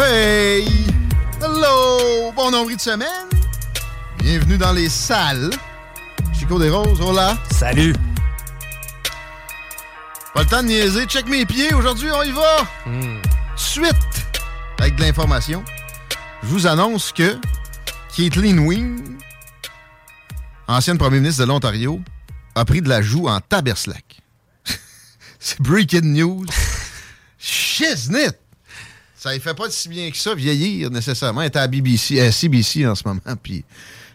Hey! Hello! Bon nombre de semaine! Bienvenue dans les salles. Chico des Roses, hola! Salut! Pas le temps de niaiser, check mes pieds. Aujourd'hui, on y va! Suite avec de l'information. Je vous annonce que Caitlin Wing, ancienne première ministre de l'Ontario, a pris de la joue en taberslac. C'est breaking news. Shiznit! Ça ne fait pas si bien que ça vieillir nécessairement. Elle était à BBC, à CBC en ce moment, puis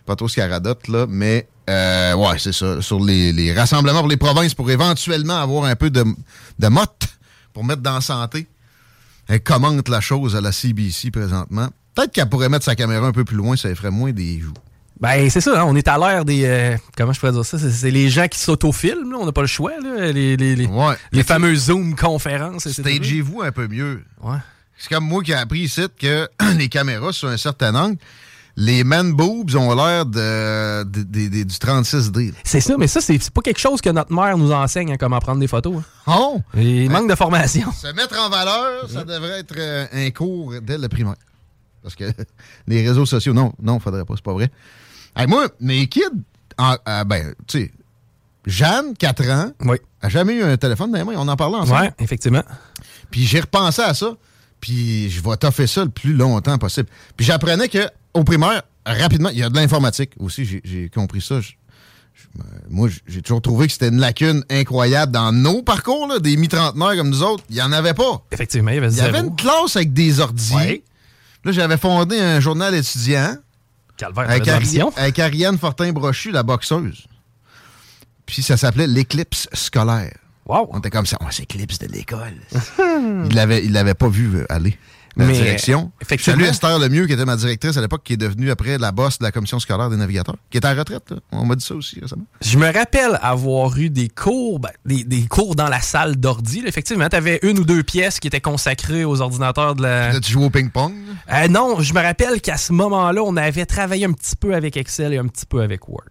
pas trop ce qu'elle radote, là. Mais euh, ouais, c'est ça. Sur les, les rassemblements pour les provinces pour éventuellement avoir un peu de, de motte pour mettre dans la santé. Elle commente la chose à la CBC présentement. Peut-être qu'elle pourrait mettre sa caméra un peu plus loin, ça lui ferait moins des joues. Ben, c'est ça, hein, on est à l'ère des. euh, comment je pourrais dire ça? C'est, les gens qui s'autofilment, là, on n'a pas le choix, là. Les, les, les, Ouais. les fameuses Zoom conférences. Stagez-vous un peu mieux. Ouais. C'est comme moi qui ai appris ici que les caméras sur un certain angle, les man boobs ont l'air de, de- de- de- du 36D. là. C'est ça, mais ça, c'est, pas quelque chose que notre mère nous enseigne à comment prendre des photos. hein. Oh! Il manque de formation. Se mettre en valeur, ça devrait être euh, un cours dès le primaire. Parce que les réseaux sociaux, non, non, faudrait pas, c'est pas vrai. Hey, moi, mes kids, en- euh, ben, tu sais, Jeanne, 4 ans, Oui. a jamais eu un téléphone dans les mains, on en parlait ensemble. Ouais, effectivement. Puis j'ai repensé à ça, puis je vais toffer ça le plus longtemps possible. Puis j'apprenais que au primaire, rapidement, il y a de l'informatique aussi, j'ai- compris ça. Je- je- moi, j'ai toujours trouvé que c'était une lacune incroyable dans nos parcours, là, des mi-trentenaires comme nous autres. Il n'y en avait pas. Effectivement, il y avait Il y avait une classe avec des ordi. Ouais. Là, j'avais fondé un journal étudiant Calvaire, avec, Ari- avec Ariane Fortin-Brochu, la boxeuse. Puis ça s'appelait l'éclipse scolaire. Wow. On était comme ça, on s'éclipse de l'école. il l'avait, il l'avait pas vu euh, aller. La Mais, direction. effectivement. Salut Esther Lemieux, qui était ma directrice à l'époque, qui est devenue après la boss de la commission scolaire des navigateurs, qui est en retraite. là. On m'a dit ça aussi récemment. Je me rappelle avoir eu des cours, ben, des, des cours dans la salle d'ordi. Effectivement, tu avais une ou deux pièces qui étaient consacrées aux ordinateurs de la. Là, tu joues au ping-pong. Euh, non, je me rappelle qu'à ce moment-là, on avait travaillé un petit peu avec Excel et un petit peu avec Word.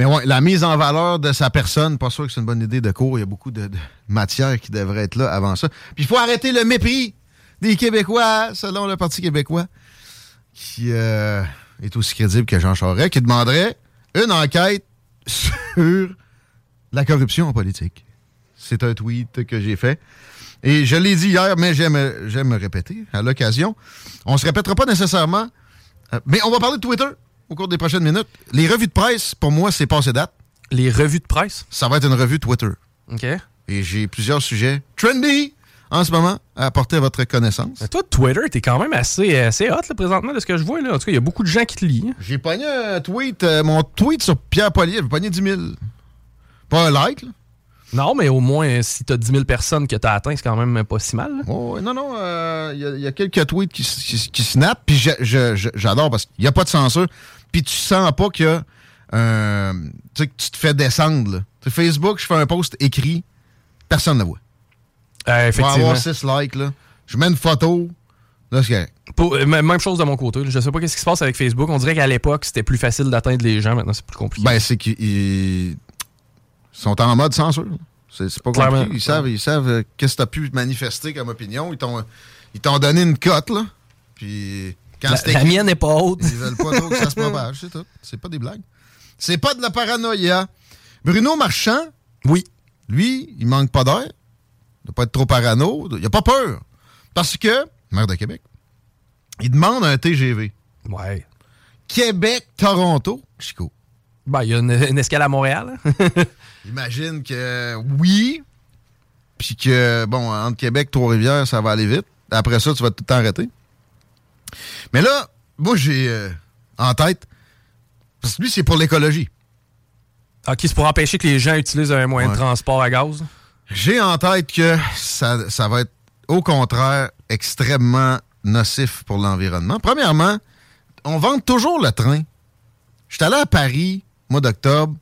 Mais ouais, la mise en valeur de sa personne, pas sûr que c'est une bonne idée de cours. Il y a beaucoup de, matières qui devraient être là avant ça. Puis il faut arrêter le mépris des Québécois, selon le Parti québécois, qui euh, est aussi crédible que Jean Charest, qui demanderait une enquête sur la corruption en politique. C'est un tweet que j'ai fait. Et je l'ai dit hier, mais j'aime, me répéter à l'occasion. On se répétera pas nécessairement, euh, mais on va parler de Twitter au cours des prochaines minutes. Les revues de presse, pour moi, c'est passé date. Les revues de presse? Ça va être une revue Twitter. OK. Et j'ai plusieurs sujets trendy en ce moment à apporter à votre connaissance. Mais toi, Twitter, t'es quand même assez, assez hot là, présentement de ce que je vois. Là. En tout cas, il y a beaucoup de gens qui te lisent. hein. J'ai pogné un tweet, euh, mon tweet sur Pierre Polier, j'ai pogné 10 000. Pas un like, là. Non, mais au moins, si t'as 10 000 personnes que t'as atteint, c'est quand même pas si mal. Oh, non, non, euh, il y, a- il y a quelques tweets qui, qui, qui snap, puis j'adore parce qu'il n'y a pas de censure, puis tu sens pas que, euh, tu sais, que tu te fais descendre là, Facebook, je fais un post écrit, personne ne le voit. Euh, effectivement. avoir 6 likes, là. Je mets une photo, là, c'est. Pour- euh, même chose de mon côté. Je sais pas qu'est-ce qui se passe avec Facebook. On dirait qu'à l'époque, c'était plus facile d'atteindre les gens. Maintenant, c'est plus compliqué. Ben, c'est qu'ils ils sont en mode censure. C'est c'est pas Clairement. compliqué. Ils savent, ils savent euh, qu'est-ce que tu as pu manifester comme opinion. Ils t'ont ils t'ont donné une cote, là. Puis quand la, mienne n'est pas haute. ils veulent pas trop que ça se propage, c'est tout. C'est pas des blagues. C'est pas de la paranoïa. Bruno Marchand, Oui. lui, il manque pas d'air. Il doit pas être trop parano. Il a pas peur. Parce que, maire de Québec, il demande un TGV. Ouais. Québec-Toronto, Chico. Ben, il y a une, une escale à Montréal. hein. Imagine que oui, puis que, bon, entre Québec Trois-Rivières, ça va aller vite. Après ça, tu vas tout t'arrêter. Mais là, moi, j'ai euh, en tête, parce que lui, c'est pour l'écologie. ok, c'est pour empêcher que les gens utilisent un moyen Ouais. de transport à gaz? J'ai en tête que ça, ça va être, au contraire, extrêmement nocif pour l'environnement. Premièrement, on vend toujours le train. J'étais allé à Paris, mois d'octobre,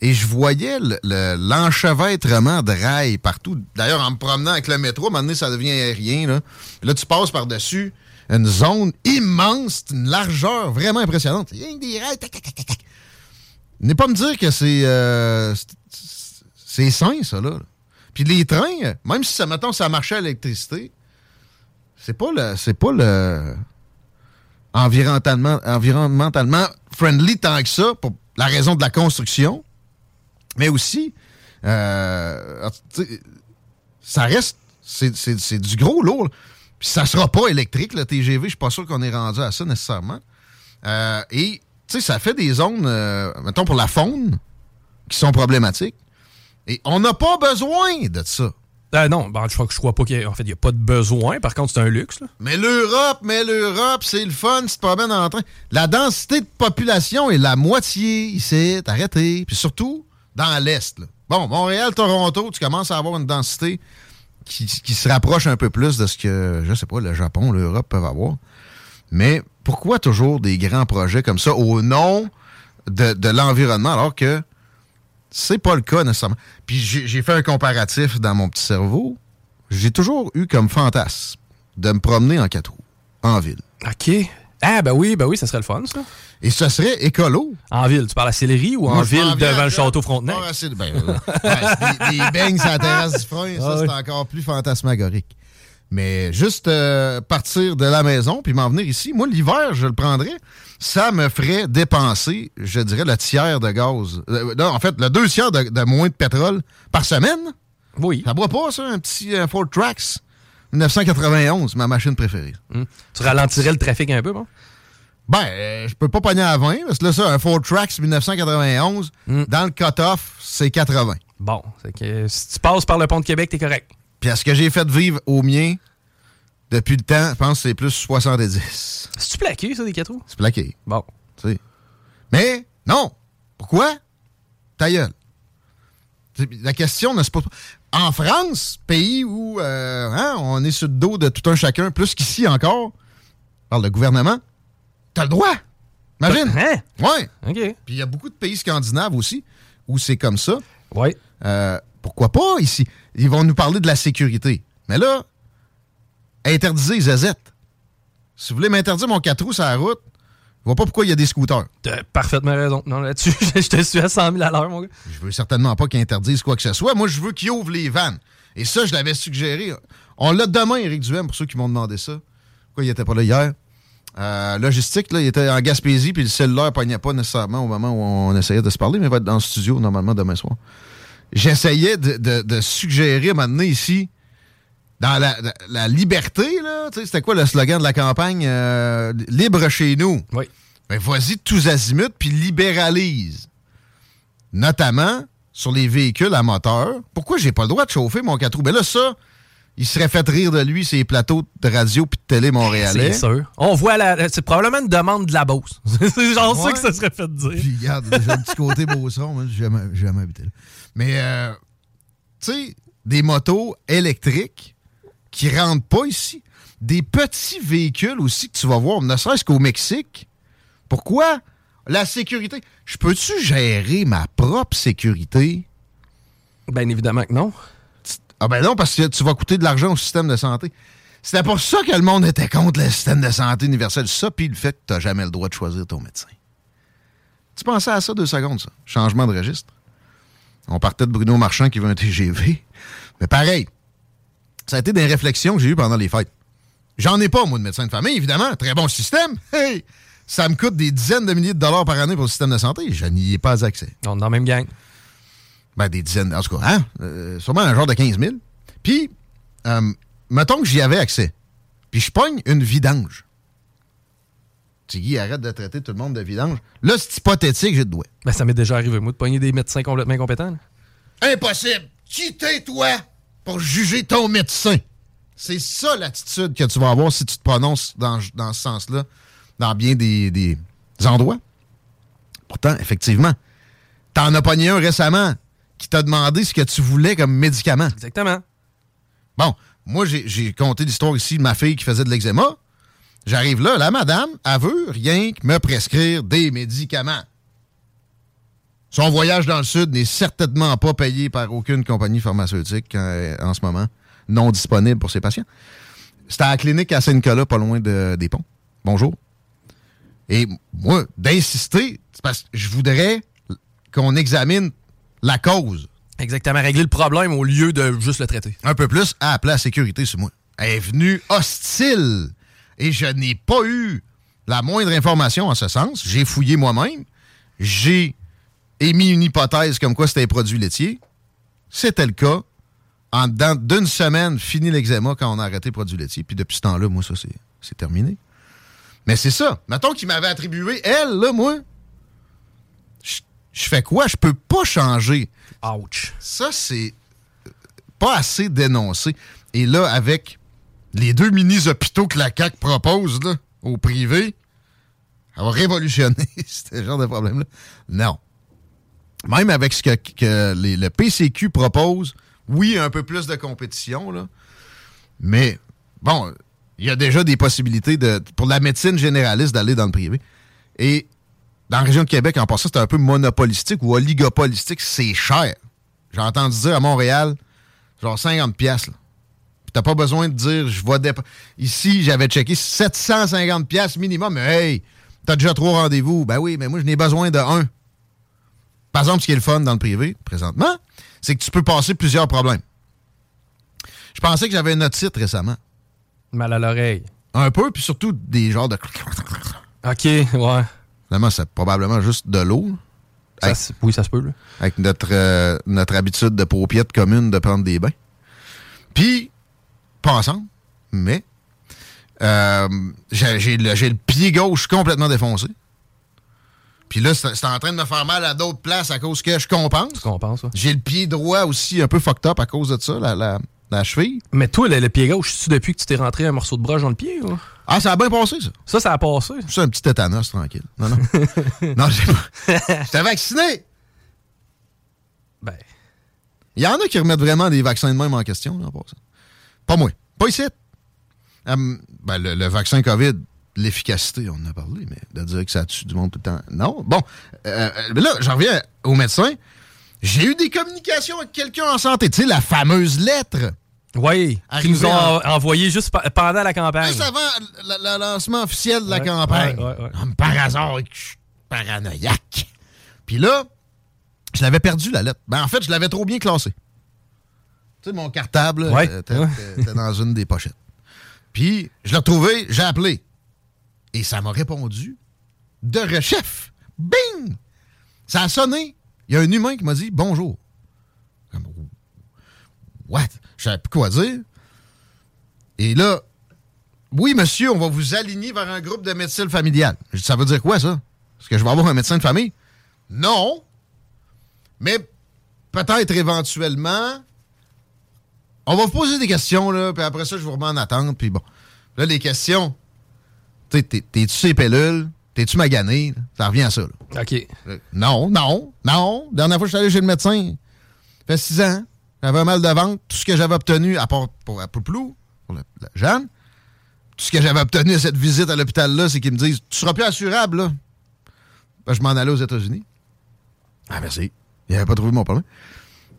et je voyais le- le- l'enchevêtrement de rails partout. D'ailleurs, en me promenant avec le métro, à un moment donné, ça devient aérien. Là, là tu passes par-dessus une zone immense, une largeur vraiment impressionnante. Il y a des rails, tac, tac, tac, tac. N'est pas me dire que c'est euh, c'est- c'est sain, ça, là. Puis les trains, même si ça, mettons, ça marchait à l'électricité, c'est pas le. C'est pas le. Environnementalement, environnementalement friendly tant que ça, pour la raison de la construction. Mais aussi, euh, sais, ça reste. C'est du gros lourd. Puis ça sera pas électrique, le TGV. Je suis pas sûr qu'on est rendu à ça nécessairement. Euh, et, tu sais, ça fait des zones, euh, mettons, pour la faune, qui sont problématiques. Et on n'a pas besoin de ça. Euh, non, ben, je, crois, je crois pas qu'il y ait. En fait, il n'y a pas de besoin. Par contre, c'est un luxe. là. Mais l'Europe, mais l'Europe, c'est le fun, tu te promènes en train. La densité de population est la moitié ici, arrêté. Puis surtout, dans l'Est. là. Bon, Montréal, Toronto, tu commences à avoir une densité qui, se rapproche un peu plus de ce que, je sais pas, le Japon, l'Europe peuvent avoir. Mais pourquoi toujours des grands projets comme ça au nom de, l'environnement alors que c'est pas le cas nécessairement? Puis j'ai j'ai fait un comparatif dans mon petit cerveau. J'ai toujours eu comme fantasme de me promener en quatre roues, en ville. OK. Ah, ben oui, ben oui, ça serait le fun, ça. Et ce serait écolo. En ville, tu parles à Céleri ou en Moi, ville devant à le château Frontenac? Ah, c'est- ben, euh, ouais, des, des beignes sur la terrasse du frein, ça, Ah c'est encore plus fantasmagorique. Mais juste euh, partir de la maison puis m'en venir ici, moi, l'hiver, je le prendrais. Ça me ferait dépenser, je dirais, le tiers de gaz. Euh, non, en fait, le deux tiers de, de moins de pétrole par semaine. Oui. Ça boit pas, ça, un petit euh, Ford Trax? 1991, ma machine préférée. Hum. Tu ralentirais le trafic un peu, bon? Ben, euh, je peux pas pogner à 20, parce que là, ça, un Ford Trax 1991, Mm. dans le cut-off, c'est 80. Bon, c'est que si tu passes par le pont de Québec, t'es correct. Puis à ce que j'ai fait vivre au mien, depuis le temps, je pense que c'est plus 70. C'est-tu plaqué, ça, des quatre roues? C'est plaqué, Bon. tu sais. Mais, non. Pourquoi? Ta gueule. La question ne se pose pas. En France, pays où euh, hein, on est sur le dos de tout un chacun, plus qu'ici encore, par le gouvernement, t'as le droit. Imagine. Hein? Ouais. OK. Puis il y a beaucoup de pays scandinaves aussi où c'est comme ça. Oui. Euh, pourquoi pas ici? Ils vont nous parler de la sécurité. Mais là, interdisez les ZZ. Si vous voulez m'interdire mon 4 roues sur la route, je vois pas pourquoi il y a des scooters. T'as parfaitement raison. Non, là-dessus, je te suis à 100 000 à l'heure, mon gars. Je veux certainement pas qu'ils interdisent quoi que ce soit. Moi, je veux qu'ils ouvrent les vannes. Et ça, je l'avais suggéré. On l'a demain, Éric Duhem, pour ceux qui m'ont demandé ça. Pourquoi il était pas là hier? Euh, logistique, là, il était en Gaspésie, puis le cellulaire pognait pas nécessairement au moment où on essayait de se parler, mais il va être dans le studio normalement demain soir. J'essayais de, de- de suggérer donné ici, dans la, la- la liberté, là, c'était quoi le slogan de la campagne? Euh, libre chez nous? Oui. Ben, vas-y tous azimuts, puis libéralise. Notamment sur les véhicules à moteur. Pourquoi j'ai pas le droit de chauffer mon 4 roues? Ben là, ça, il serait fait rire de lui ces plateaux de radio puis de télé montréalais. C'est sûr. On voit la. C'est probablement une demande de la Beauce. c'est genre ça que ça serait fait dire. Puis regarde, j'ai un petit côté Beauceron, moi, j'ai jamais, jamais habité là. Mais, euh, tu sais, des motos électriques qui rentrent pas ici. Des petits véhicules aussi que tu vas voir, ne serait-ce qu'au Mexique. Pourquoi? La sécurité. Je peux-tu gérer ma propre sécurité? Bien évidemment que non. Ah ben non, parce que tu vas coûter de l'argent au système de santé. C'était pour ça que le monde était contre le système de santé universel. Ça, puis le fait que tu n'as jamais le droit de choisir ton médecin. Tu pensais à ça deux secondes, ça? Changement de registre. On partait de Bruno Marchand qui veut un TGV. Mais pareil, ça a été des réflexions que j'ai eues pendant les fêtes. J'en ai pas, moi, de médecin de famille, évidemment. Très bon système. Hey! Ça me coûte des dizaines de milliers de dollars par année pour le système de santé. Je n'y ai pas accès. On est dans la même gang. Ben, des dizaines, en tout cas, hein? Euh, sûrement un genre de 15 000. Puis, euh, mettons que j'y avais accès. Puis je pogne une vidange. Tiggy, arrête de traiter tout le monde de vidange. Là, c'est hypothétique, j'ai de doigt. Ben, ça m'est déjà arrivé, moi, de pogner des médecins complètement incompétents. là. Impossible! Qui t'es, toi, pour juger ton médecin? C'est ça l'attitude que tu vas avoir si tu te prononces dans, dans ce sens-là, dans bien des, des endroits. Pourtant, effectivement, t'en as pogné un récemment qui t'a demandé ce que tu voulais comme médicament. Exactement. Bon, moi, j'ai j'ai conté l'histoire ici de ma fille qui faisait de l'eczéma. J'arrive là, la madame, elle veut rien que me prescrire des médicaments. Son voyage dans le Sud n'est certainement pas payé par aucune compagnie pharmaceutique euh, en ce moment, non disponible pour ses patients. C'était à la clinique à Saint-Nicolas, pas loin de- des ponts. Bonjour. Et moi, d'insister, c'est parce que je voudrais qu'on examine la cause Exactement. Régler le problème au lieu de juste le traiter. un peu plus à appeler la sécurité sur moi. Elle est venue hostile et je n'ai pas eu la moindre information en ce sens. J'ai fouillé moi-même. J'ai émis une hypothèse comme quoi c'était un produit laitier. C'était le cas. En dedans d'une semaine, fini l'eczéma quand on a arrêté les produits laitiers. Puis depuis ce temps-là, moi, ça, c'est- c'est terminé. Mais c'est ça. Mettons qu'il m'avait attribué, elle, là, moi. Je je fais quoi? Je peux pas changer Ouch. ça, c'est pas assez dénoncé. Et là, avec les deux mini-hôpitaux que la CAQ propose là, au privé, ça va révolutionner ce genre de problème-là. Non. Même avec ce que, le PCQ propose, oui, un peu plus de compétition, là, mais bon, il y a déjà des possibilités pour la médecine généraliste d'aller dans le privé. Et dans la région de Québec, en passant, c'est un peu monopolistique ou oligopolistique, c'est cher. J'ai entendu dire à Montréal, genre 50 pièces. T'as pas besoin de dire, je vais dép- Ici, j'avais checké 750 pièces minimum. Mais hey, t'as déjà trois rendez-vous. Ben oui, mais moi, je n'ai besoin de un. Par exemple, ce qui est le fun dans le privé, présentement, c'est que tu peux passer plusieurs problèmes. Je pensais que j'avais une otite récemment. Mal à l'oreille. Un peu, puis surtout des genres de... OK, ouais. Finalement, c'est probablement juste de l'eau. Ça oui, ça se peut, là. avec notre, euh, notre habitude de paupiètes commune de prendre des bains. Puis, pas ensemble, mais euh, j'ai j'ai le, j'ai le pied gauche complètement défoncé. Puis là, c'est en train de me faire mal à d'autres places à cause que je compense. qu'on pense, ouais. J'ai le pied droit aussi un peu fucked up à cause de ça, la, la, la cheville. Mais toi, le, le pied gauche, c'est-tu depuis que tu t'es rentré un morceau de broche dans le pied? Ou? Ah, ça a bien passé, ça. Ça, ça a passé. C'est un petit tétanos, tranquille. Non, non. non, j'ai pas. J'étais vacciné. Ben, Il y en a qui remettent vraiment des vaccins de même en question, là, en passant. Pas moi. Pas ici. Hum, ben, le, le vaccin COVID, l'efficacité, on en a parlé, mais de dire que ça tue du monde tout le temps. Non. Bon. Euh, euh, mais là, j'en reviens au médecin. J'ai eu des communications avec quelqu'un en santé. Tu sais, la fameuse lettre. oui, qui nous ont en- envoyé juste pendant la campagne. Juste avant le, le lancement officiel de la Ouais, campagne. ouais, ouais, Par hasard, je suis paranoïaque. Puis là, je l'avais perdu, la lettre. Ben, en fait, je l'avais trop bien classée. Tu sais, mon cartable était- était dans une des pochettes. Puis, je l'ai retrouvé, j'ai appelé. Et ça m'a répondu de rechef. Bing! Ça a sonné. Il y a un humain qui m'a dit bonjour. Comme, what? Je savais plus quoi dire. Et là, oui, monsieur, on va vous aligner vers un groupe de médecine familiale. Ça veut dire quoi, ça? Est-ce que je vais avoir un médecin de famille? Non. Mais peut-être éventuellement, on va vous poser des questions, là, puis après ça, je vous remets en attente, puis bon. Là, les questions, t'es-tu ces pellules? T'es-tu magané? Ça revient à ça, là. OK. Euh, Non, non, non. Dernière fois que je suis allé chez le médecin, ça fait six ans. J'avais un mal de ventre. Tout ce que j'avais obtenu, à part pour la Pouplou, pour la, la Jeanne, tout ce que j'avais obtenu à cette visite à l'hôpital-là, c'est qu'ils me disent Tu seras plus assurable, là. Ben, je m'en allais aux États-Unis. Ah, merci. Il n'avait pas trouvé mon problème.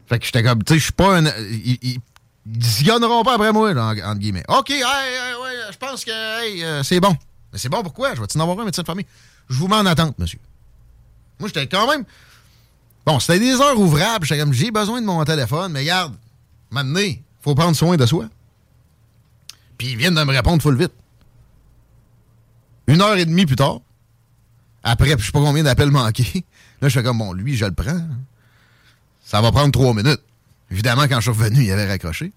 Fait que j'étais comme, tu sais, je suis pas un. Ils, ils, ils pas après moi, là, en- entre guillemets. OK, hey, hey, ouais, je pense que hey, euh, c'est bon. Mais c'est bon pourquoi? Je vais-tu en avoir un médecin de famille? Je vous mets en attente, monsieur. Moi, j'étais quand même. Bon, c'était des heures ouvrables. J'étais comme, j'ai besoin de mon téléphone, mais regarde, maintenant, il faut prendre soin de soi. Puis ils viennent de me répondre full vite. Une heure et demie plus tard, après, je sais pas combien d'appels manqués, là, je fais comme, bon, lui, je le prends. Ça va prendre trois minutes. Évidemment, quand je suis revenu, il avait raccroché.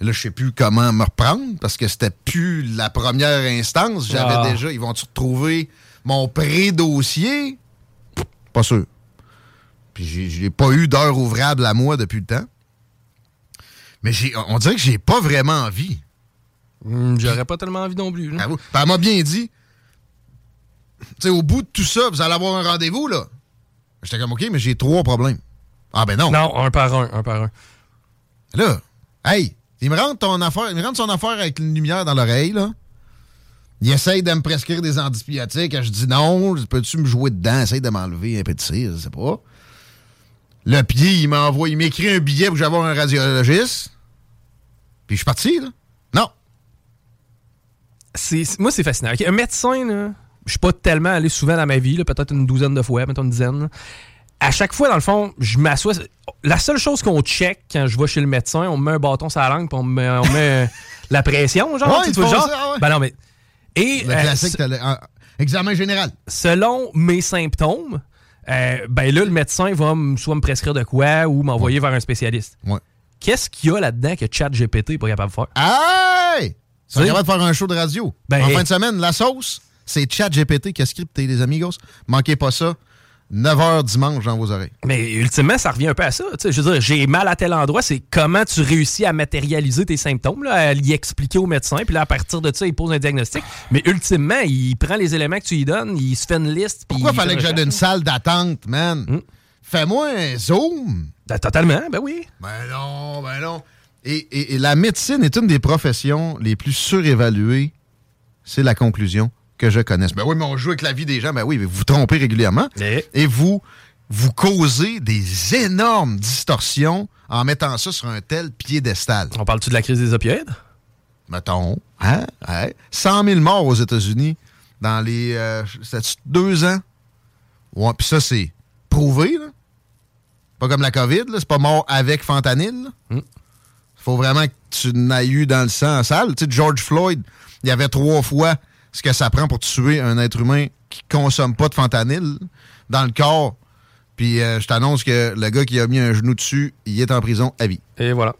Là, je sais plus comment me reprendre parce que c'était plus la première instance. J'avais Ah. déjà. Ils vont-tu retrouver mon pré-dossier? Pas sûr. Puis j'ai- j'ai pas eu d'heure ouvrable à moi depuis le temps. Mais j'ai- on dirait que j'ai pas vraiment envie. Hum, J'aurais pas tellement envie non plus. là. Puis elle m'a bien dit. Tu sais, au bout de tout ça, vous allez avoir un rendez-vous, là. J'étais comme, OK, mais j'ai trois problèmes. Ah, ben non. Non, un par un, un par un. Là, hey, il me rentre affaire, il me son affaire avec une lumière dans l'oreille, là. Il essaye de me prescrire des antibiotiques. Je dis non, peux-tu me jouer dedans? Essaye de m'enlever un cire, je sais pas. Le pied, il m'envoie, il m'écrit un billet pour que j'aille un radiologiste. Puis je suis parti, là. Non. Moi, c'est fascinant. Un médecin, là, je suis pas tellement allé souvent dans ma vie, peut-être une douzaine de fois, mettons une dizaine. À chaque fois, dans le fond, je m'assois. La seule chose qu'on check quand je vais chez le médecin, on me met un bâton sur la langue puis on me met, on met la pression, genre. Ouais, tu vois, genre. ça, ouais. Ben non, mais. Et Le euh, classique, le- en- examen général. selon mes symptômes, euh, ben là, le médecin va soit me prescrire de quoi ou m'envoyer vers un spécialiste. Ouais. Qu'est-ce qu'il y a là-dedans que ChatGPT n'est pas capable de faire? Hey! Tu es capable de faire un show de radio. Ben, en hey. fin de semaine, la sauce, c'est ChatGPT qui a scripté, les amigos. Manquez pas ça. 9h dimanche dans vos oreilles. Mais ultimement, ça revient un peu à ça. Je veux dire, j'ai mal à tel endroit, c'est comment tu réussis à matérialiser tes symptômes, là, à l'y expliquer au médecin, puis là, à partir de ça, il pose un diagnostic. Mais ultimement, il prend les éléments que tu lui donnes, il se fait une liste. Pourquoi il fallait que j'aille une une salle d'attente, man? Hmm. Fais-moi un zoom. Ben, Totalement, ben oui. Ben non, ben non. Et, et- et la médecine est une des professions les plus surévaluées. C'est la conclusion que je connaisse. Ben oui, mais on joue avec la vie des gens. Ben oui, mais vous vous trompez régulièrement. Et vous, vous causez des énormes distorsions en mettant ça sur un tel piédestal. On parle-tu de la crise des opioïdes? Mettons, hein? hein? 100 000 morts aux États-Unis dans les euh, deux ans? Ouais, puis ça, c'est prouvé, là. Pas comme la COVID, là. C'est pas mort avec fentanyl, là. Faut vraiment que tu n'aies eu dans le sang sale. Tu sais, George Floyd, il y avait trois fois ce que ça prend pour tuer un être humain qui consomme pas de fentanyl dans le corps. Puis euh, je t'annonce que le gars qui a mis un genou dessus, il est en prison à vie. Et voilà.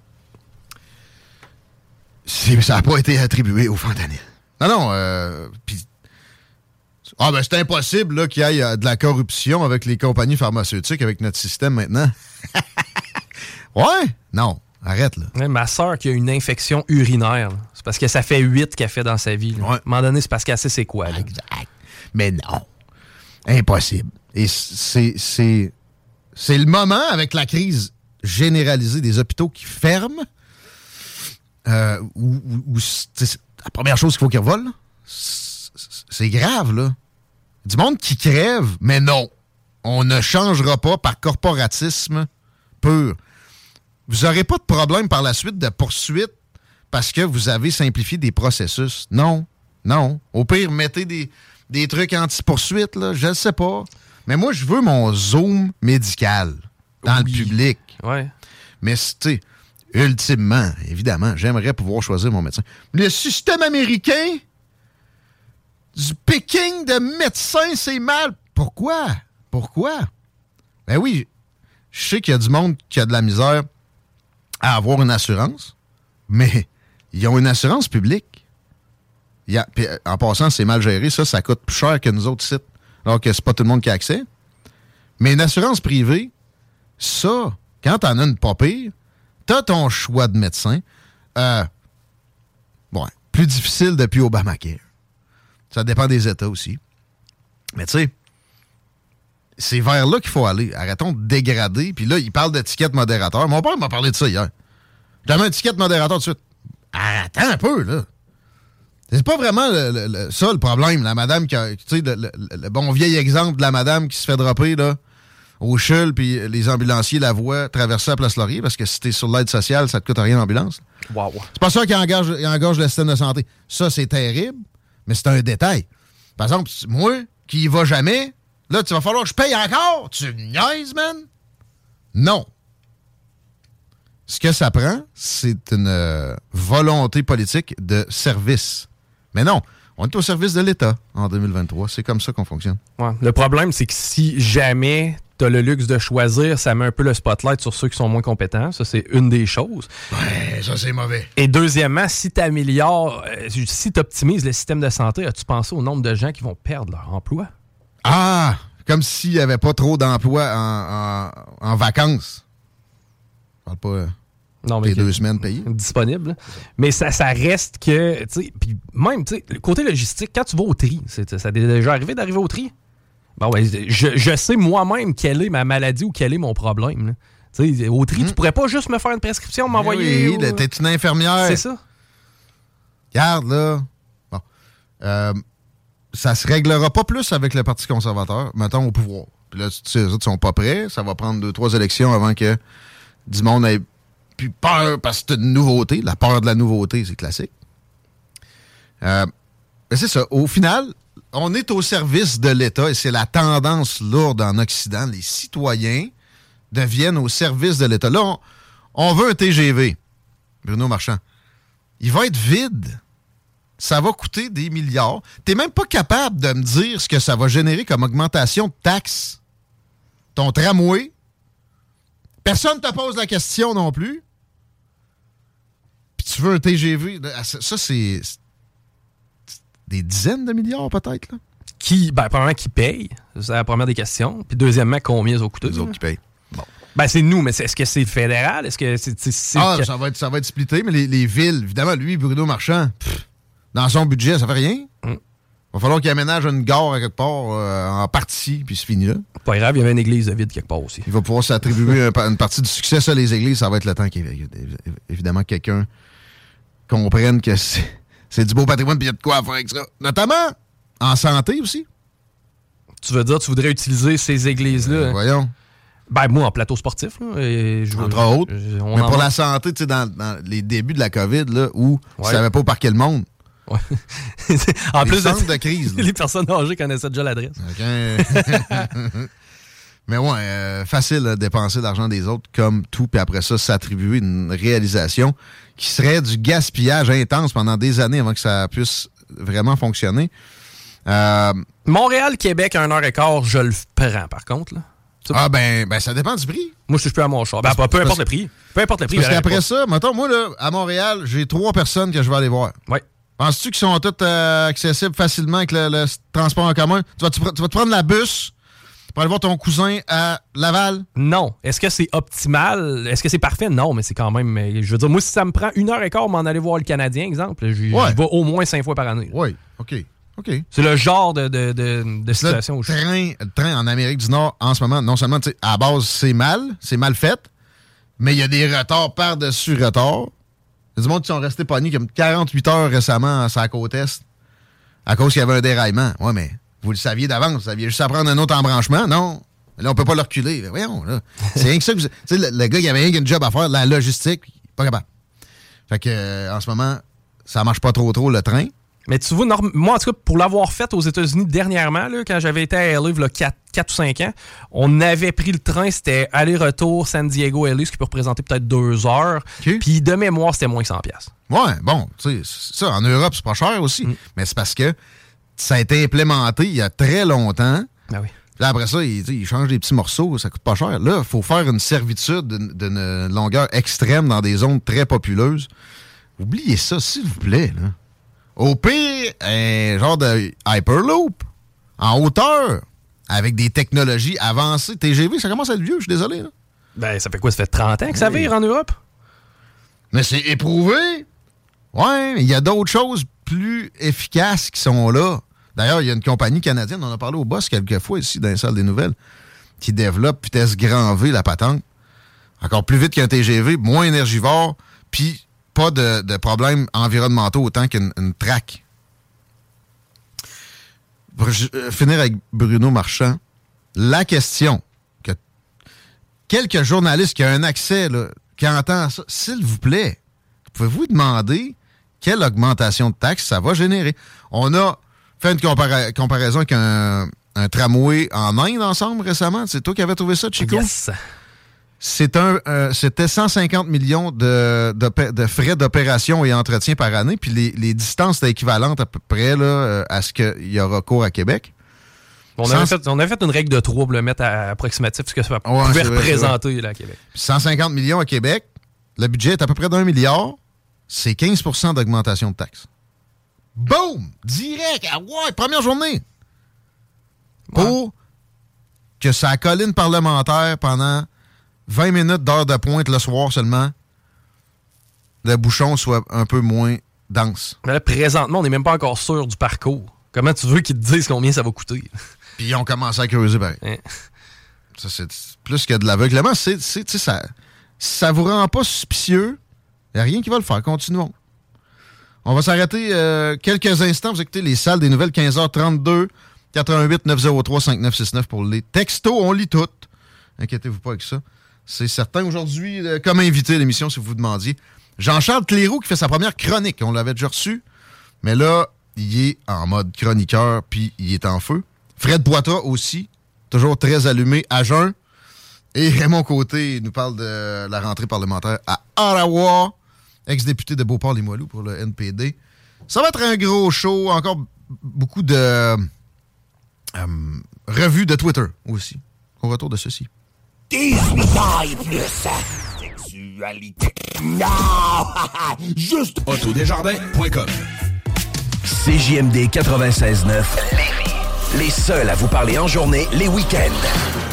Ça n'a pas été attribué au fentanyl. Non, non. Euh, puis- ah, ben c'est impossible qu'il y ait euh, de la corruption avec les compagnies pharmaceutiques, avec notre système maintenant. ouais? Non. Arrête, là. Ouais, ma soeur qui a une infection urinaire, c'est parce que ça fait huit qu'elle fait dans sa vie. Ouais. À un moment donné, c'est parce qu'elle sait c'est quoi. là. Exact. Mais non. Impossible. Et c'est, le moment avec la crise généralisée des hôpitaux qui ferment. Euh, où, où- où la première chose qu'il faut qu'ils revolent, c'est grave, là. Du monde qui crève, mais non. On ne changera pas par corporatisme pur. Vous n'aurez pas de problème par la suite de poursuite parce que vous avez simplifié des processus. Non. Non. Au pire, mettez des, des trucs anti-poursuite, là. Je ne sais pas. Mais moi, je veux mon zoom médical dans Oui. le public. Ouais. Mais, tu sais, ultimement, évidemment, j'aimerais pouvoir choisir mon médecin. Le système américain du picking de médecins, c'est mal. Pourquoi? Pourquoi? Ben oui, je sais qu'il y a du monde qui a de la misère à avoir une assurance, mais ils ont une assurance publique. Euh, en passant, c'est mal géré. Ça, ça coûte plus cher que nous autres sites, alors que c'est pas tout le monde qui a accès. Mais une assurance privée, ça, quand t'en as une pas pire, t'as ton choix de médecin. Euh, ouais, plus difficile depuis Obamacare. Ça dépend des États aussi. Mais tu sais, c'est vers là qu'il faut aller. Arrêtons de dégrader. Puis là, il parle d'étiquette modérateur. Mon père m'a parlé de ça hier. J'avais une étiquette modérateur tout de suite. Attends un peu, là. C'est pas vraiment le- le- le- ça le problème, la madame qui a. Tu sais, le, bon vieil exemple de la madame qui se fait dropper, là, au CHUL, puis les ambulanciers la voient traverser la place Laurier, parce que si t'es sur l'aide sociale, ça te coûte rien l'ambulance. Wow. C'est pas ça qui engage, qui engage le système de santé. Ça, c'est terrible, mais c'est un détail. Par exemple, moi, qui y va jamais, là, tu vas falloir que je paye encore. Tu me niaises, man? Non. Ce que ça prend, c'est une euh, volonté politique de service. Mais non, on est au service de l'État en 2023. C'est comme ça qu'on fonctionne. Ouais. Le problème, c'est que si jamais tu as le luxe de choisir, ça met un peu le spotlight sur ceux qui sont moins compétents. Ça, c'est une des choses. Ouais, ça, c'est mauvais. Et deuxièmement, si tu améliores, euh, si tu optimises le système de santé, as-tu pensé au nombre de gens qui vont perdre leur emploi? Ah! Comme s'il n'y avait pas trop d'emplois en, en, en vacances. Je parle pas. Non, les que- deux semaines payées. disponible. Mais ça, ça reste que, tu sais, puis même, tu sais, le côté logistique, quand tu vas au tri, ça t'est déjà arrivé d'arriver au tri? Ben ouais, je, je sais moi-même quelle est ma maladie ou quel est mon problème. là. Tu sais, au tri, tu pourrais pas juste me faire une prescription, m'envoyer. Hmm. Oui, là, t'es une infirmière. C'est ça. Regarde, là. Bon. Euh, ça se réglera pas plus avec le Parti conservateur, mettons, au pouvoir. Puis là, eux autres sont pas prêts. Ça va prendre deux, trois élections avant que du monde ait plus peur parce que c'est une nouveauté. La peur de la nouveauté, c'est classique. Euh, mais c'est ça. Au final, on est au service de l'État et c'est la tendance lourde en Occident. Les citoyens deviennent au service de l'État. Là, on veut un TGV, Bruno Marchand. Il va être vide. Ça va coûter des milliards. T'es même pas capable de me dire ce que ça va générer comme augmentation de taxes. Ton tramway. Personne te pose la question non plus. Puis tu veux un TGV. Ça, ça, c'est des dizaines de milliards peut-être. là. Qui, ben, premièrement, qui paye? C'est la première des questions. Puis deuxièmement, combien ça va coûter? Les autres qui payent. Ben, c'est nous, mais c'est- est-ce que c'est fédéral? Est-ce que c'est. Ah, que- ça va, être, ça va être splitté, mais les, les villes, évidemment, lui, Bruno Marchand, pff, dans son budget, ça fait rien. Mm. Va falloir qu'il aménage une gare à quelque part euh, en partie, puis c'est fini là. Pas grave, il y avait une église de vide quelque part aussi. Il va pouvoir s'attribuer un une partie du succès. Ça, les églises, ça va être le temps qu'il évidemment quelqu'un comprenne que c'est du beau patrimoine puis il y a de quoi à faire avec ça. Notamment en santé aussi. Tu veux dire, tu voudrais utiliser ces églises-là? Euh, voyons. Ben, moi, en plateau sportif. Là, et je Entre autres. je- Mais en pour la santé, tu sais, dans, dans les débuts de la COVID, là, où Ouais. tu savais pas où parquer le monde. Ouais. en Les plus de crise, là. les personnes âgées connaissaient déjà l'adresse. Mais ouais, euh, facile de dépenser l'argent des autres comme tout, puis après ça, s'attribuer une réalisation qui serait du gaspillage intense pendant des années avant que ça puisse vraiment fonctionner. Euh, Montréal, Québec, un heure et quart, je le prends, par contre. Là. Ah ben, ben, ça dépend du prix. Moi, je plus à mon char. Ben, peu importe le prix. Peu importe le prix. Parce qu'après ça, mettons, moi, là, à Montréal, j'ai trois personnes que je vais aller voir. Ouais. Penses-tu qu'ils sont toutes euh, accessibles facilement avec le, le transport en commun? Tu vas, tu, vas te prendre la bus pour aller voir ton cousin à Laval? Non. Est-ce que c'est optimal? Est-ce que c'est parfait? Non, mais c'est quand même. mais Je veux dire, moi, si ça me prend une heure et quart m'en aller voir le Canadien, exemple, Ouais. j'y vais au moins cinq fois par année. Oui, OK. OK. C'est le genre de, de, de, situation où le je train, le train en Amérique du Nord, en ce moment, non seulement, à la base, c'est mal, c'est mal fait, mais il y a des retards par-dessus retards. Il du monde qui sont restés pognés comme 48 heures récemment sur la côte Est à cause qu'il y avait un déraillement. Ouais, mais vous le saviez d'avance, vous saviez juste à prendre un autre embranchement, non? Là, on peut pas le reculer. Voyons, là. C'est rien que ça que vous... Tu sais, le, le gars, il avait rien qu'une job à faire, la logistique, pas capable. Fait que, euh, en ce moment, ça marche pas trop trop, le train. Mais tu vois, moi, en tout cas, pour l'avoir fait aux États-Unis dernièrement, là, quand j'avais été à LA, il y a 4, ou 5 ans, on avait pris le train, c'était aller-retour San Diego-LA, ce qui peut représenter peut-être deux heures. Puis de mémoire, c'était moins que 100$. piastres. Ouais, bon, tu sais, ça, en Europe, c'est pas cher aussi. Mais c'est parce que ça a été implémenté il y a très longtemps. Ben oui. Puis là, après ça, ils, ils changent des petits morceaux, ça coûte pas cher. Là, il faut faire une servitude d'une- d'une longueur extrême dans des zones très populeuses. Oubliez ça, s'il vous plaît. Là. Au pire, un genre de Hyperloop en hauteur avec des technologies avancées. TGV, ça commence à être vieux, je suis désolé. Là. Ben, ça fait quoi? Ça fait 30 ans que ça Oui. vire en Europe? Mais c'est éprouvé. Ouais, mais il y a d'autres choses plus efficaces qui sont là. D'ailleurs, il y a une compagnie canadienne, on en a parlé au boss quelques fois ici dans les salles des nouvelles, qui développe vitesse grand V la patente. Encore plus vite qu'un TGV, moins énergivore, puis pas de, problèmes environnementaux autant qu'une une traque. Pour euh, finir avec Bruno Marchand, la question que quelques journalistes qui ont un accès, qui entendent ça, s'il vous plaît, pouvez-vous demander quelle augmentation de taxes ça va générer? On a fait une comparaison avec un, tramway en Inde ensemble récemment. C'est toi qui avais trouvé ça, Chico? Yes. C'est un, euh, c'était 150 millions de, de, frais d'opération et entretien par année, puis les, distances étaient équivalentes à peu près là, euh, à ce qu'il y aura cours à Québec. On, avait fait, on, avait fait, une règle de 3 pour le mettre à approximatif, ce que ça pouvait représenter là, à Québec. 150 millions à Québec, le budget est à peu près d'un milliard, c'est 15% d'augmentation de taxes. Boum! Direct! Ah ouais, première journée! Pour que sa colline parlementaire pendant 20 minutes d'heure de pointe le soir seulement, le bouchon soit un peu moins dense. Mais là, présentement, on n'est même pas encore sûr du parcours. Comment tu veux qu'ils te disent combien ça va coûter? Puis ils ont commencé à creuser pareil. Hein? Ça, c'est plus que de l'aveuglement. C'est, ça, ça vous rend pas suspicieux, il n'y a rien qui va le faire. Continuons. On va s'arrêter euh, quelques instants. Vous écoutez les salles des nouvelles 15h32, 88 903 5969 pour les textos. On lit toutes. Inquiétez-vous pas avec ça. C'est certain. Aujourd'hui, euh, comme invité à l'émission, si vous vous demandiez, Jean-Charles Cléroux qui fait sa première chronique. On l'avait déjà reçu. Mais là, il est en mode chroniqueur, puis il est en feu. Fred Boita aussi, toujours très allumé, à jeun. Et Raymond Côté nous parle de la rentrée parlementaire à Ottawa, ex-député de Beauport-Limoilou pour le NPD. Ça va être un gros show, encore beaucoup de euh, revues de Twitter aussi, au retour de ceci. 18 ans et plus. Sexualité. Non! Juste autodesjardins.com CJMD 96.9 Les seuls à vous parler en journée, les week-ends.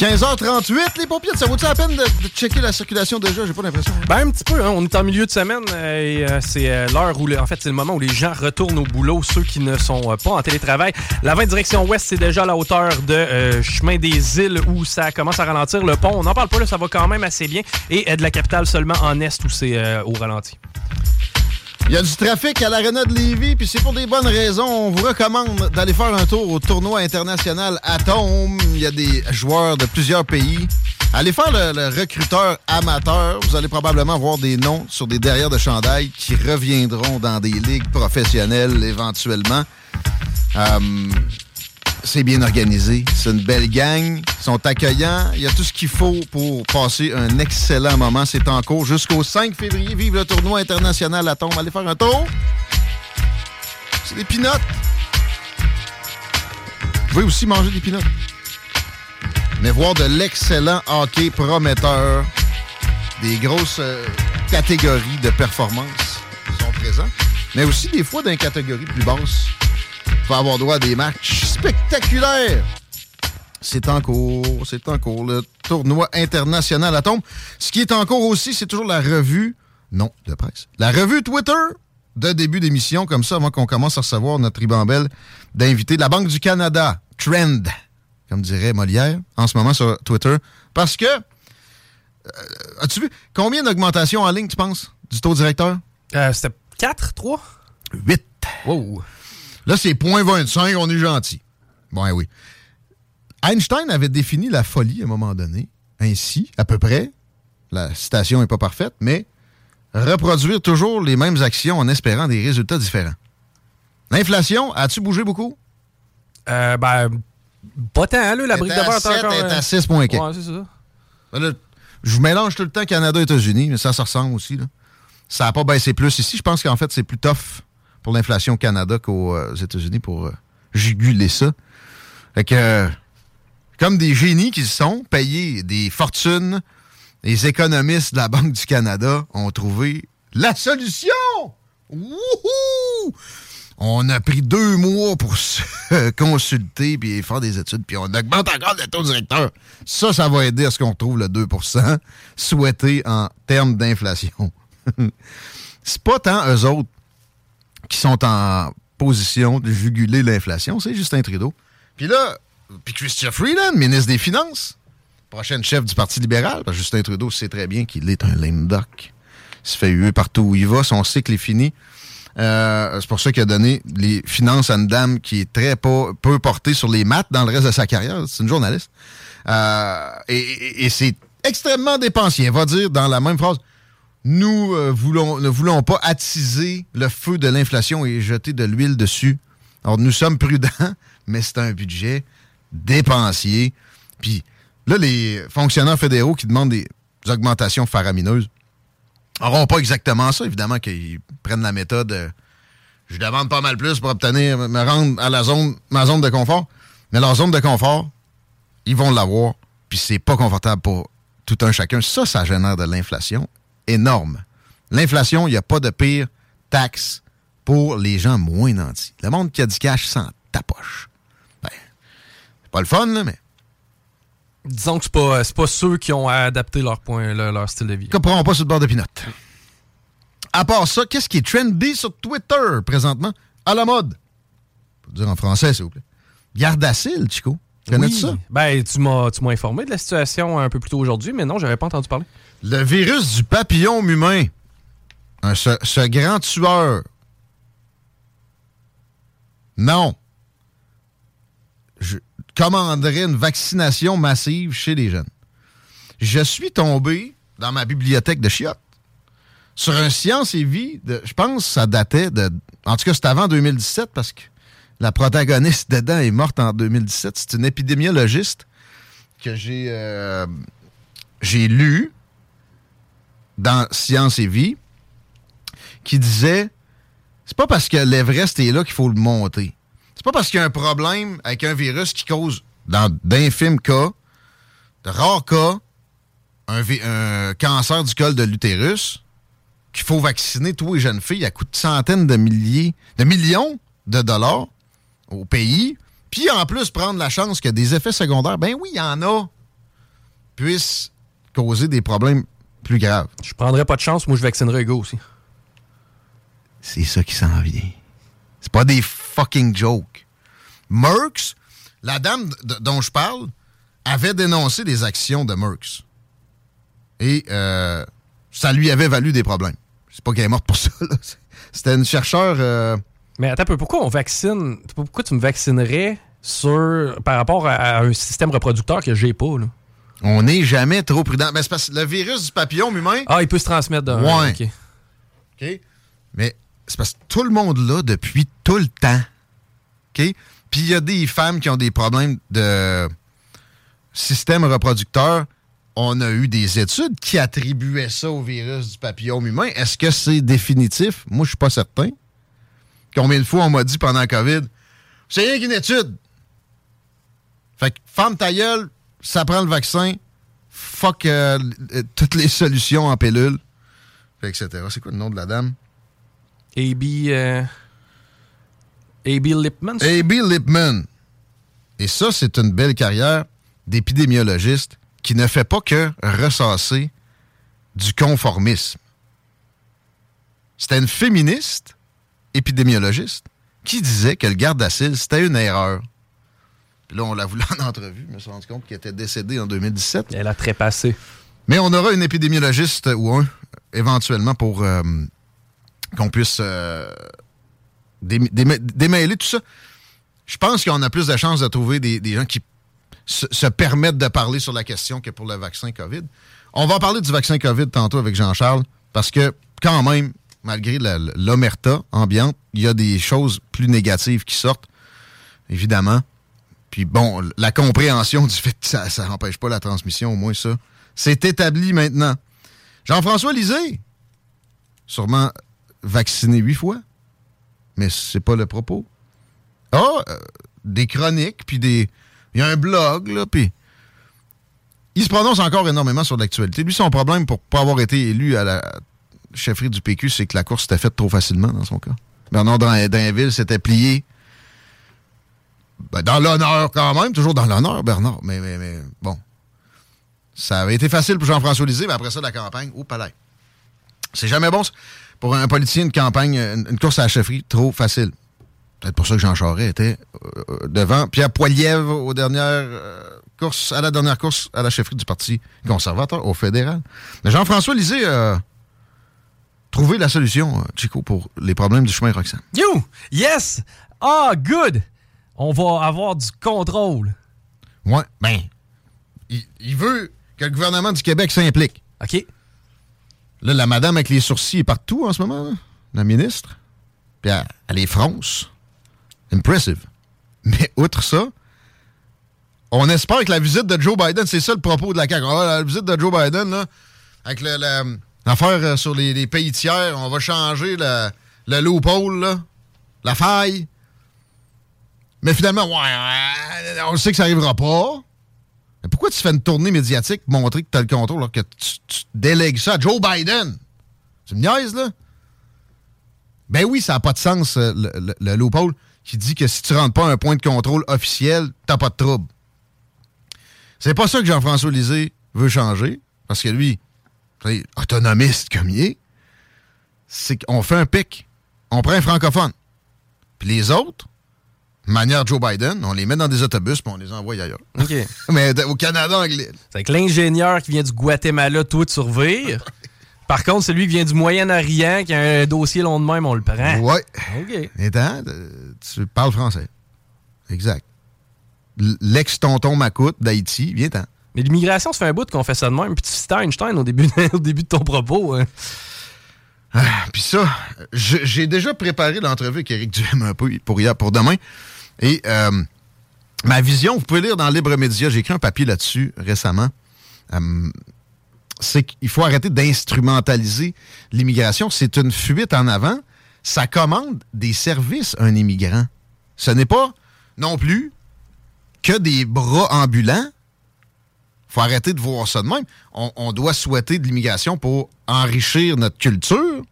15h38, les paupières, ça vaut-il la peine de, checker la circulation déjà? J'ai pas l'impression. Ben, un petit peu, hein. on est en milieu de semaine euh, et euh, c'est euh, l'heure où, en fait, c'est le moment où les gens retournent au boulot, ceux qui ne sont pas en télétravail. La 20 direction ouest, c'est déjà à la hauteur de Chemin des Îles où ça commence à ralentir. Le pont, on n'en parle pas, là, ça va quand même assez bien. Et de la capitale seulement en est où c'est au ralenti. Il y a du trafic à l'Arena de Lévis, puis c'est pour des bonnes raisons. On vous recommande d'aller faire un tour au tournoi international Atom. Il y a des joueurs de plusieurs pays. Allez faire le, recruteur amateur. Vous allez probablement voir des noms sur des derrières de chandail qui reviendront dans des ligues professionnelles éventuellement. Euh, c'est bien organisé. C'est une belle gang. Ils sont accueillants. Il y a tout ce qu'il faut pour passer un excellent moment. C'est en cours jusqu'au 5 février. Vive le tournoi international à tombe. Allez faire un tour. C'est des pinottes. Vous pouvez aussi manger des pinottes. Mais voir de l'excellent hockey prometteur, des grosses euh, catégories de performance sont présents, mais aussi des fois dans les catégories plus basses va avoir droit à des matchs spectaculaires. C'est en cours, c'est en cours. Le tournoi international à tombe. Ce qui est en cours aussi, c'est toujours la revue, non, de presse, la revue Twitter de début d'émission, comme ça, avant qu'on commence à recevoir notre ribambelle d'invités de la Banque du Canada, Trend, comme dirait Molière, en ce moment sur Twitter. Parce que, euh, as-tu vu, combien d'augmentations en ligne, tu penses, du taux directeur? Euh, C'était 4, 3? 8. Wow. Là, c'est 0.25, on est gentil. Bon, oui. Einstein avait défini la folie à un moment donné, ainsi, à peu près. La citation n'est pas parfaite, mais reproduire toujours les mêmes actions en espérant des résultats différents. L'inflation, as-tu bougé beaucoup? Euh, ben, pas tant, là, la brique de beurre est encore... est à 6 points. Ouais, c'est ça. Ben je vous mélange tout le temps Canada-États-Unis, mais ça, ça ressemble aussi. Là. Ça n'a pas baissé plus ici. Je pense qu'en fait, c'est plus tough pour l'inflation au Canada qu'aux euh, États-Unis pour euh, juguler ça. Fait que, euh, comme des génies qui sont, payés des fortunes, les économistes de la Banque du Canada ont trouvé la solution! Wouhou! On a pris deux mois pour se consulter puis faire des études, puis on augmente encore le taux directeur. Ça, ça va aider à ce qu'on retrouve le 2% souhaité en termes d'inflation. C'est pas tant eux autres qui sont en position de juguler l'inflation, c'est Justin Trudeau. Puis là, puis Christian Freeland, ministre des Finances, prochaine chef du Parti libéral, parce que Justin Trudeau sait très bien qu'il est un lame duck. Il se fait huer partout où il va, son cycle est fini. Euh, c'est pour ça qu'il a donné les finances à une dame qui est très peu, peu portée sur les maths dans le reste de sa carrière. C'est une journaliste. Euh, et, et c'est extrêmement dépensier. Elle va dire dans la même phrase Nous euh, ne voulons pas attiser le feu de l'inflation et jeter de l'huile dessus. Alors, nous sommes prudents, mais c'est un budget dépensier. Puis là, les fonctionnaires fédéraux qui demandent des augmentations faramineuses n'auront pas exactement ça. Évidemment qu'ils prennent la méthode euh, je demande pas mal plus pour obtenir, me rendre à la zone, ma zone de confort. Mais leur zone de confort, ils vont l'avoir, puis c'est pas confortable pour tout un chacun. Ça, ça génère de l'inflation énorme. L'inflation, il n'y a pas de pire taxe pour les gens moins nantis. Le monde qui a du cash sans ta poche. Ben, c'est pas le fun, là, mais. Disons que c'est pas, pas ceux qui ont adapté leur, point, leur, leur style de vie. Ils comprendront pas sur le bord de pinot. À part ça, qu'est-ce qui est trendy sur Twitter présentement? À la mode. Faut dire en français, s'il vous plaît. Gardacil, Chico. Tu connais Oui. ça? Ben, tu m'as, tu m'as informé de la situation un peu plus tôt aujourd'hui, mais non, j'avais pas entendu parler. Le virus du papillon humain. Ce, grand tueur. Non. Je commanderais une vaccination massive chez les jeunes. Je suis tombé dans ma bibliothèque de chiottes sur un Science et Vie, je pense que ça datait de... En tout cas, c'est avant 2017 parce que la protagoniste dedans est morte en 2017. C'est une épidémiologiste que j'ai euh, j'ai dans Science et Vie qui disait c'est pas parce que l'Everest est là qu'il faut le monter. C'est pas parce qu'il y a un problème avec un virus qui cause, dans d'infimes cas, de rares cas, un, cancer du col de l'utérus, qu'il faut vacciner tous les jeunes filles à coût de centaines de milliers, de millions de dollars au pays, puis en plus prendre la chance que des effets secondaires, ben oui, il y en a, puissent causer des problèmes plus graves. Je prendrais pas de chance, moi je vaccinerais Hugo aussi. C'est ça qui s'en vient. C'est pas des fucking jokes. Merckx, la dame dont je parle, avait dénoncé des actions de Merckx. Et euh, ça lui avait valu des problèmes. C'est pas qu'elle est morte pour ça. là. C'était une chercheure... euh, Mais attends un peu, pourquoi on vaccine Pourquoi tu me vaccinerais sur par rapport à, à un système reproducteur que j'ai pas là? On n'est jamais trop prudent. Ben, c'est parce que le virus du papillon humain... Ah, il peut se transmettre d'un. Ouais. ok. OK? Mais c'est parce que tout le monde l'a depuis tout le temps. OK? Puis il y a des femmes qui ont des problèmes de système reproducteur. On a eu des études qui attribuaient ça au virus du papillome humain. Est-ce que c'est définitif? Moi, je suis pas certain. Combien de fois on m'a dit pendant la COVID, c'est rien qu'une étude. Fait que ferme ta gueule, ça prend le vaccin, fuck euh, euh, toutes les solutions en pilule, etc. C'est quoi le nom de la dame? AB. euh, AB Lipman. A.B. Lipman. Et ça, c'est une belle carrière d'épidémiologiste qui ne fait pas que ressasser du conformisme. C'était une féministe épidémiologiste qui disait que le garde-acide, c'était une erreur. Puis là, on l'a voulu en entrevue. Je me suis rendu compte qu'elle était décédée en 2017. Elle a trépassé. Mais on aura une épidémiologiste ou un, éventuellement, pour euh, qu'on puisse euh, dém- démê- démêler tout ça. Je pense qu'on a plus de chances de trouver des, des gens qui se, se permettent de parler sur la question que pour le vaccin COVID. On va parler du vaccin COVID tantôt avec Jean-Charles, parce que quand même, malgré l'omerta ambiante, il y a des choses plus négatives qui sortent, évidemment. Puis bon, la compréhension du fait que ça n'empêche pas la transmission, au moins ça, c'est établi maintenant. Jean-François Lisée, sûrement vacciné huit fois, mais c'est pas le propos. Ah, euh, des chroniques, puis des... Il y a un blog, là, puis... Il se prononce encore énormément sur l'actualité. Lui, son problème pour pas avoir été élu à la chefferie du PQ, c'est que la course s'était faite trop facilement, dans son cas. Bernard Drinville s'était plié ben, dans l'honneur quand même, toujours dans l'honneur, Bernard. Mais, mais, bon. Ça avait été facile pour Jean-François Lisée, mais après ça, la campagne, au palais. C'est jamais bon pour un politicien, une campagne, une, course à la chefferie, trop facile. Peut-être pour ça que Jean Charest était euh, euh, devant Pierre Poilievre aux dernières euh, courses, à la dernière course à la chefferie du Parti conservateur au fédéral. Mais Jean-François Lisée, euh, trouvé la solution, Chico, pour les problèmes du chemin Roxane. You! Yes! Ah, good! On va avoir du contrôle. Ouais, ben, il, il veut que le gouvernement du Québec s'implique. OK. Là, la madame avec les sourcils est partout en ce moment, là, la ministre. Puis elle, elle est fronce. Impressive. Mais outre ça, on espère que la visite de Joe Biden, c'est ça le propos de la CAQ. Ah, la visite de Joe Biden, là, avec l'affaire euh, sur les, les pays tiers, on va changer le, le loophole, là, la faille. Mais finalement, ouais, ouais, on sait que ça n'arrivera pas. Mais pourquoi tu fais une tournée médiatique pour montrer que tu as le contrôle alors que tu, délègues ça à Joe Biden? Tu me niaises, là? Ben oui, ça n'a pas de sens, euh, le, le- le loophole, qui dit que si tu rentres pas un point de contrôle officiel, t'as pas de trouble. C'est pas ça que Jean-François Lisée veut changer, parce que lui, autonomiste comme il est, c'est qu'on fait un pic. On prend un francophone. Puis les autres, manière Joe Biden, on les met dans des autobus puis on les envoie ailleurs. OK. Mais au Canada anglais. C'est que l'ingénieur qui vient du Guatemala, tout de survivre. Par contre, celui qui vient du Moyen-Orient, qui a un dossier long de même, on le prend. Ouais. OK. Et euh, tu parles français. Exact. L'ex-tonton Macoute d'Haïti, viens-t'en. Mais l'immigration, ça fait un bout qu'on fait ça de même. Puis tu citais Einstein au début, au début de ton propos. hein. Puis ça, j'ai déjà préparé l'entrevue avec Éric Duhem un peu pour, hier, pour demain. Et euh, ma vision, vous pouvez lire dans Libre Média, j'ai écrit un papier là-dessus récemment. Euh, c'est qu'il faut arrêter d'instrumentaliser l'immigration. C'est une fuite en avant. Ça commande des services à un immigrant. Ce n'est pas non plus que des bras ambulants. faut arrêter de voir ça de même. On, on doit souhaiter de l'immigration pour enrichir notre culture,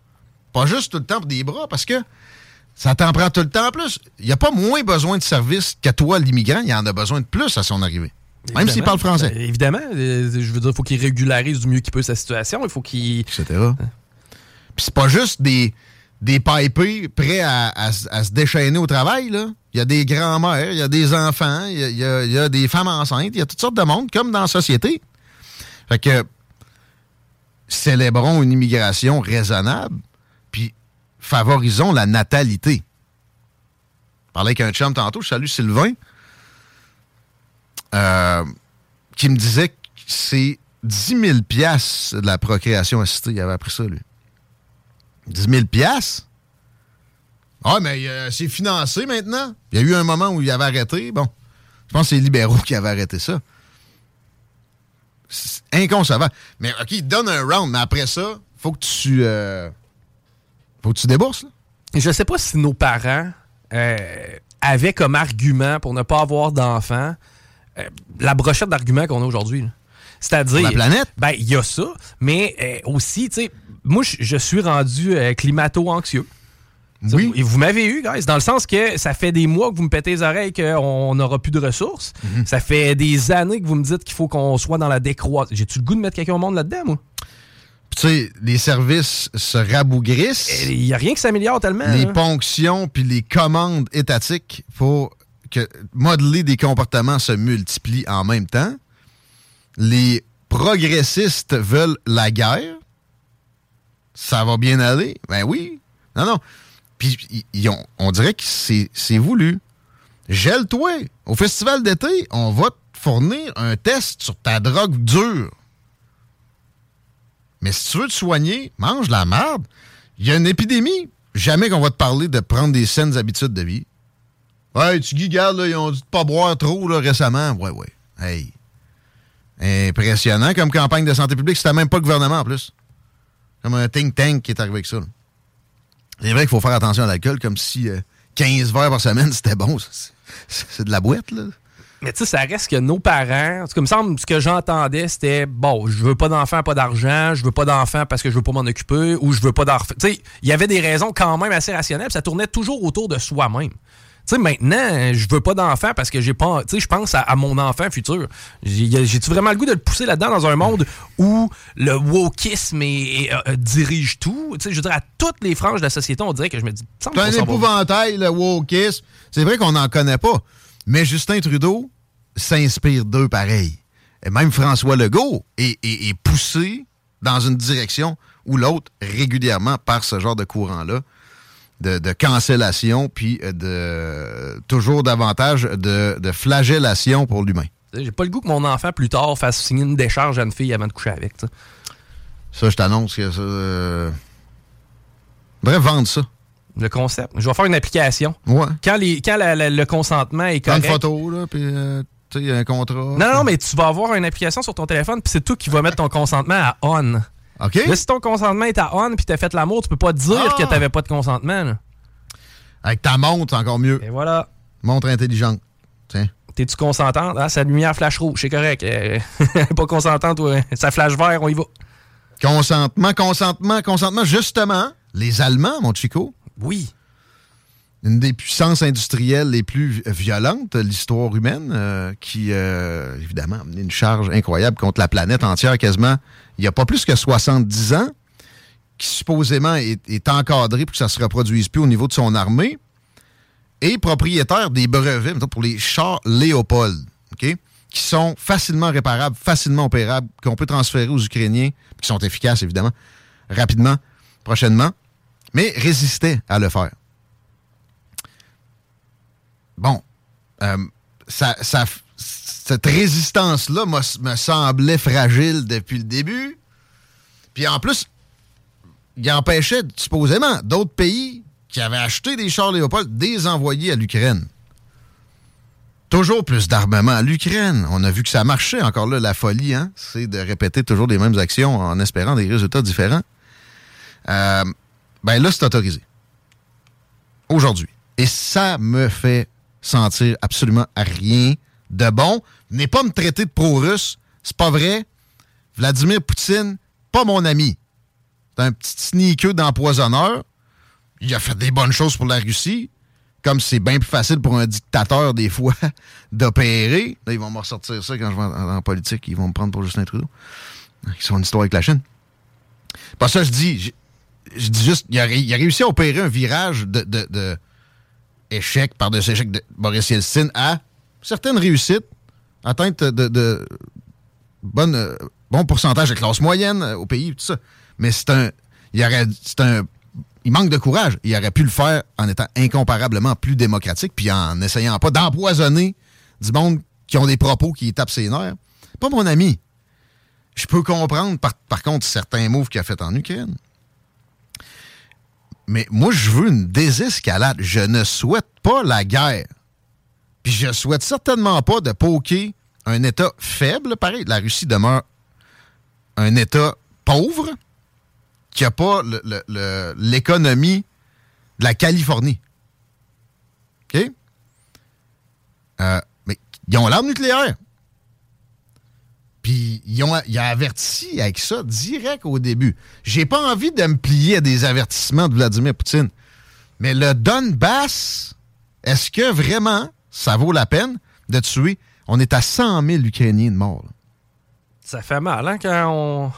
pas juste tout le temps pour des bras, parce que ça t'en prend tout le temps en plus. Il n'y a pas moins besoin de services que toi, l'immigrant. Il y en a besoin de plus à son arrivée. Même s'il parle français. Ben, évidemment. Euh, Je veux dire, il faut qu'il régularise du mieux qu'il peut sa situation. Il faut qu'il. etc. Puis c'est pas juste des, des pipés prêts à, à se déchaîner au travail, là. Il y a des grands-mères, il y a des enfants, il y a, y a- y a des femmes enceintes, il y a toutes sortes de monde, comme dans la société. Fait que célébrons une immigration raisonnable, favorisons la natalité. Je parlais avec un chum tantôt, je salue Sylvain, euh, qui me disait que c'est 10 000 piastres de la procréation assistée. Il avait appris ça, lui. 10 000 piastres? Ah, mais euh, c'est financé maintenant. Il y a eu un moment où il avait arrêté. Bon, je pense que c'est les libéraux qui avaient arrêté ça. C'est inconcevable. Mais OK, donne un round, mais après ça, faut que tu... euh, faut que tu débourses, là. Je sais pas si nos parents euh, avaient comme argument pour ne pas avoir d'enfants euh, la brochette d'arguments qu'on a aujourd'hui. là. C'est-à-dire. La planète? Ben, il y a ça, mais euh, aussi, tu sais, moi, je- je suis rendu euh, climato-anxieux. Oui. Et vous m'avez eu, guys, dans le sens que ça fait des mois que vous me pétez les oreilles qu'on n'aura plus de ressources. Mhm. Ça fait des années que vous me dites qu'il faut qu'on soit dans la décroissance. J'ai-tu le goût de mettre quelqu'un au monde là-dedans, moi? Sais, les services se rabougrissent. Il n'y a rien qui s'améliore tellement. les ponctions puis les commandes étatiques pour que modeler des comportements se multiplient en même temps. Les progressistes veulent la guerre. Ça va bien aller? Ben oui. Non, non. Puis ont- on dirait que c'est voulu. Gèle-toi. Au festival d'été, on va te fournir un test sur ta drogue dure. Mais si tu veux te soigner, mange la merde. Il y a une épidémie. Jamais qu'on va te parler de prendre des saines habitudes de vie. Ouais, tu là, ils ont dit de pas boire trop là, récemment. Ouais, ouais. Hey. Impressionnant comme campagne de santé publique. C'était même pas le gouvernement en plus. Comme un think tank qui est arrivé avec ça. C'est vrai qu'il faut faire attention à l'alcool, comme si euh, 15 verres par semaine, c'était bon. c'est de la boîte, là. Mais tu sais, ça reste que nos parents, cas, il me semble, ce que j'entendais, c'était bon, je veux pas d'enfants, pas d'argent, je veux pas d'enfants parce que je veux pas m'en occuper, ou je veux pas d'enfants. Tu sais, il y avait des raisons quand même assez rationnelles, puis ça tournait toujours autour de soi-même. Tu sais, maintenant, je veux pas d'enfants parce que j'ai pas. Tu sais, je pense à, à mon enfant futur. J'ai- J'ai-tu vraiment le goût de le pousser là-dedans dans un monde où le wokisme est, euh, dirige tout? Tu sais, je veux dire, à toutes les franges de la société, on dirait que je me dis. C'est un va- épouvantail, le wokisme. C'est vrai qu'on n'en connaît pas. Mais Justin Trudeau s'inspire d'eux pareil. Et même François Legault est, est- est poussé dans une direction ou l'autre régulièrement par ce genre de courant-là de, de cancellation, puis euh, de toujours davantage de, de flagellation pour l'humain. J'ai pas le goût que mon enfant, plus tard, fasse signer une décharge à une fille avant de coucher avec. t'sais. Ça, je t'annonce que ça... Euh... Bref, vendre ça. Le concept. Je vais faire une application. Ouais. Quand, les, quand la- la- le consentement est Prends une correct. photo, là, puis euh, tu sais, il y a un contrat. Non, non, mais tu vas avoir une application sur ton téléphone, puis c'est toi qui vas mettre ton consentement à on. OK? Là, si ton consentement est à on, puis t'as fait l'amour, tu peux pas dire Ah! que t'avais pas de consentement. là. Avec ta montre, c'est encore mieux. Et voilà. Montre intelligente. Tiens. T'es-tu consentante? Ah, sa lumière flash rouge, c'est correct. Euh, pas consentante, toi. Ça flash vert, on y va. Consentement, consentement, consentement. Justement, les Allemands, mon Chico, Oui. une des puissances industrielles les plus violentes de l'histoire humaine, euh, qui, euh, évidemment, a amené une charge incroyable contre la planète entière quasiment il n'y a pas plus que 70 ans, qui supposément est, est encadré pour que ça ne se reproduise plus au niveau de son armée, et propriétaire des brevets pour les chars Léopold, qui sont facilement réparables, facilement opérables, qu'on peut transférer aux Ukrainiens, qui sont efficaces, évidemment, rapidement, prochainement, mais résistaient à le faire. Bon, euh, ça, cette résistance-là me semblait fragile depuis le début. Puis en plus, il empêchait supposément d'autres pays qui avaient acheté des chars Léopold de les envoyer à l'Ukraine. Toujours plus d'armement à l'Ukraine. On a vu que ça marchait. Encore là, la folie, hein, c'est de répéter toujours les mêmes actions en espérant des résultats différents. Euh, ben là, c'est autorisé. Aujourd'hui. Et ça me fait sentir absolument rien de bon. N'est pas me traiter de pro-russe. C'est pas vrai. Vladimir Poutine, pas mon ami. C'est un petit sneaker d'empoisonneur. Il a fait des bonnes choses pour la Russie. Comme c'est bien plus facile pour un dictateur, des fois, d'opérer. Là, ils vont me ressortir ça quand je vais en, politique. Ils vont me prendre pour Justin Trudeau. Ils sont une histoire avec la Chine. Pas ça, je dis. Je, dis juste, il a, réussi à opérer un virage de, de- de échec par-dessus échec de Boris Yeltsin à certaines réussites, atteinte de, euh, bon pourcentage de classe moyenne euh, au pays, tout ça. Mais c'est un, il aurait, c'est un, il manque de courage. Il aurait pu le faire en étant incomparablement plus démocratique, puis en essayant pas d'empoisonner du monde qui ont des propos qui tapent ses nerfs. Pas mon ami. Je peux comprendre, par, par contre, certains moves qu'il a fait en Ukraine. Mais moi, je veux une désescalade. Je ne souhaite pas la guerre. Puis je souhaite certainement pas de poker un État faible. Pareil, la Russie demeure un État pauvre qui n'a pas l'économie de la Californie. OK? Euh, mais ils ont l'arme nucléaire. Puis ils ont, il a averti avec ça direct au début. J'ai pas envie de me plier à des avertissements de Vladimir Poutine. Mais le Donbass, est-ce que vraiment ça vaut la peine de tuer? On est à 100 000 Ukrainiens de morts. là. Ça fait mal, hein, quand on.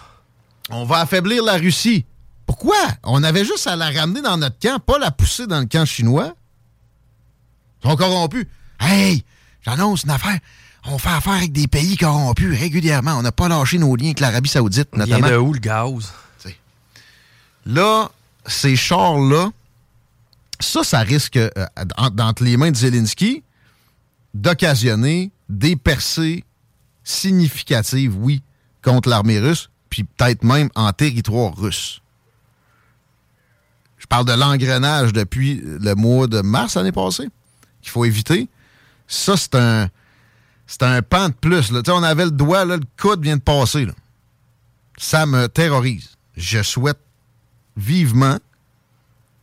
On va affaiblir la Russie. Pourquoi? On avait juste à la ramener dans notre camp, pas la pousser dans le camp chinois. Ils sont corrompus. Hey, j'annonce une affaire. On fait affaire avec des pays corrompus régulièrement. On n'a pas lâché nos liens avec l'Arabie Saoudite, notamment. de où le gaz? Là, ces chars-là, ça, ça risque, euh, en- entre les mains de Zelensky, d'occasionner des percées significatives, oui, contre l'armée russe, puis peut-être même en territoire russe. Je parle de l'engrenage depuis le mois de mars l'année passée, qu'il faut éviter. Ça, c'est un, c'est un pan de plus. là. On avait le doigt, là, le coude vient de passer. là. Ça me terrorise. Je souhaite vivement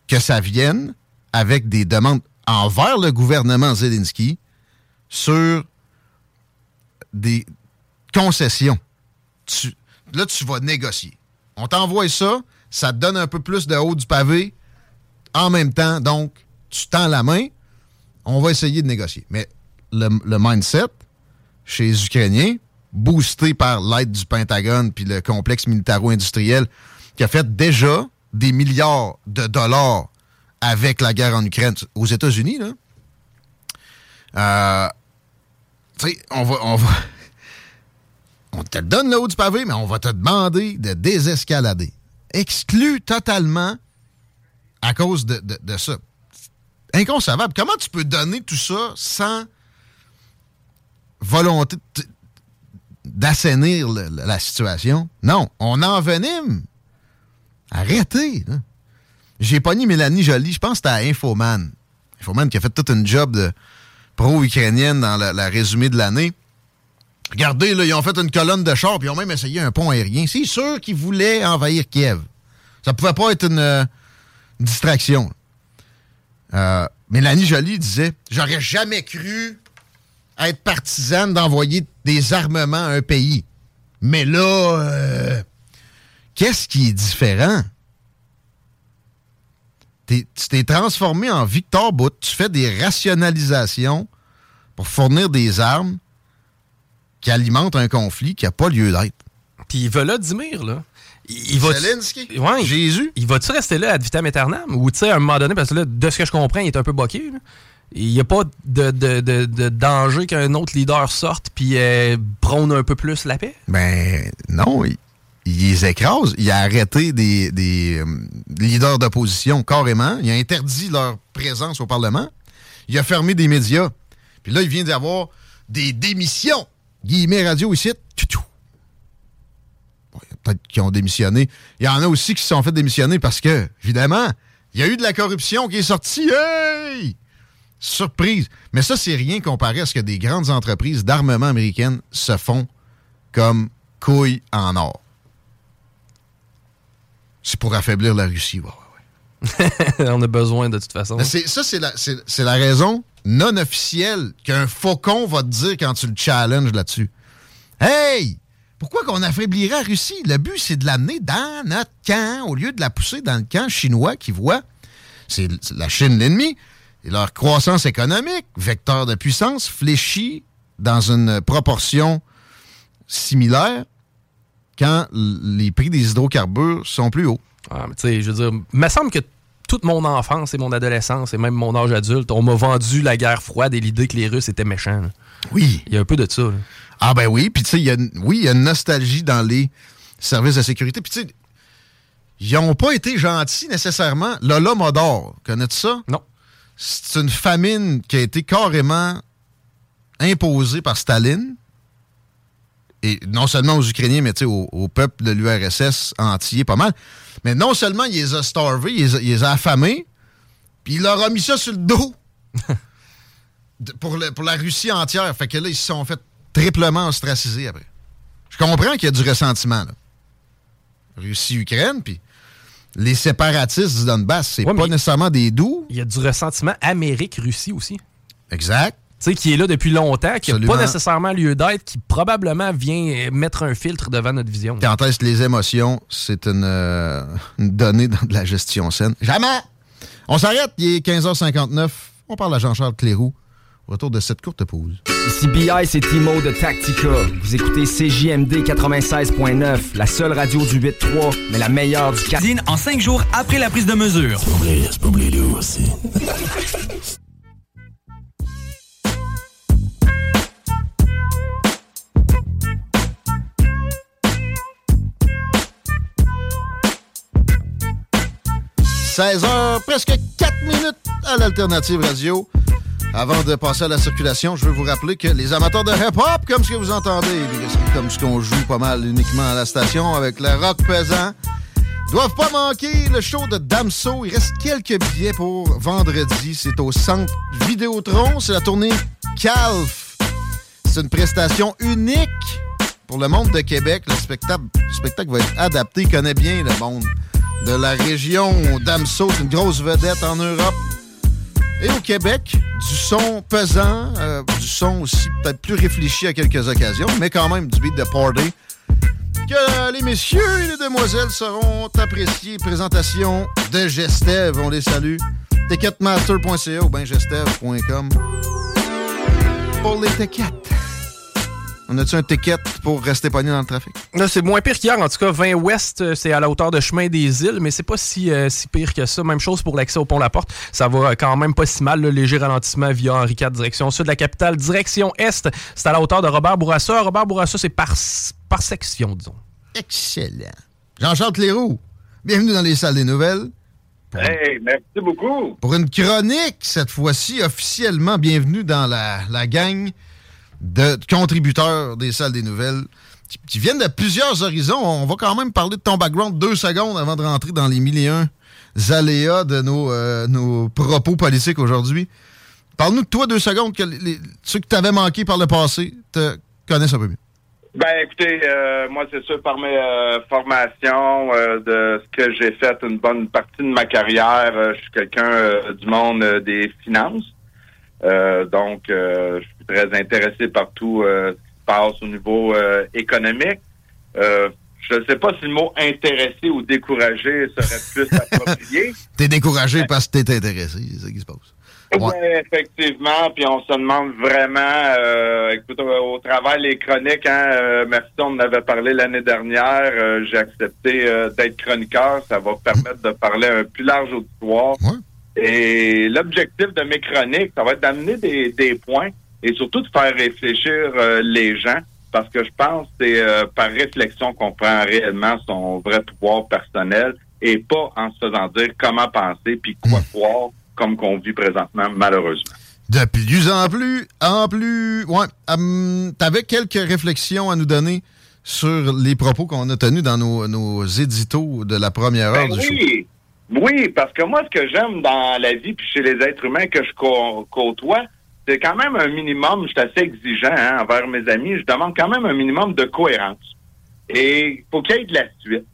que ça vienne avec des demandes envers le gouvernement Zelensky sur des concessions. Là, tu vas négocier. On t'envoie ça, ça te donne un peu plus de haut du pavé. En même temps, donc, tu tends la main, on va essayer de négocier. Mais le mindset chez les Ukrainiens, boosté par l'aide du Pentagone puis le complexe militaro-industriel qui a fait déjà des milliards de dollars avec la guerre en Ukraine aux États-Unis, là. Euh, tu sais, on va, on va. On te donne le haut du pavé, mais on va te demander de désescalader. Exclu totalement à cause de, de- de ça. Inconcevable. Comment tu peux donner tout ça sans volonté d'assainir la situation? Non, on envenime. Arrêtez. J'ai pogné Mélanie Jolie, je pense que c'était à Infoman. Infoman qui a fait toute une job de pro-ukrainienne dans la, la résumé de l'année. Regardez, là, ils ont fait une colonne de chars, puis ils ont même essayé un pont aérien. C'est sûr qu'ils voulaient envahir Kiev. Ça pouvait pas être une, euh, distraction. Euh, Mélanie Joly disait J'aurais jamais cru être partisane d'envoyer des armements à un pays. Mais là, euh, qu'est-ce qui est différent? T'es- tu t'es transformé en Victor Bout. Tu fais des rationalisations pour fournir des armes qui alimentent un conflit qui n'a pas lieu d'être. Puis Volodymyr, là. Il il va. Zelensky? Ouais. Jésus? Il va-tu rester là ad vitam aeternam? Ou, tu sais, à un moment donné, parce que là, de ce que je comprends, il est un peu boqué. là. Il n'y a pas de, de- de- danger qu'un autre leader sorte puis euh, prône un peu plus la paix? Ben non, il, les écrase. Il a arrêté des, des, euh, leaders d'opposition carrément. Il a interdit leur présence au Parlement. Il a fermé des médias. Puis là, il vient d'y avoir des démissions. Guillemets radio ici. Tchou. Bon, Peut-être qui ont démissionné. Il y en a aussi qui se sont fait démissionner parce que, évidemment, il y a eu de la corruption qui est sortie. Hey! Surprise. Mais ça, c'est rien comparé à ce que des grandes entreprises d'armement américaines se font comme couilles en or. C'est pour affaiblir la Russie. ouais, ouais, ouais. On a besoin de toute façon. Ça, c'est la, raison non officielle qu'un faucon va te dire quand tu le challenges là-dessus. Hey! Pourquoi qu'on affaiblirait la Russie? Le but, c'est de l'amener dans notre camp au lieu de la pousser dans le camp chinois qui voit c'est la Chine l'ennemi et leur croissance économique, vecteur de puissance, fléchit dans une proportion similaire quand les prix des hydrocarbures sont plus hauts. Ah, mais tu sais, je veux dire, il me semble que toute mon enfance et mon adolescence et même mon âge adulte, on m'a vendu la guerre froide et l'idée que les Russes étaient méchants. là. Oui. Il y a un peu de ça. là. Ah ben oui, puis tu sais, il y a une- oui, il y a une nostalgie dans les services de sécurité. Puis tu sais, ils n'ont pas été gentils nécessairement. Lola Modor, connais-tu ça? Non. C'est une famine qui a été carrément imposée par Staline. Et non seulement aux Ukrainiens, mais au, au peuple de l'URSS entier, pas mal. Mais non seulement il les a starvés, il les a, il les a affamés, puis il leur a mis ça sur le dos pour, le- pour la Russie entière. Fait que là, ils se sont fait triplement ostracisés après. Je comprends qu'il y a du ressentiment. Russie-Ukraine, puis les séparatistes du Donbass, c'est Ouais, pas nécessairement des doux. Il y a du ressentiment Amérique-Russie aussi. Exact. Tu sais, qui est là depuis longtemps, qui n'a pas nécessairement lieu d'être, qui probablement vient mettre un filtre devant notre vision. Quand est-ce que les émotions, c'est une, euh, une donnée dans de la gestion saine? Jamais! On s'arrête, il est 15h59. On parle à Jean-Charles Cléroux. Retour de cette courte pause. Ici BI, c'est Timo de Tactica. Vous écoutez CJMD 96.9, la seule radio du 8-3, mais la meilleure du 4. Cuisine en cinq jours après la prise de mesure. – 16h, presque 4 minutes à l'Alternative Radio. Avant de passer à la circulation, je veux vous rappeler que les amateurs de hip-hop, comme ce que vous entendez, comme ce qu'on joue pas mal uniquement à la station avec le rock pesant, doivent pas manquer le show de Damso. Il reste quelques billets pour vendredi. C'est au centre Vidéotron. C'est la tournée Calf. C'est une prestation unique pour le monde de Québec. Le spectacle, le spectacle va être adapté. Il connaît bien le monde de la région. Damso, c'est une grosse vedette en Europe. Et au Québec, du son pesant, euh, du son aussi peut-être plus réfléchi à quelques occasions, mais quand même du beat de party que les messieurs et les demoiselles seront appréciés. Présentation de Gestev, on les salue. Ticketmaster.ca ou bien gestev.com pour les tickets. On a-tu un ticket pour rester pogné dans le trafic? Là, c'est moins pire qu'hier. En tout cas, 20 Ouest, euh, c'est à la hauteur de Chemin des Îles, mais c'est pas si, euh, si pire que ça. Même chose pour l'accès au pont La Porte. Ça va euh, quand même pas si mal. Le léger ralentissement via Henri IV, direction sud de la capitale, direction est. C'est à la hauteur de Robert Bourassa. Robert Bourassa, c'est par, par section, disons. Excellent. Jean-Charles Cléroux, Bienvenue dans les salles des nouvelles. Hey, merci beaucoup. Pour une chronique, cette fois-ci, officiellement, bienvenue dans la, la gang de contributeurs des salles des nouvelles qui, viennent de plusieurs horizons. On va quand même parler de ton background deux secondes avant de rentrer dans les mille et un aléas de nos, euh, propos politiques aujourd'hui. Parle-nous de toi deux secondes, ceux que tu avais manqué par le passé te connaissent un peu mieux. Ben, écoutez, euh, moi, c'est sûr, par mes euh, formations, euh, de ce que j'ai fait une bonne partie de ma carrière, je suis quelqu'un du monde des finances. Donc, je très intéressé par tout euh, ce qui se passe au niveau euh, économique. Euh, je ne sais pas si le mot intéressé ou découragé serait plus approprié. T'es découragé parce que t'es intéressé, c'est ça qui se passe. Oui, effectivement. Puis on se demande vraiment, euh, écoute, au, au travail, les chroniques, hein, merci, on en avait parlé l'année dernière. J'ai accepté d'être chroniqueur. Ça va permettre de parler à un plus large auditoire. Et l'objectif de mes chroniques, ça va être d'amener des, des points et surtout de faire réfléchir euh, les gens. Parce que je pense que c'est euh, par réflexion qu'on prend réellement son vrai pouvoir personnel et pas en se faisant dire comment penser puis quoi croire comme qu'on vit présentement, malheureusement. De plus en plus, en plus. Ouais. hum, T'avais quelques réflexions à nous donner sur les propos qu'on a tenus dans nos, nos éditos de la première heure Ben du show. oui, oui, parce que moi, ce que j'aime dans la vie puis chez les êtres humains que je cô- côtoie, c'est quand même un minimum, je suis assez exigeant hein, envers mes amis, je demande quand même un minimum de cohérence. Et faut qu'il y ait de la suite.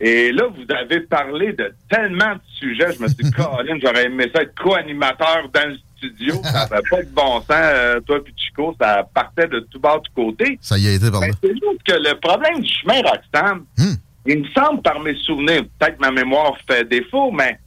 Et là, vous avez parlé de tellement de sujets, je me suis dit, Colin, j'aurais aimé ça être co-animateur dans le studio. Ça n'avait pas de bon sens, euh, toi puis Chico, ça partait de tout bas, de côté. Ça y a été par là. Ben, c'est juste que le problème du chemin Roxham, il me semble par mes souvenirs, peut-être ma mémoire fait défaut, mais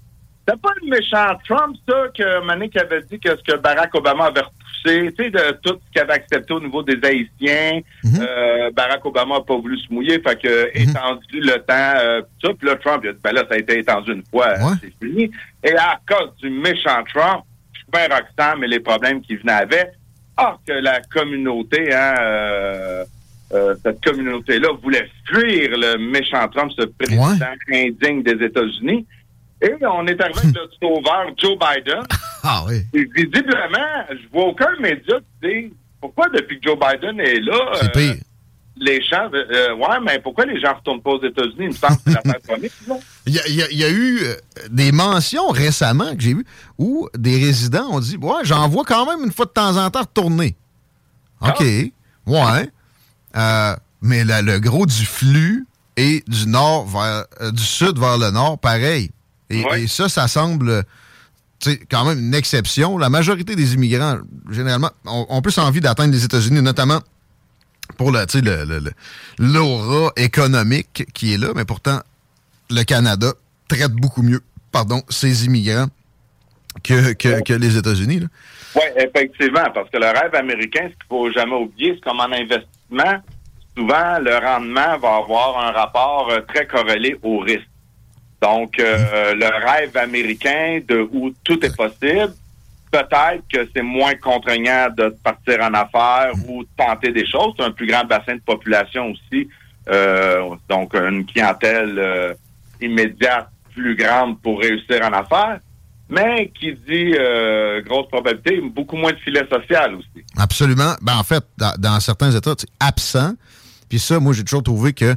c'est pas le méchant Trump, ça, que Manik avait dit que ce que Barack Obama avait repoussé, tu sais, de tout ce qu'il avait accepté au niveau des Haïtiens. Euh, Barack Obama n'a pas voulu se mouiller, fait que étendu le temps, euh, tout ça, puis là, Trump, il a dit, ben là, ça a été étendu une fois, c'est fini. Et à cause du méchant Trump, Super Roxham et les problèmes qui venaient avec, ah, que la communauté, hein, euh, euh, cette communauté-là voulait fuir le méchant Trump, ce président indigne des États-Unis. Et on est arrivé avec le sauveur Joe Biden. Ah oui. Et visiblement, je vois aucun média qui dit pourquoi depuis que Joe Biden est là, C'est euh, les gens, euh, ouais, mais pourquoi les gens retournent pas aux États-Unis? Il me semble que c'est l'affaire. Il y y y a eu euh, des mentions récemment que j'ai vues où des résidents ont dit Ouais, j'en vois quand même une fois de temps en temps retourner. OK. Ouais. Euh, mais la- le gros du flux est du nord vers euh, du sud vers le nord, pareil. Et, et ça, ça semble quand même une exception. La majorité des immigrants, généralement, ont, ont plus envie d'atteindre les États-Unis, notamment pour le- le- le- l'aura économique qui est là, mais pourtant, le Canada traite beaucoup mieux, pardon, ses immigrants que, que, que les États-Unis. Oui, effectivement, parce que le rêve américain, ce qu'il faut jamais oublier, c'est comme en investissement, souvent le rendement va avoir un rapport euh, très corrélé au risque. Donc, euh, le rêve américain de où tout est possible, peut-être que c'est moins contraignant de partir en affaires ou de tenter des choses. C'est un plus grand bassin de population aussi, euh, donc une clientèle euh, immédiate plus grande pour réussir en affaires. Mais qui dit euh, grosse probabilité, beaucoup moins de filet social aussi. Absolument. Ben, en fait, dans, dans certains États, c'est absent. Puis ça, moi, j'ai toujours trouvé que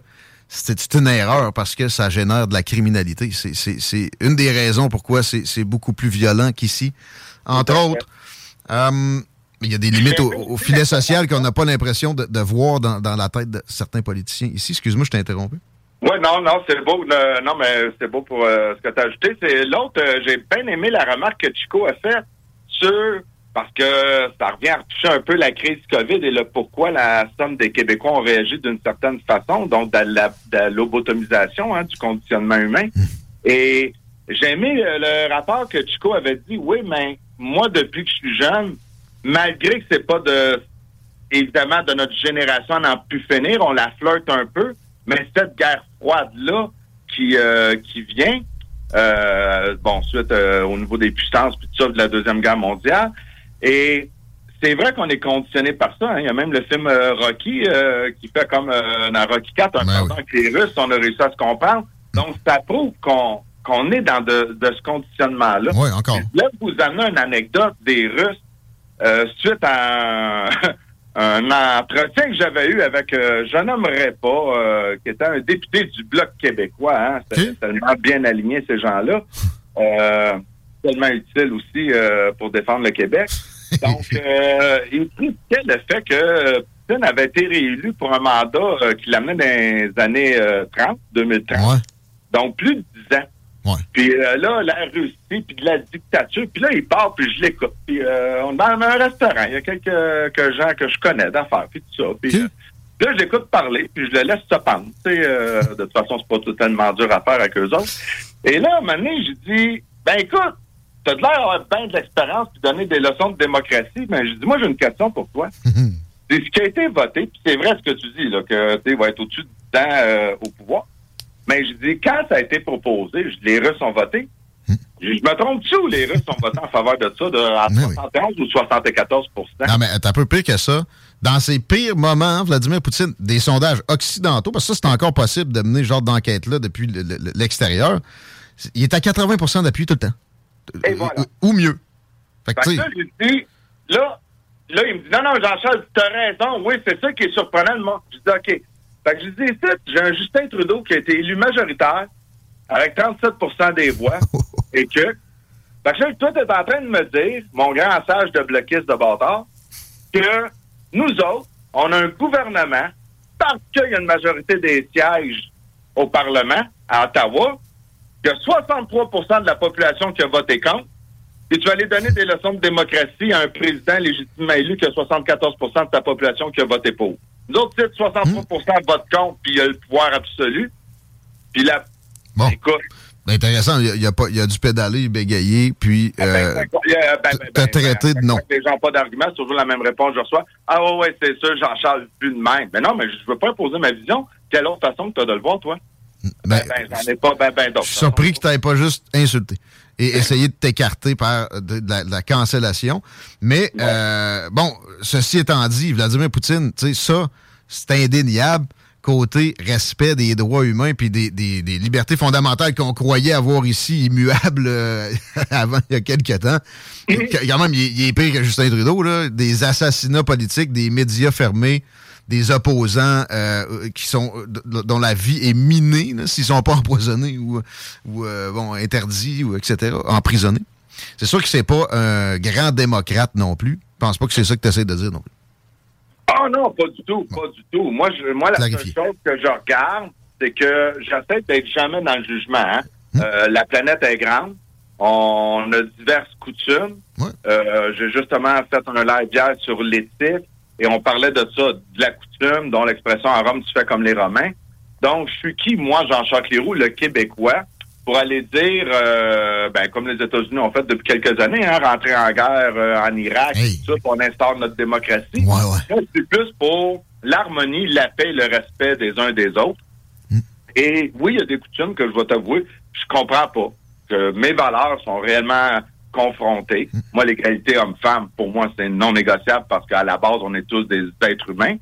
c'est une erreur parce que ça génère de la criminalité. C'est- une des raisons pourquoi c'est beaucoup plus violent qu'ici. Entre autres, euh, il y a des limites au, au filet social qu'on n'a pas l'impression de, de voir dans, dans la tête de certains politiciens. Ici, excuse-moi, je t'ai interrompu. Oui, non, non, c'est beau. euh, non, mais c'est beau pour euh, ce que tu as ajouté. C'est l'autre, euh, j'ai bien aimé la remarque que Chico a faite sur parce que ça revient à retoucher un peu la crise COVID et le pourquoi la somme des Québécois ont réagi d'une certaine façon, donc de lobotomisation, hein, du conditionnement humain. Et j'ai aimé euh, le rapport que Chico avait dit, oui, mais moi, depuis que je suis jeune, malgré que c'est pas de évidemment de notre génération à n'en plus finir, on la flirte un peu, mais cette guerre froide-là qui, euh, qui vient, euh, bon, suite euh, au niveau des puissances, puis tout ça, de la Deuxième Guerre mondiale, et c'est vrai qu'on est conditionné par ça. hein. Il y a même le film euh, Rocky euh, qui fait comme euh, dans Rocky 4, un pendant que les Russes, on a réussi à se comprendre. Donc, ça prouve qu'on qu'on est dans de, de ce conditionnement-là. Oui, encore. Là, vous amenez une anecdote des Russes euh, suite à un, un entretien que j'avais eu avec, euh, je nommerai pas, euh, qui était un député du Bloc québécois. Hein, C'était tellement bien aligné, ces gens-là. Tellement utile aussi euh, pour défendre le Québec. Donc, euh, il critiquait le fait que Poutine avait été réélu pour un mandat euh, qui l'amenait dans les années euh, 30, 2030. Ouais. Donc, plus de 10 ans. Ouais. Puis là, la Russie, puis de la dictature. Puis là, il part, puis je l'écoute. Puis on est dans un restaurant. Il y a quelques, quelques gens que je connais d'affaires, puis tout ça. Puis là, je l'écoute parler, puis je le laisse se pendre. Euh, de toute façon, c'est pas totalement dur à faire avec eux autres. Et là, à un moment donné, j'ai dit, ben écoute, t'as de l'air d'avoir bien de l'expérience, puis donner des leçons de démocratie. Ben, j'ai dit, moi, j'ai une question pour toi. C'est ce qui a été voté, puis c'est vrai ce que tu dis, là, que tu va être au-dessus temps euh, au pouvoir. Mais je dis, quand ça a été proposé, je dis, les Russes ont voté. Je, je me trompe-tu ou les Russes ont voté en faveur de ça, de à Mais oui. 71 ou 74% Non, mais t'as un peu pire que ça. Dans ses pires moments, Vladimir Poutine, des sondages occidentaux, parce que ça, c'est encore possible de mener ce genre d'enquête-là depuis le- le- l'extérieur, il est à 80% d'appui tout le temps. Et voilà. Ou, ou mieux. Fait que, Fait que là, j'ai dit, là, là, il me dit, non, non, Jean-Charles, tu as raison. Oui, c'est ça qui est surprenant. Moi, je dis, OK. Fait que je dis, j'ai un Justin Trudeau qui a été élu majoritaire avec 37% des voix et que. Fait que là, toi, tu es en train de me dire, mon grand sage de bloquiste de bâtard, que nous autres, on a un gouvernement, parce qu'il y a une majorité des sièges au Parlement, à Ottawa, qu'il y a 63% de la population qui a voté contre, et tu vas aller donner des leçons de démocratie à un président légitimement élu qui a 74% de sa population qui a voté pour. Nous autres, c'est 63% votent contre, puis il y a le pouvoir absolu. Puis là, bon, écoute, intéressant. Il y a, il pas, il y a du pédaler, bégayer, puis ben, euh, ben, ben, ben, ben, t'as ben, traité ben, de non. Les gens n'ont pas d'argument, c'est toujours la même réponse que je reçois. Ah ouais, ouais, c'est sûr, Jean-Charles, plus de même. Mais non, mais je veux pas imposer ma vision. Quelle autre façon que tu as de le voir, toi? Ben, Ben, j'en ai pas ben, ben d'autres. je suis surpris que tu n'aies pas juste insulté et essayé de t'écarter par de, de la, de la cancellation. Mais, euh, bon, ceci étant dit, Vladimir Poutine, tu sais, ça, c'est indéniable côté respect des droits humains puis des, des- des libertés fondamentales qu'on croyait avoir ici immuables euh, avant il y a quelques temps. Qu- Quand même, il, il est pire que Justin Trudeau, là. Des assassinats politiques, des médias fermés, des opposants euh, qui sont d- dont la vie est minée, s'ils sont pas empoisonnés ou, ou euh, bon, interdits ou etc., emprisonnés. C'est sûr que c'est pas un grand démocrate non plus. Je pense pas que c'est ça que tu essaies de dire non plus. Ah non, pas du tout, pas du tout. Moi, je, moi la seule chose que je regarde, c'est que j'essaie d'être jamais dans le jugement. hein. Euh, la planète est grande. On a diverses coutumes. Ouais. Euh, J'ai justement fait un live hier sur l'éthique et on parlait de ça, de la coutume, dont l'expression en Rome, tu fais comme les Romains. Donc, je suis qui, moi, Jean-Jacques Leroux, le Québécois, pour aller dire, euh, ben, comme les États-Unis ont fait depuis quelques années, hein, rentrer en guerre euh, en Irak, Hey. tout ça, on instaure notre démocratie. Ouais, ouais. C'est plus pour l'harmonie, la paix et le respect des uns des autres. Mm. Et oui, il y a des coutumes que je vais t'avouer, je comprends pas. Que mes valeurs sont réellement confrontées. Mm. Moi, l'égalité homme-femme, pour moi, c'est non négociable parce qu'à la base, on est tous des êtres humains.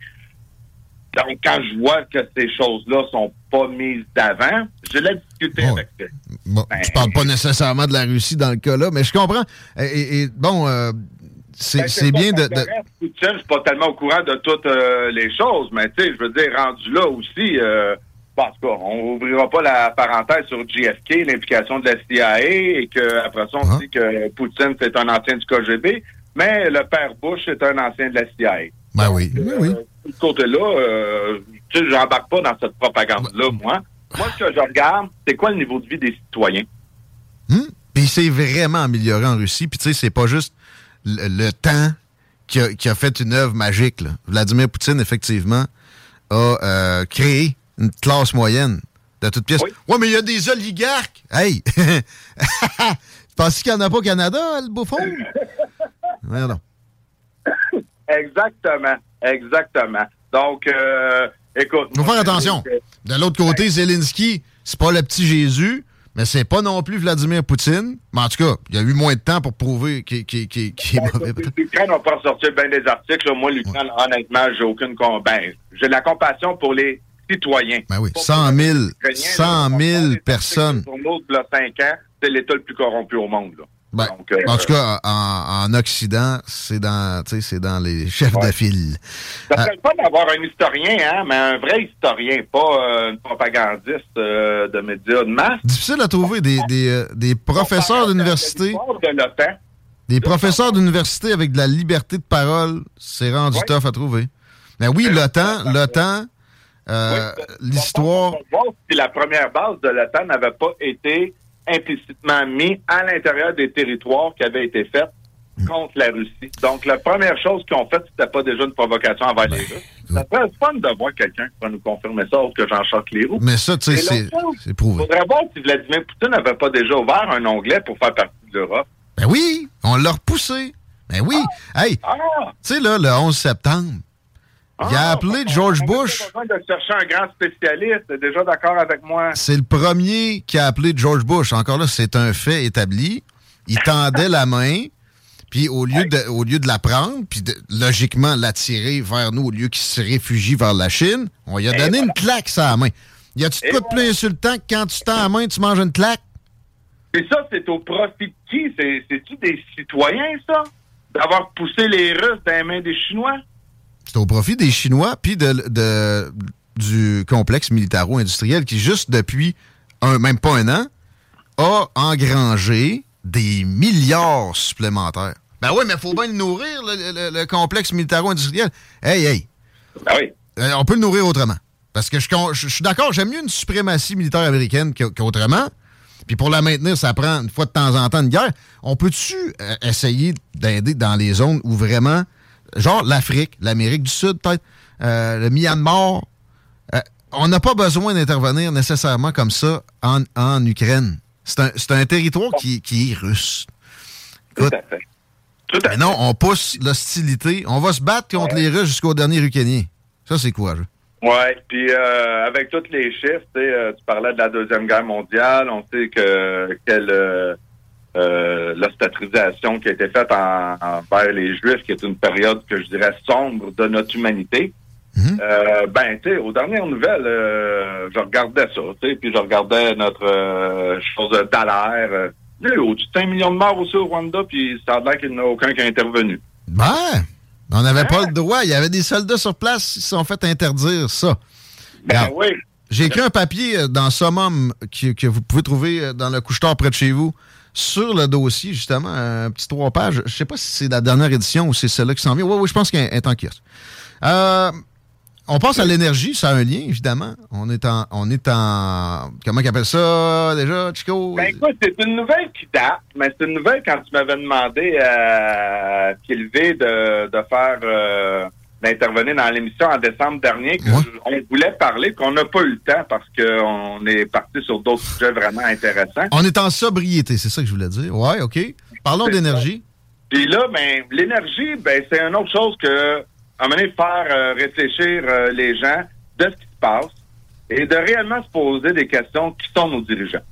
Donc, quand je vois que ces choses-là sont pas mises d'avant, j'ai la difficulté Ouais. avec. Bon, Ben, tu parles pas nécessairement de la Russie dans le cas-là, mais je comprends. Et, bon, euh, c'est Ben, c'est bien de... de- je suis pas tellement au courant de toutes euh, les choses, mais tu sais, je veux dire, rendu là aussi, euh, bon, en tout cas, on ouvrira pas la parenthèse sur JFK, l'implication de la CIA, et qu'après ça, on Ah. dit que Poutine, c'est un ancien du KGB, mais le père Bush est un ancien de la CIA. Ben oui, ben oui. Euh, de ce côté-là, euh, tu sais, j'embarque pas dans cette propagande-là, moi. Moi, ce que je regarde, c'est quoi le niveau de vie des citoyens? Hum? Puis c'est vraiment amélioré en Russie. Puis tu sais, c'est pas juste le, le temps qui a, qui a fait une œuvre magique. là. Vladimir Poutine, effectivement, a euh, créé une classe moyenne de toutes pièces. Oui. Ouais, mais il y a des oligarques. Hey! tu penses qu'il n'y en a pas au Canada, le bouffon? Donc. Exactement, exactement. Donc, euh, écoute... Faut moi, faire attention. De l'autre côté, Zelensky, c'est pas le petit Jésus, mais c'est pas non plus Vladimir Poutine. Mais en tout cas, il y a eu moins de temps pour prouver qu'il est mauvais. L'Ukraine n'a pas sorti bien des articles. Moi, l'Ukraine, honnêtement, j'ai aucune... Ben, j'ai de la compassion pour les citoyens. Ben oui, Pas 100 000, Ukrainiens, 100 là, 000 on personnes. Y a 5 ans, c'est l'État le plus corrompu au monde. Là. Ben, Donc, euh, en tout cas, en, en Occident, c'est dans, c'est dans les chefs de file. Ça Ah. serait pas d'avoir un historien, hein, mais un vrai historien, pas euh, une propagandiste euh, de médias de masse. Difficile à trouver des, des, euh, des professeurs d'université. De. Des professeurs d'université avec de la liberté de parole, c'est rendu Ouais. tough à trouver. Mais oui, l'OTAN, l'OTAN, euh, l'histoire. Va voir si la première base de l'OTAN n'avait pas été implicitement mise à l'intérieur des territoires qui avaient été faits contre la Russie. Donc, la première chose qu'ils ont faite, c'était pas déjà une provocation envers Ben, les Russes. Ça serait fun de voir quelqu'un qui va nous confirmer ça, autre que Jean-Charles Leroux. Mais ça, tu sais, c'est c'est prouvé. faudrait voir si Vladimir Poutine n'avait pas déjà ouvert un onglet pour faire partie de l'Europe. Ben oui, on l'a repoussé. Ben oui. Hey, Ah! tu sais, là, le 11 septembre, il a Ah, appelé George on a Bush. besoin de chercher un grand spécialiste. Déjà d'accord avec moi? C'est le premier qui a appelé George Bush. Encore là, c'est un fait établi. Il tendait la main, puis au lieu de, au lieu de la prendre, puis de, logiquement l'attirer vers nous, au lieu qu'il se réfugie vers la Chine, on lui a donné une claque sur la main. Y a-tu de quoi de plus insultant que quand tu tends la main, tu manges une claque? Et ça, c'est au profit de qui? C'est- C'est-tu des citoyens, ça? D'avoir poussé les Russes dans les mains des Chinois? C'est au profit des Chinois, puis de, de- du complexe militaro-industriel qui, juste depuis un, même pas un an, a engrangé des milliards supplémentaires. Ben oui, mais il faut bien le nourrir, le, le- le complexe militaro-industriel. Hey, hey, Ben oui. euh, on peut le nourrir autrement. Parce que je, con- je- je suis d'accord, j'aime mieux une suprématie militaire américaine qu'au- qu'autrement. Puis pour la maintenir, ça prend une fois de temps en temps une guerre. On peut-tu euh, essayer d'aider dans les zones où vraiment, genre l'Afrique, l'Amérique du Sud peut-être, euh, le Myanmar, euh, on n'a pas besoin d'intervenir nécessairement comme ça en, en Ukraine. C'est un, territoire qui, qui est russe. Tout Écoute, à fait. Tout à mais fait. non, on pousse l'hostilité. On va se battre contre les Russes jusqu'au dernier Ukrainien. Ça, c'est courageux. Ouais, puis euh, avec tous les chiffres, tu parlais de la Deuxième Guerre mondiale, on sait que quelle euh, l'ostatrisation qui a été faite en- envers les Juifs, qui est une période que je dirais sombre de notre humanité. Mhm. Euh, ben, tu sais, aux dernières nouvelles, euh, je regardais ça, tu sais, puis je regardais notre euh, chose de Dallaire. Euh, au-dessus de 5 millions de morts aussi au Rwanda, puis ça a l'air qu'il n'y en a aucun qui a intervenu. Ben, on n'avait pas le droit. Il y avait des soldats sur place qui se sont fait interdire ça. Ben oui. J'ai écrit un papier euh, dans Summum qui- que vous pouvez trouver dans le couche-tard près de chez vous sur le dossier, justement, un petit trois pages. Je sais pas si c'est la dernière édition ou c'est celle-là qui s'en vient. Oui, oui, je pense qu'elle est en kiosque. Euh, on pense à l'énergie, ça a un lien, évidemment. On est en. On est en. Comment ils appellent ça déjà, Chico? Ben écoute, c'est une nouvelle qui date, mais c'est une nouvelle quand tu m'avais demandé à de, de faire euh, d'intervenir dans l'émission en décembre dernier, que Ouais. on voulait parler, qu'on n'a pas eu le temps parce qu'on est parti sur d'autres sujets vraiment intéressants. On est en sobriété, c'est ça que je voulais dire. Ouais, OK. Parlons d'énergie. Puis là, ben, l'énergie, ben, c'est une autre chose que, à un moment donné, faire euh, réfléchir euh, les gens de ce qui se passe et de réellement se poser des questions qui sont nos dirigeants.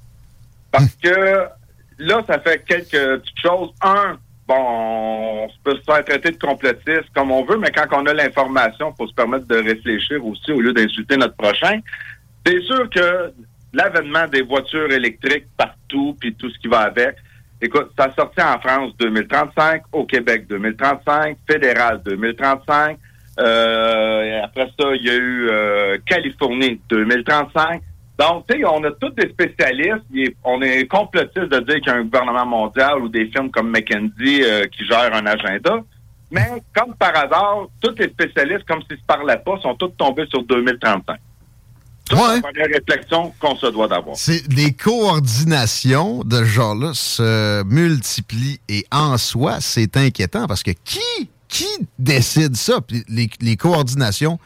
Parce que là, ça fait quelques petites choses. Un, bon, on peut se faire traiter de complotiste comme on veut, mais quand on a l'information, il faut se permettre de réfléchir aussi au lieu d'insulter notre prochain. C'est sûr que l'avènement des voitures électriques partout, puis tout ce qui va avec, écoute, ça a sorti en France 2035, au Québec 2035, fédéral 2035. Euh, après ça, il y a eu euh, Californie 2035. Donc, tu sais, on a tous des spécialistes. Est- on est complotiste de dire qu'il y a un gouvernement mondial ou des firmes comme McKinsey euh, qui gèrent un agenda. Mais comme par hasard, tous les spécialistes, comme s'ils ne se parlaient pas, sont tous tombés sur 2035. Ça, Ouais. c'est la première réflexion qu'on se doit d'avoir. C'est les coordinations de ce genre-là se multiplient et en soi, c'est inquiétant parce que qui, qui décide ça? Puis les, les coordinations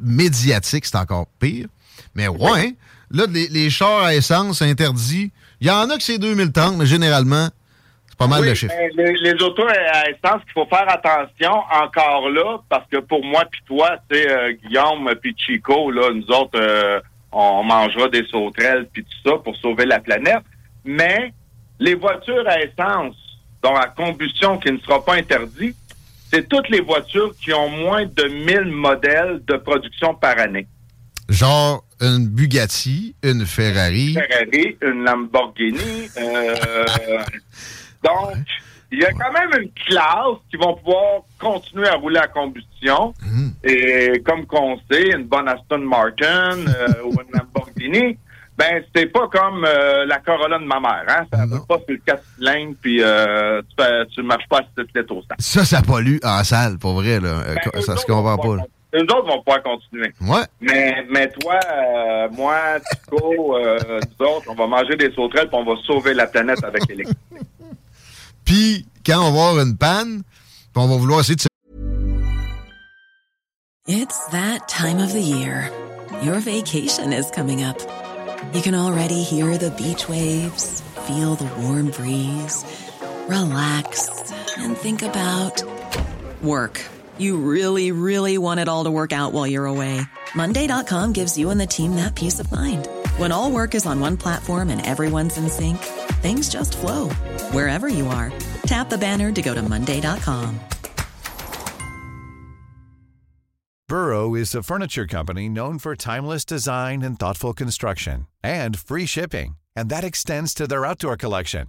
médiatiques, c'est encore pire. Mais ouais, là, les, les chars à essence interdits, il y en a que c'est 2030, mais généralement, c'est pas mal Oui, le chiffre. Les, les autos à essence, qu'il faut faire attention encore là, parce que pour moi puis toi, tu sais, euh, Guillaume puis Chico, là, nous autres, euh, on mangera des sauterelles puis tout ça pour sauver la planète. Mais les voitures à essence, dont la combustion qui ne sera pas interdite, c'est toutes les voitures qui ont moins de 1000 modèles de production par année. Genre une Bugatti, une Ferrari. Ferrari, une Lamborghini. euh, donc, il y a quand même une classe qui vont pouvoir continuer à rouler à combustion. Mhm. Et comme qu'on sait, une bonne Aston Martin euh, ou une Lamborghini, ben c'est pas comme euh, la Corolla de ma mère. Hein? Ça ne pas sur le 4 cylindres puis euh, tu, tu marches pas à 7 litres au sang. Ça, ça pollue en salle, pour vrai. Là. Ben, ça se comprend pas. Eux autres vont pouvoir continuer. Ouais. Mais, mais toi, euh, moi, Tico, euh, nous autres, on va manger des sauterelles puis on va sauver la planète avec l'électricité. Puis, quand on va avoir une panne, puis on va vouloir essayer de se It's that time of the year. Your vacation is coming up. You can already hear the beach waves, feel the warm breeze, relax, and think about work. You really, really want it all to work out while you're away. Monday.com gives you and the team that peace of mind. When all work is on one platform and everyone's in sync, things just flow wherever you are. Tap the banner to go to Monday.com. Burrow is a furniture company known for timeless design and thoughtful construction and free shipping, and that extends to their outdoor collection.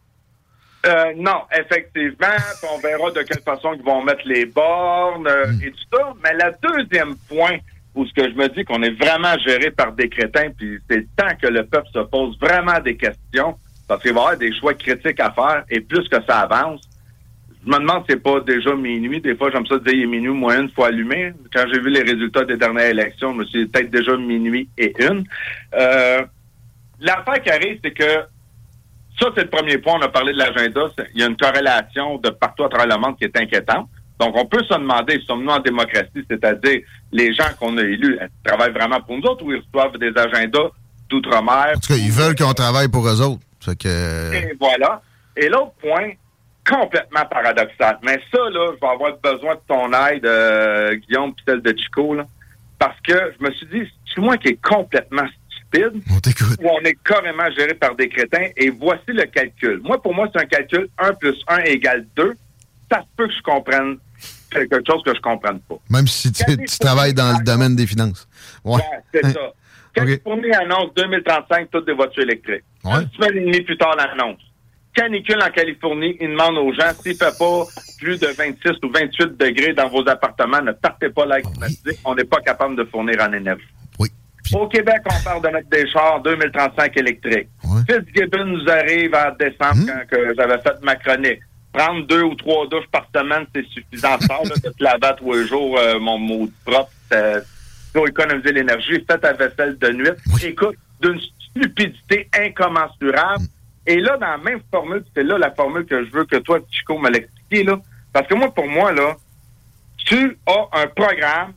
Euh, non, effectivement, on verra de quelle façon ils vont mettre les bornes euh, et tout ça. Mais le deuxième point où ce que je me dis qu'on est vraiment géré par des crétins, puis c'est temps que le peuple se pose vraiment des questions, parce qu'il va y avoir des choix critiques à faire, et plus que ça avance, je me demande si c'est pas déjà minuit. Des fois, j'aime ça dire il est minuit moins une fois allumé. Quand j'ai vu les résultats des dernières élections, je me suis dit peut-être déjà minuit et une. Euh, L'affaire qui arrive, c'est que ça, c'est le premier point. On a parlé de l'agenda. Il y a une corrélation de partout à travers le monde qui est inquiétante. Donc, on peut se demander, sommes-nous en démocratie, c'est-à-dire les gens qu'on a élus, travaillent vraiment pour nous autres ou ils reçoivent des agendas d'outre-mer? En tout cas, ils veulent qu'on travaille pour eux autres. Fait que... Et voilà. Et l'autre point, complètement paradoxal. Mais ça, là, je vais avoir besoin de ton aide, euh, Guillaume, puis celle de Chico, là. Parce que je me suis dit, c'est moi qui est complètement stupide. On t'écoute. Ou on est carrément géré par des crétins. Et voici le calcul. Moi, pour moi, c'est un calcul 1 plus 1 égale 2. Ça se peut que je comprenne quelque chose que je comprenne pas. Même si tu, tu travailles dans le domaine des finances. Ouais. Ouais, c'est ça. Quand annonce 2035 toutes des voitures électriques? Ouais. Une semaine et demie plus tard, l'annonce. Canicule en Californie, il demande aux gens, s'il fait pas plus de 26 ou 28 degrés dans vos appartements, ne partez pas l'air climatisé. On n'est pas capable de fournir en énergie. Au Québec, on parle de mettre des chars 2035 électriques. Ouais. Fitzgibbon nous arrive en décembre Hmm? quand que j'avais fait ma chronique. Prendre deux ou trois douches par semaine, c'est suffisant. Ça, là, de te laver tous les jours, euh, mon mot propre, pour économiser l'énergie. Fais ta vaisselle de nuit. Oui. Écoute, d'une stupidité incommensurable. Et là, dans la même formule, c'est là la formule que je veux que toi, Chico, me l'expliques, là. Parce que moi, pour moi, là, tu as un programme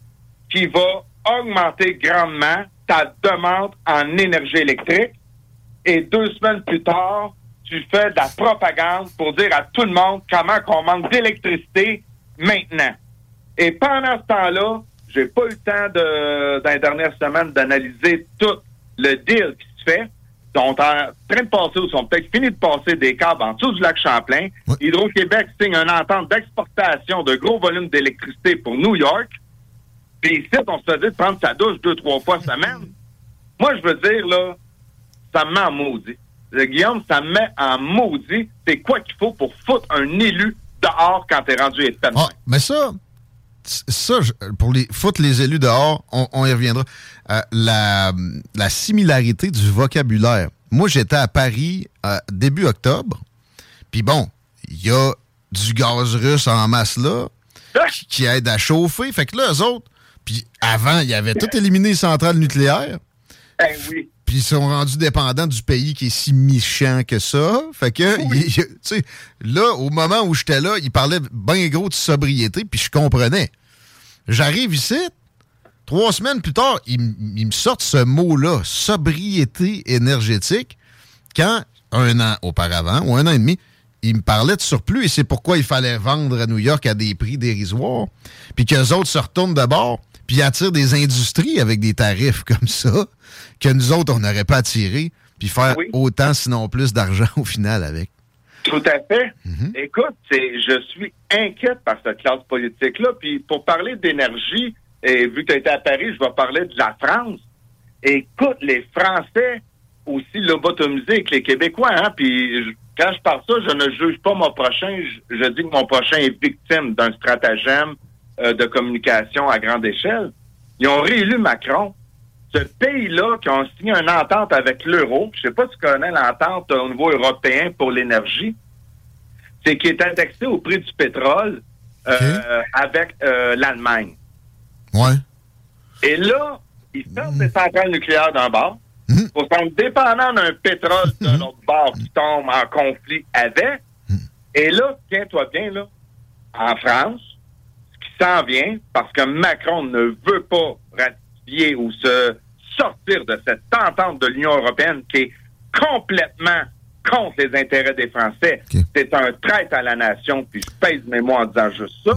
qui va augmenter grandement ta demande en énergie électrique et deux semaines plus tard, tu fais de la propagande pour dire à tout le monde comment qu'on manque d'électricité maintenant. Et pendant ce temps-là, j'ai pas eu le temps de, dans les dernières semaines d'analyser tout le deal qui se fait. Ils sont en train de passer ou sont peut-être finis de passer des câbles en dessous du lac Champlain. Hydro-Québec signe une entente d'exportation de gros volumes d'électricité pour New York. Puis ici, on se faisait de prendre sa douche deux, trois fois semaine. Moi, je veux dire, là, ça me met en maudit. Le Guillaume, ça me met en maudit. C'est quoi qu'il faut pour foutre un élu dehors quand t'es rendu de Ah, mais ça, ça, pour les foutre les élus dehors, on, on y reviendra. Euh, la, la similarité du vocabulaire. Moi, j'étais à Paris euh, début octobre. Puis bon, il y a du gaz russe en masse là qui, qui aide à chauffer. Fait que là, eux autres, puis avant, ils avaient tout éliminé les centrales nucléaires. Eh oui. Puis ils sont rendus dépendants du pays qui est si méchant que ça. Fait que, tu sais, là, au moment où j'étais là, ils parlaient bien gros de sobriété, puis je comprenais. J'arrive ici, trois semaines plus tard, ils, ils me sortent ce mot-là, sobriété énergétique. quand, un an auparavant, ou un an et demi, il me parlait de surplus et c'est pourquoi il fallait vendre à New York à des prix dérisoires, puis qu'eux autres se retournent de puis attirent des industries avec des tarifs comme ça, que nous autres, on n'aurait pas attiré, puis faire autant, sinon plus d'argent au final avec. Tout à fait. Écoute, c'est, je suis inquiète par cette classe politique-là. Puis pour parler d'énergie, et vu que tu as été à Paris, je vais parler de la France. Écoute, les Français aussi lobotomisés avec les Québécois. Hein? Puis je- quand je parle ça, je ne juge pas mon prochain. Je, je dis que mon prochain est victime d'un stratagème de communication à grande échelle. Ils ont réélu Macron. Ce pays-là qui ont signé une entente avec l'euro, je sais pas si tu connais l'entente au niveau européen pour l'énergie, c'est qui est indexé au prix du pétrole euh, avec euh, l'Allemagne. Ouais. Et là, ils ferment des centrales nucléaires d'un bord pour s'en dépendant d'un pétrole d'un autre bord qui tombe en conflit avec. Et là, tiens-toi bien, là, en France, s'en vient, parce que Macron ne veut pas ratifier ou se sortir de cette entente de l'Union européenne qui est complètement contre les intérêts des Français. C'est un traître à la nation, puis je pèse mes mots en disant juste ça.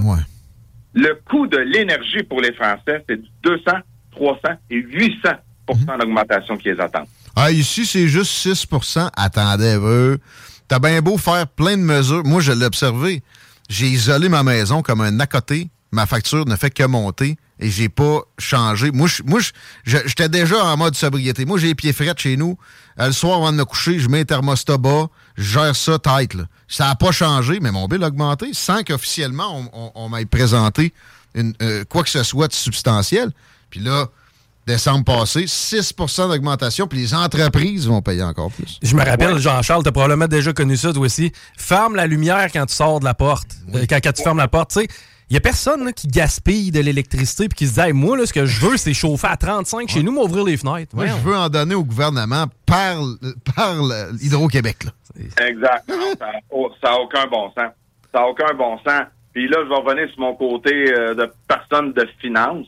Le coût de l'énergie pour les Français, c'est du 200, 300 et 800% d'augmentation qui les attendent. Ah, ici, c'est juste 6% Attendez, eux. T'as bien beau faire plein de mesures. Moi, je l'ai observé. J'ai isolé ma maison comme un à côté. Ma facture ne fait que monter et j'ai pas changé. Moi, je- moi, je- je- j'étais déjà en mode sobriété. Moi, j'ai les pieds frais de chez nous. Euh, le soir, avant de me coucher, je mets un thermostat bas. Je gère ça tête, là. Ça n'a pas changé, mais mon bill a augmenté sans qu'officiellement, on, on- on m'ait présenté une, euh, quoi que ce soit de substantiel. Puis là, décembre passé, 6% d'augmentation, puis les entreprises vont payer encore plus. Je me rappelle, Jean-Charles, t'as probablement déjà connu ça, toi aussi. Ferme la lumière quand tu sors de la porte. Euh, quand, quand tu fermes la porte, tu sais. Il y a personne là, qui gaspille de l'électricité puis qui se dit Hey, moi, là, ce que je veux, c'est chauffer à 35 chez nous, m'ouvrir les fenêtres. Moi, je veux en donner au gouvernement par, par Hydro-Québec. là. Exact. Non, ça n'a aucun bon sens. Ça n'a aucun bon sens. Puis là, je vais revenir sur mon côté euh, de personne de finance.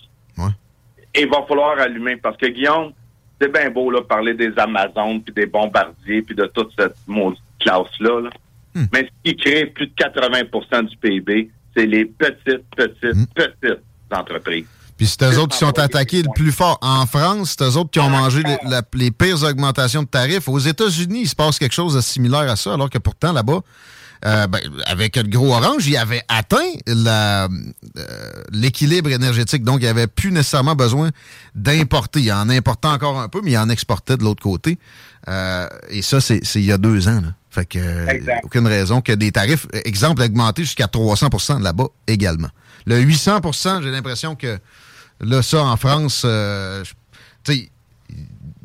Et il va falloir allumer parce que Guillaume, c'est bien beau là, parler des Amazones, puis des bombardiers, puis de toute cette maudite classe-là. là. Mais ce qui crée plus de 80% du PIB, c'est les petites, petites, petites entreprises. Puis c'est eux autres qui sont attaqués le plus fort. En France, c'est eux autres qui ont mangé les, la- les pires augmentations de tarifs. Aux États-Unis, il se passe quelque chose de similaire à ça, alors que pourtant, là-bas, euh, ben, avec le gros orange, il avait atteint euh, l'équilibre énergétique. Donc, il avait plus nécessairement besoin d'importer. Il en importait encore un peu, mais il en exportait de l'autre côté. Euh, et ça, c'est c'est il y a deux ans. Là. Fait que Exact. aucune raison que des tarifs, exemple, augmentés jusqu'à 300% là-bas également. Le 800% j'ai l'impression que là, ça, en France, euh, tu sais,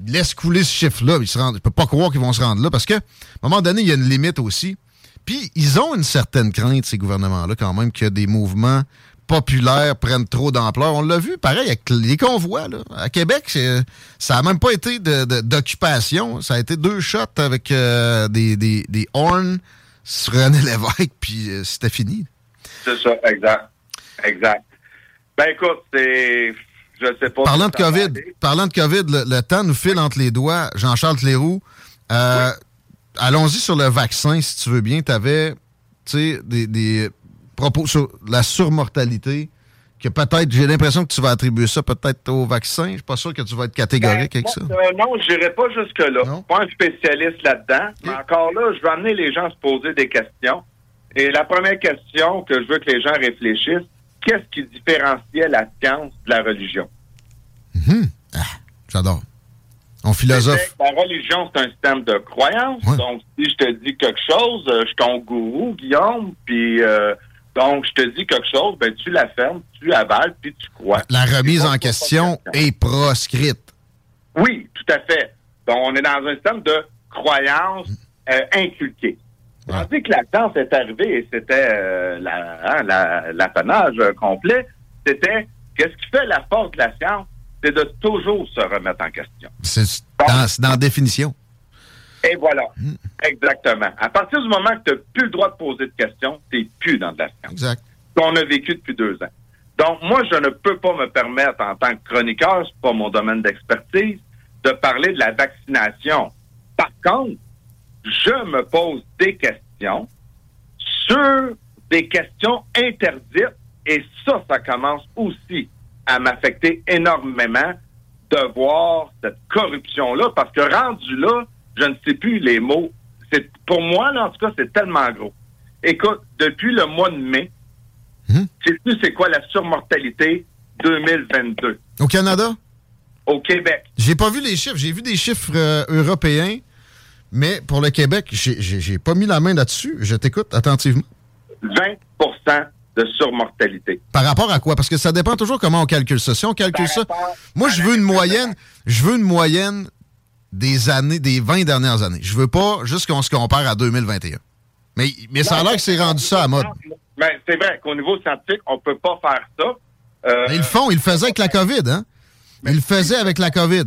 ils laissent couler ce chiffre-là. Ils se rendent- Je peux pas croire qu'ils vont se rendre là parce que, à un moment donné, il y a une limite aussi. Puis, ils ont une certaine crainte, ces gouvernements-là, quand même, que des mouvements populaires prennent trop d'ampleur. On l'a vu, pareil, avec les convois. Là. À Québec, ça a même pas été de- de- d'occupation. Ça a été deux shots avec euh, des, des, des horns sur René Lévesque, puis euh, c'était fini. C'est ça, exact. Exact. Ben écoute, c'est. Je sais pas. Parlant si de COVID, parlant de COVID, le, le temps nous file entre les doigts. Jean-Charles Cléroux, euh, allons-y sur le vaccin, si tu veux bien. Tu avais des, des propos sur la surmortalité, que peut-être, j'ai l'impression que tu vas attribuer ça peut-être au vaccin. Je suis pas sûr que tu vas être catégorique avec ça. Euh, non, je n'irai pas jusque-là. Je suis pas un spécialiste là-dedans. Mais encore là, je vais amener les gens à se poser des questions. Et la première question que je veux que les gens réfléchissent, qu'est-ce qui différenciait la science de la religion? Mhm. Ah, J'adore. On philosophe. La religion, c'est un système de croyance. Donc, si je te dis quelque chose, euh, je suis ton gourou, Guillaume, puis euh, donc, je te dis quelque chose, ben tu la fermes, tu avales, puis tu crois. La remise en question est proscrite. Oui, tout à fait. Donc, on est dans un système de croyance euh, inculquée. Tandis que la science est arrivée et c'était euh, la- hein, la- l'apanage complet, c'était qu'est-ce qui fait la force de la science? C'est de toujours se remettre en question. C'est dans, c'est dans la définition. Et voilà. Exactement. À partir du moment que tu n'as plus le droit de poser de questions, tu n'es plus dans de la science. Exact. Qu'on a vécu depuis deux ans. Donc, moi, je ne peux pas me permettre, en tant que chroniqueur, c'est pas mon domaine d'expertise, de parler de la vaccination. Par contre, je me pose des questions sur des questions interdites et ça, ça commence aussi à m'affecter énormément de voir cette corruption-là parce que rendu là, je ne sais plus les mots. C'est Pour moi, là, en tout cas, c'est tellement gros. Écoute, depuis le mois de mai, sais-tu c'est quoi la surmortalité 2022 Au Canada? au Québec? J'ai pas vu les chiffres. J'ai vu des chiffres euh, européens, mais pour le Québec, j'ai pas mis la main là-dessus. Je t'écoute attentivement. 20% de surmortalité. Par rapport à quoi? Parce que ça dépend toujours comment on calcule ça. Si on calcule ça, moi, je veux une moyenne, je veux une moyenne des années, des 20 dernières années. Je veux pas juste qu'on se compare à 2021. Mais, mais ça a l'air que c'est rendu ça à mode. Ben, c'est vrai qu'au niveau scientifique, on peut pas faire ça. Euh, Mais ils le font, ils le faisaient avec la COVID, hein? Ils le faisaient avec la COVID.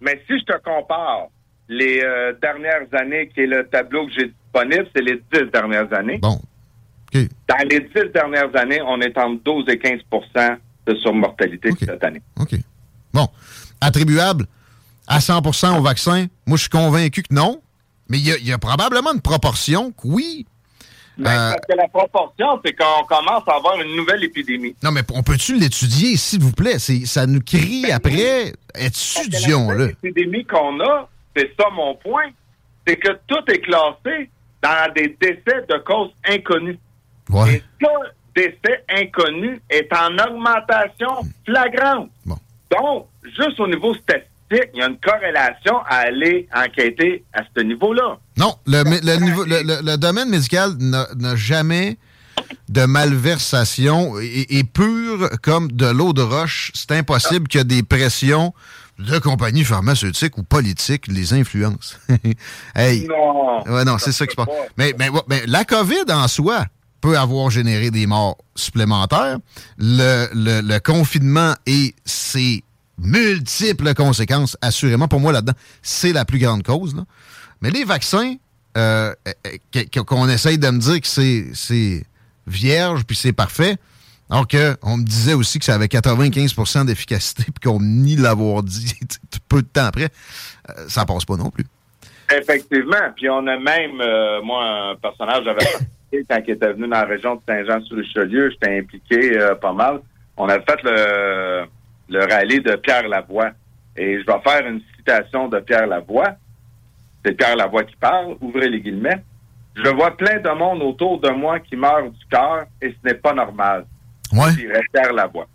Mais si je te compare les euh, dernières années, qui est le tableau que j'ai disponible, c'est les dix dernières années. Bon. Dans les dix dernières années, on est entre 12 et 15% de surmortalité cette année. OK. Bon. Attribuable à 100% au vaccin, moi, je suis convaincu que non. Mais il y a- il y, a probablement une proportion que oui. Mais Euh, parce que la proportion, c'est qu'on commence à avoir une nouvelle épidémie. non, mais on peut-tu l'étudier, s'il vous plaît? Ça nous crie Ben après. Étudions-le. L'épidémie qu'on a, c'est ça mon point, c'est que tout est classé dans des décès de causes inconnues. Ouais. Et ce décès inconnu est en augmentation flagrante. Donc, juste au niveau statistique, il y a une corrélation à aller enquêter à ce niveau-là. Non, le, mé- le niveau- le- le- le domaine médical n'a jamais de malversation et, et pur comme de l'eau de roche. C'est impossible qu'il y ait des pressions de compagnies pharmaceutiques ou politiques les influencent. hey. Non. Ouais, non, c'est ça qui se passe. Mais, mais, ouais, mais la COVID en soi peut avoir généré des morts supplémentaires. Le, le- le confinement et ses multiples conséquences, assurément, pour moi là-dedans, c'est la plus grande cause. là. Mais les vaccins, euh, euh, que- qu'on essaye de me dire que c'est- vierge puis c'est parfait, alors qu'on me disait aussi que ça avait 95% d'efficacité puis qu'on nie l'avoir dit peu de temps après, euh, ça passe pas non plus. Effectivement. Puis on a même, euh, moi, un personnage, j'avais participé quand il était venu dans la région de Saint-Jean-sur-Richelieu, j'étais impliqué euh, pas mal. On a fait le, le rallye de Pierre Lavoie. Et je vais faire une citation de Pierre Lavoie. C'est Pierre Lavoie qui parle, ouvrez les guillemets. Je vois plein de monde autour de moi qui meurt du cœur et ce n'est pas normal. Ouais. Dirait Pierre Lavoie.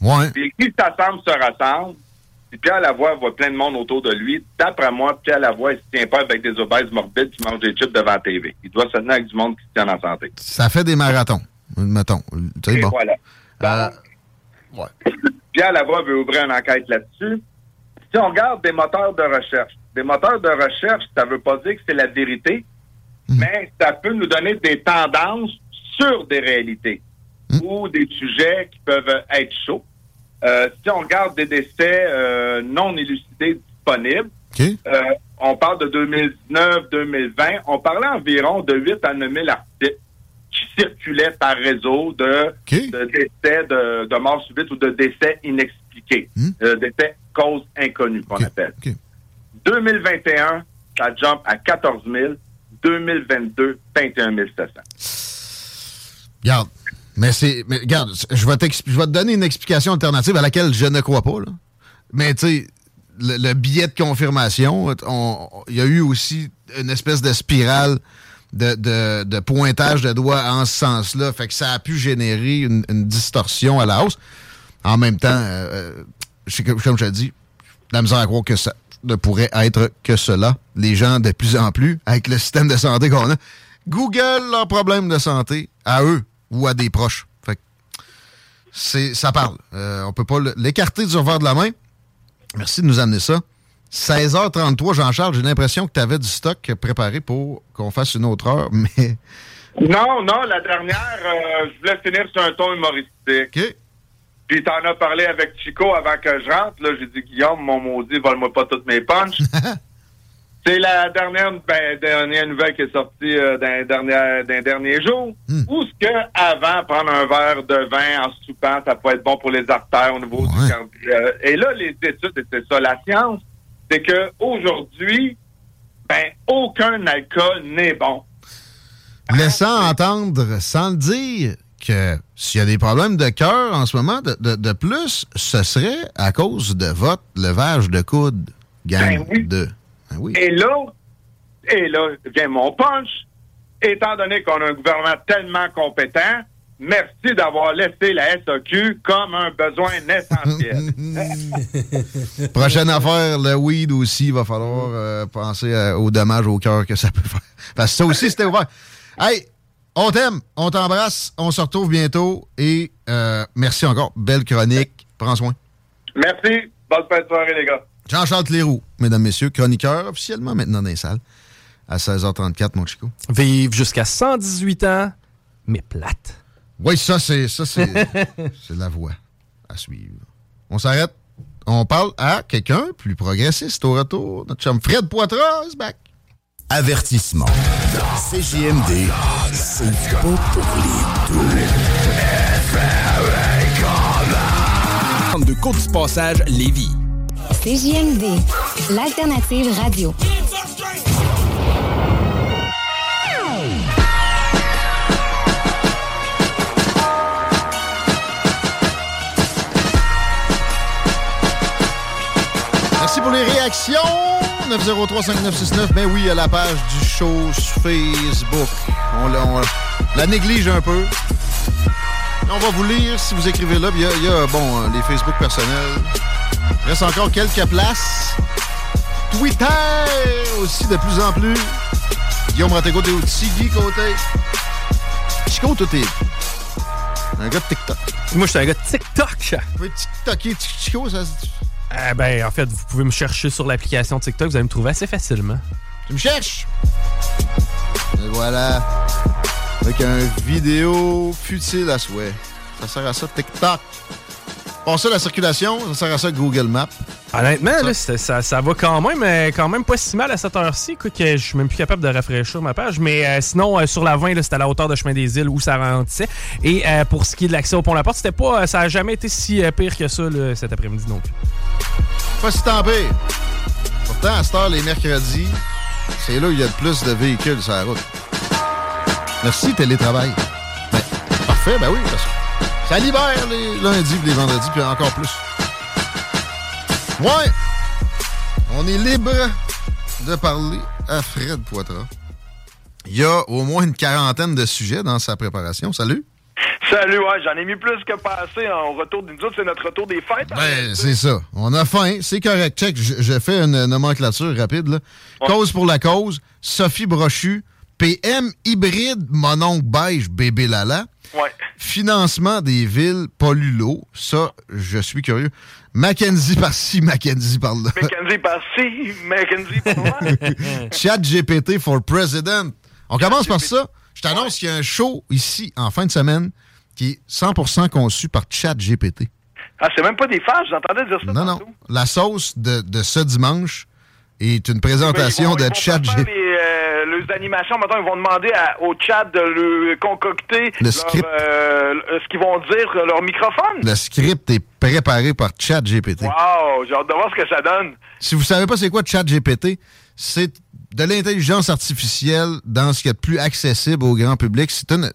Ouais. Puis qui s'assemble se rassemble. Si Pierre Lavoie voit plein de monde autour de lui, d'après moi, Pierre Lavoie, il se tient pas avec des obèses morbides qui mangent des chips devant la TV. Il doit se tenir avec du monde qui se tient en santé. Ça fait des marathons, mettons. Tu sais, Et bon. voilà. Euh, Pierre Lavoie veut ouvrir une enquête là-dessus. Si on regarde des moteurs de recherche, des moteurs de recherche, ça veut pas dire que c'est la vérité, mais ça peut nous donner des tendances sur des réalités ou des sujets qui peuvent être chauds. Euh, si on regarde des décès euh, non élucidés disponibles, euh, on parle de 2019-2020, on parlait environ de 8 à 9 000 articles qui circulaient par réseau de, de décès, de, de morts subites ou de décès inexpliqués, euh, décès cause inconnue qu'on appelle. 2021, ça jump à 14 000. 2022, 21 700. Regarde. Mais c'est. Mais regarde, je vais, je vais te donner une explication alternative à laquelle je ne crois pas. là. Mais tu sais, le, le billet de confirmation, on- on- il y a eu aussi une espèce de spirale de, de- pointage de doigts en ce sens-là. Fait que ça a pu générer une, distorsion à la hausse. En même temps, euh, euh, comme, je te dis, la misère à croire que ça ne pourrait être que cela. Les gens, de plus en plus, avec le système de santé qu'on a, Google leurs problèmes de santé à eux ou à des proches. Fait que c'est, ça parle. Euh, on peut pas l'écarter du revers de la main. Merci de nous amener ça. 16h33, Jean-Charles, j'ai l'impression que tu avais du stock préparé pour qu'on fasse une autre heure, mais Non, non, la dernière, euh, je voulais finir sur un ton humoristique. Puis t'en as parlé avec Chico avant que je rentre. Là, j'ai dit, Guillaume, mon maudit, vole-moi pas toutes mes punches. C'est la dernière, ben, dernière nouvelle qui est sortie euh, d'un dernier, d'un dernier jour. Où ce que, avant, prendre un verre de vin en soupant, ça peut être bon pour les artères au niveau du cardio. Euh, et là, les études, c'est ça, la science, c'est que aujourd'hui, ben aucun alcool n'est bon. Laissant entendre, sans le dire, que s'il y a des problèmes de cœur en ce moment, de, de- de plus, ce serait à cause de votre levage de coude, gang Ben oui. de. Ben oui. Et là, et là vient mon punch. Étant donné qu'on a un gouvernement tellement compétent, merci d'avoir laissé la SAQ comme un besoin essentiel. Prochaine affaire, le weed aussi, il va falloir euh, penser euh, aux dommages au cœur que ça peut faire. Parce que ça aussi, c'était ouvert. Hey, on t'aime, on t'embrasse, on se retrouve bientôt et euh, merci encore. Belle chronique. Prends soin. merci. Bonne fin de soirée, les gars. Jean-Charles Cléroux, mesdames, messieurs, chroniqueur officiellement maintenant dans les salles à 16h34, mon chico. Vivre jusqu'à 118 ans, mais plate. Oui, ça, c'est ça, c'est c'est la voie à suivre. On s'arrête. On parle à quelqu'un plus progressiste au retour. Notre chum Fred Poitras is back. Avertissement. CJMD, c'est pas pour les de Côte du Passage, Lévis. CJMD, l'alternative radio. Merci pour les réactions. 903-5969. Ben oui, à la page du show sur Facebook. On, la- on la néglige un peu. On va vous lire si vous écrivez là. Il y a, il y a, bon, euh, les Facebook personnels. Il reste encore quelques places. Twitter aussi de plus en plus. Guillaume Ratégo, t'es aussi. Guy Côté. Chico, toi, t'es un gars de TikTok. Moi, je suis un gars de TikTok. Vous pouvez TikToker Chico, ça se dit? Eh ben, en fait, vous pouvez me chercher sur l'application TikTok, vous allez me trouver assez facilement. Tu me cherches? Et voilà. Avec un vidéo futile à souhait. Ça sert à ça TikTok. Pour ça, la circulation, ça sert à ça Google Maps. Honnêtement, là, ça, va quand même, euh, quand même pas si mal à cette heure-ci. Que je suis même plus capable de rafraîchir ma page. Mais euh, sinon, euh, sur la 20, là, c'était à la hauteur de Chemin des Îles où ça ralentissait. Et euh, pour ce qui est de l'accès au pont La Porte, c'était pas, euh, ça a jamais été si euh, pire que ça là, cet après-midi non plus. Pas si tant pire. Pourtant, à cette heure, les mercredis, c'est là où il y a le plus de véhicules sur la route. Merci, télétravail. Ben, parfait, ben oui, parce que ça libère les lundis et les vendredis, puis encore plus. Ouais! On est libre de parler à Fred Poitras. Il y a au moins une quarantaine de sujets dans sa préparation. Salut! Salut, ouais, j'en ai mis plus que passé en retour. Nous autres, c'est notre retour des fêtes. hein? Ben, c'est ça. On a faim. C'est correct. Check, je, fais une nomenclature rapide. Là. Cause pour la cause. Sophie Brochu. PM hybride mononcle beige bébé lala. Ouais. Financement des villes pollue l'eau. Ça, je suis curieux. Mackenzie par-ci, Mackenzie par-là. Mackenzie par-ci, Mackenzie par-là. Chat GPT for President. On commence par ça. Je t'annonce qu'il y a un show ici en fin de semaine qui est 100% conçu par Chat GPT. Ah, c'est même pas des farces, j'entendais dire ça. Non, non. La sauce de, de ce dimanche est une présentation de Chat GPT. Les, les animations, maintenant, ils vont demander à- au chat de le concocter Le leur, script. euh, ce qu'ils vont dire, euh, leur microphone. Le script est préparé par Chat GPT. Wow, j'ai hâte de voir ce que ça donne. Si vous savez pas c'est quoi Chat GPT, c'est de l'intelligence artificielle dans ce qui est de plus accessible au grand public. C'est une,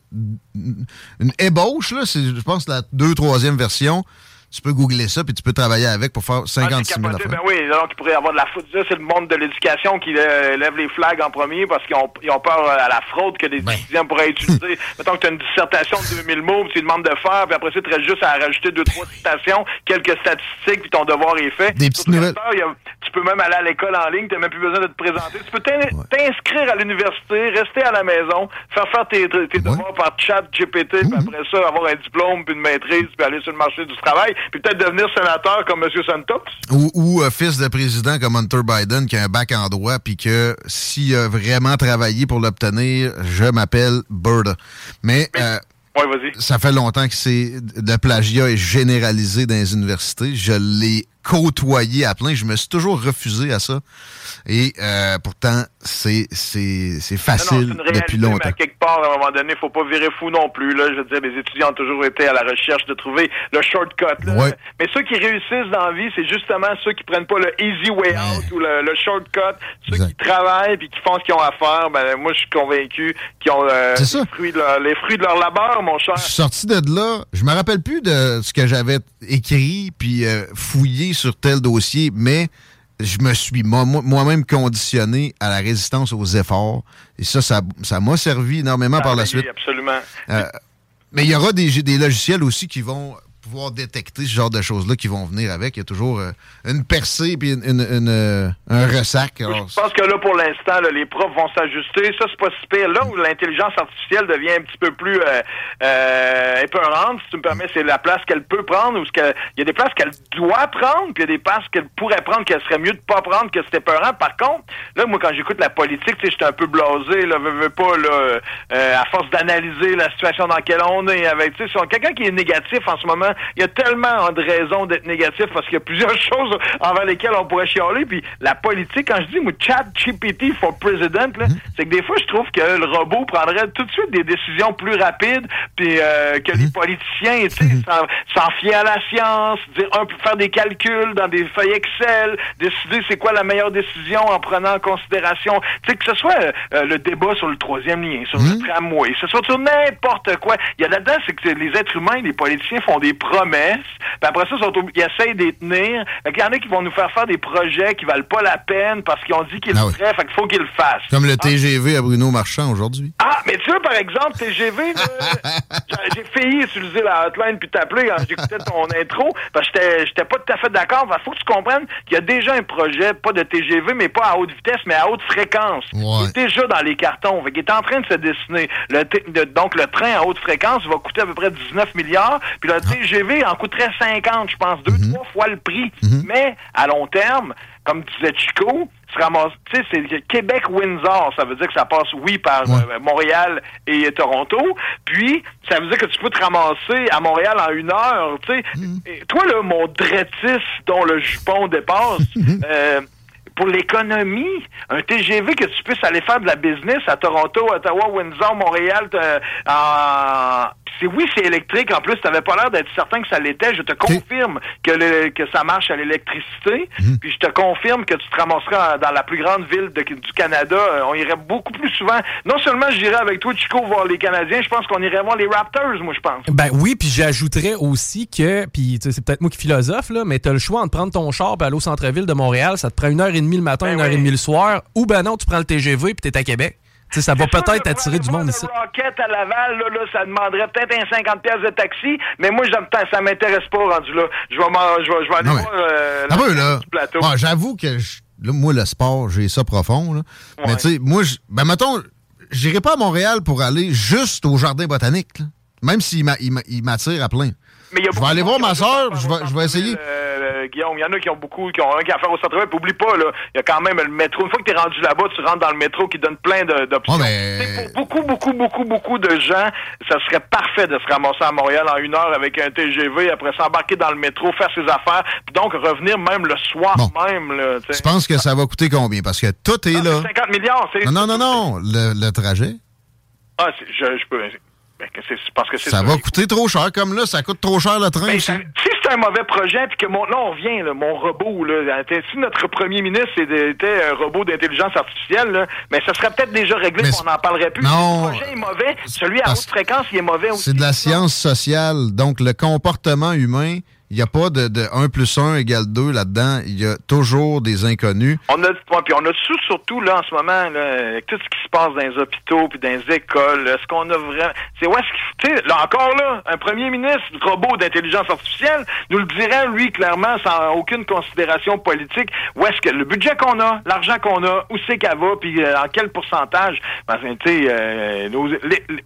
une ébauche, là. C'est, je pense, la deux, troisième version. Tu peux googler ça, puis tu peux travailler avec pour faire 56 000 Ah, c'est capoté. affaires. Ben oui, donc il pourrait y avoir de la fraude. Ça, c'est le monde de l'éducation qui euh, lève les flags en premier parce qu'ils ont, peur euh, à la fraude que les Ben. étudiants pourraient utiliser. Mettons que tu as une dissertation de 2000 mots, puis tu demandes de faire, puis après ça, tu restes juste à rajouter deux, trois citations, quelques statistiques, puis ton devoir est fait. Des petites nouvelles. a- tu peux même aller à l'école en ligne, tu n'as même plus besoin de te présenter. Tu peux t'in- t'inscrire à l'université, rester à la maison, faire faire tes, tes devoirs par chat GPT, puis après ça, avoir un diplôme, puis une maîtrise, puis aller sur le marché du travail, puis peut-être devenir sénateur comme M. Santos. Ou, ou euh, fils de président comme Hunter Biden qui a un bac en droit, puis que s'il a vraiment travaillé pour l'obtenir, je m'appelle Bird. Mais, euh, Ouais, vas-y. ça fait longtemps que c'est le plagiat est généralisé dans les universités. Je l'ai côtoyer à plein. Je me suis toujours refusé à ça. Et euh, pourtant, c'est c'est c'est facile Non, non, réalité, depuis longtemps. Mais à quelque part, à un moment donné, faut pas virer fou non plus. Là. Je veux dire, les étudiants ont toujours été à la recherche de trouver le shortcut. là. Ouais. Mais ceux qui réussissent dans la vie, c'est justement ceux qui prennent pas le easy way out ou le, le shortcut. Ceux qui travaillent puis qui font ce qu'ils ont à faire. Ben, moi, je suis convaincu qu'ils ont euh, C'est ça. les, fruits de leur, les fruits de leur labeur, mon cher. Je suis sorti de là, je me rappelle plus de ce que j'avais écrit puis euh, fouillé sur tel dossier, mais je me suis moi- moi- moi-même conditionné à la résistance aux efforts. Et ça, ça ça m'a servi énormément par la Oui, suite. Absolument. Euh, mais il y aura des, des logiciels aussi qui vont pouvoir détecter ce genre de choses-là qui vont venir avec. Il y a toujours euh, une percée puis une, une- une, euh, un ressac. Alors, Je pense que là, pour l'instant, les profs vont s'ajuster. Ça, c'est pas si pire. Là où l'intelligence artificielle devient un petit peu plus euh, euh, épeurante, si tu me permets, c'est la place qu'elle peut prendre ou ce qu'elle- il y a des places qu'elle doit prendre, puis il y a des places qu'elle pourrait prendre, qu'elle serait mieux de pas prendre, que c'est épeurant. Par contre, là, moi, quand j'écoute la politique, tu sais, j'étais un peu blasé, là, veux, veux pas, là, à force d'analyser la situation dans laquelle on est, avec, tu sais, si on- quelqu'un qui est négatif en ce moment, il y a tellement de raisons d'être négatif parce qu'il y a plusieurs choses envers lesquelles on pourrait chialer, puis la politique, quand je dis, moi, chat GPT for president, là, c'est que des fois, je trouve que le robot prendrait tout de suite des décisions plus rapides, puis euh, que les politiciens, tu sais, s'en- s'en fier à la science, dire, un, faire des calculs dans des feuilles Excel, décider c'est quoi la meilleure décision en prenant en considération, tu sais, que ce soit euh, le débat sur le troisième lien, sur le tramway, que ce soit sur n'importe quoi. Il y a là-dedans, c'est que les êtres humains, les politiciens font des promesses, puis après ça, ils, sont ob- ils essayent de les tenir. Fait qu'il y en a qui vont nous faire faire des projets qui valent pas la peine parce qu'ils ont dit qu'ils Ah le oui. feraient, fait qu'il faut qu'ils le fassent. comme le TGV à Bruno Marchand aujourd'hui. Ah, mais tu vois, par exemple, TGV, j'ai- failli utiliser la hotline puis t'appeler quand j'écoutais ton intro, parce que j'étais- pas tout à fait d'accord. Il faut que tu comprennes qu'il y a déjà un projet, pas de TGV, mais pas à haute vitesse, mais à haute fréquence. Il est déjà dans les cartons. Fait qu'il est en train de se dessiner. Le T- le- donc, le train à haute fréquence va coûter à peu près 19 milliards, puis le TGV en coûterait 50, je pense, deux, trois fois le prix. Mais, à long terme, comme disait Chico, tu sais, c'est Québec-Windsor, ça veut dire que ça passe, oui, par euh, Montréal et Toronto, puis ça veut dire que tu peux te ramasser à Montréal en une heure, tu sais. Et Toi, là, mon dretis dont le jupon dépasse, euh, pour l'économie, un TGV que tu puisses aller faire de la business à Toronto, Ottawa, Windsor, Montréal, t'as- en- c'est oui, c'est électrique. En plus, tu n'avais pas l'air d'être certain que ça l'était. Je te confirme que, le- que ça marche à l'électricité. Puis je te confirme que tu te ramasseras dans la plus grande ville de- du Canada. Euh, On irait beaucoup plus souvent. Non seulement j'irais avec toi, Chico, voir les Canadiens, je pense qu'on irait voir les Raptors, moi, je pense. Ben oui, puis j'ajouterais aussi que, puis tu sais, c'est peut-être moi qui philosophe, là, mais t'as le choix entre prendre ton char et aller au centre-ville de Montréal, ça te prend une heure et demie le matin, une heure et demie le soir, ou ben non, tu prends le TGV puis t'es à Québec. Tu sais, ça va peut-être attirer du monde ici. Rocket à Laval, là, là, ça demanderait peut-être un 50 pièces de taxi, mais moi, ça m'intéresse pas rendu là. Je vais, m'en- je vais, je vais aller Non, mais- voir euh, la- là, du plateau. ah, j'avoue que je- là, moi, le sport, j'ai ça profond. là. Mais tu sais, moi, je- ben mettons, j'irai pas à Montréal pour aller juste au jardin botanique. là. Même s'il m'a- il m'a- il m'attire à plein. Mais il y a Je vais aller voir ma soeur, juste je vais, je vais essayer. Euh, Guillaume, il y en a qui ont beaucoup, qui ont un qui a à faire au centre-ville. Puis oublie pas, là, il y a quand même le métro. Une fois que tu es rendu là-bas, tu rentres dans le métro qui donne plein d'options. Mais- Pour beaucoup, beaucoup, beaucoup, beaucoup de gens, ça serait parfait de se ramasser à Montréal en une heure avec un TGV, après s'embarquer dans le métro, faire ses affaires, puis donc revenir même le soir même. Là, tu penses que ça va coûter combien? Parce que tout est là. 50 milliards, c'est... Non, non, non, non. Le, le trajet, Ah, je, je peux... ben, que parce que c'est ça va coûter trop cher. Comme là, ça coûte trop cher le train Ben, ça- si c'est un mauvais projet, puis que mon, là on revient, là, mon robot, là, si notre premier ministre était un robot d'intelligence artificielle, là, mais ça serait peut-être déjà réglé, Mais on n'en parlerait plus. non. Si le projet est mauvais, celui à haute fréquence, il est mauvais aussi. C'est de la science sociale. Donc, le comportement humain, il n'y a pas de, de 1 plus 1 égale 2 là-dedans. Il y a toujours des inconnus. On a, puis on a sous surtout là en ce moment là, avec tout ce qui se passe dans les hôpitaux puis dans les écoles. Est-ce qu'on a vraiment, c'est où est-ce qu'il, là encore là, un premier ministre robot d'intelligence artificielle nous le dirait lui clairement sans aucune considération politique. Où est-ce que le budget qu'on a, l'argent qu'on a, où c'est qu'elle va, puis euh, en quel pourcentage? Ben, tu sais, euh,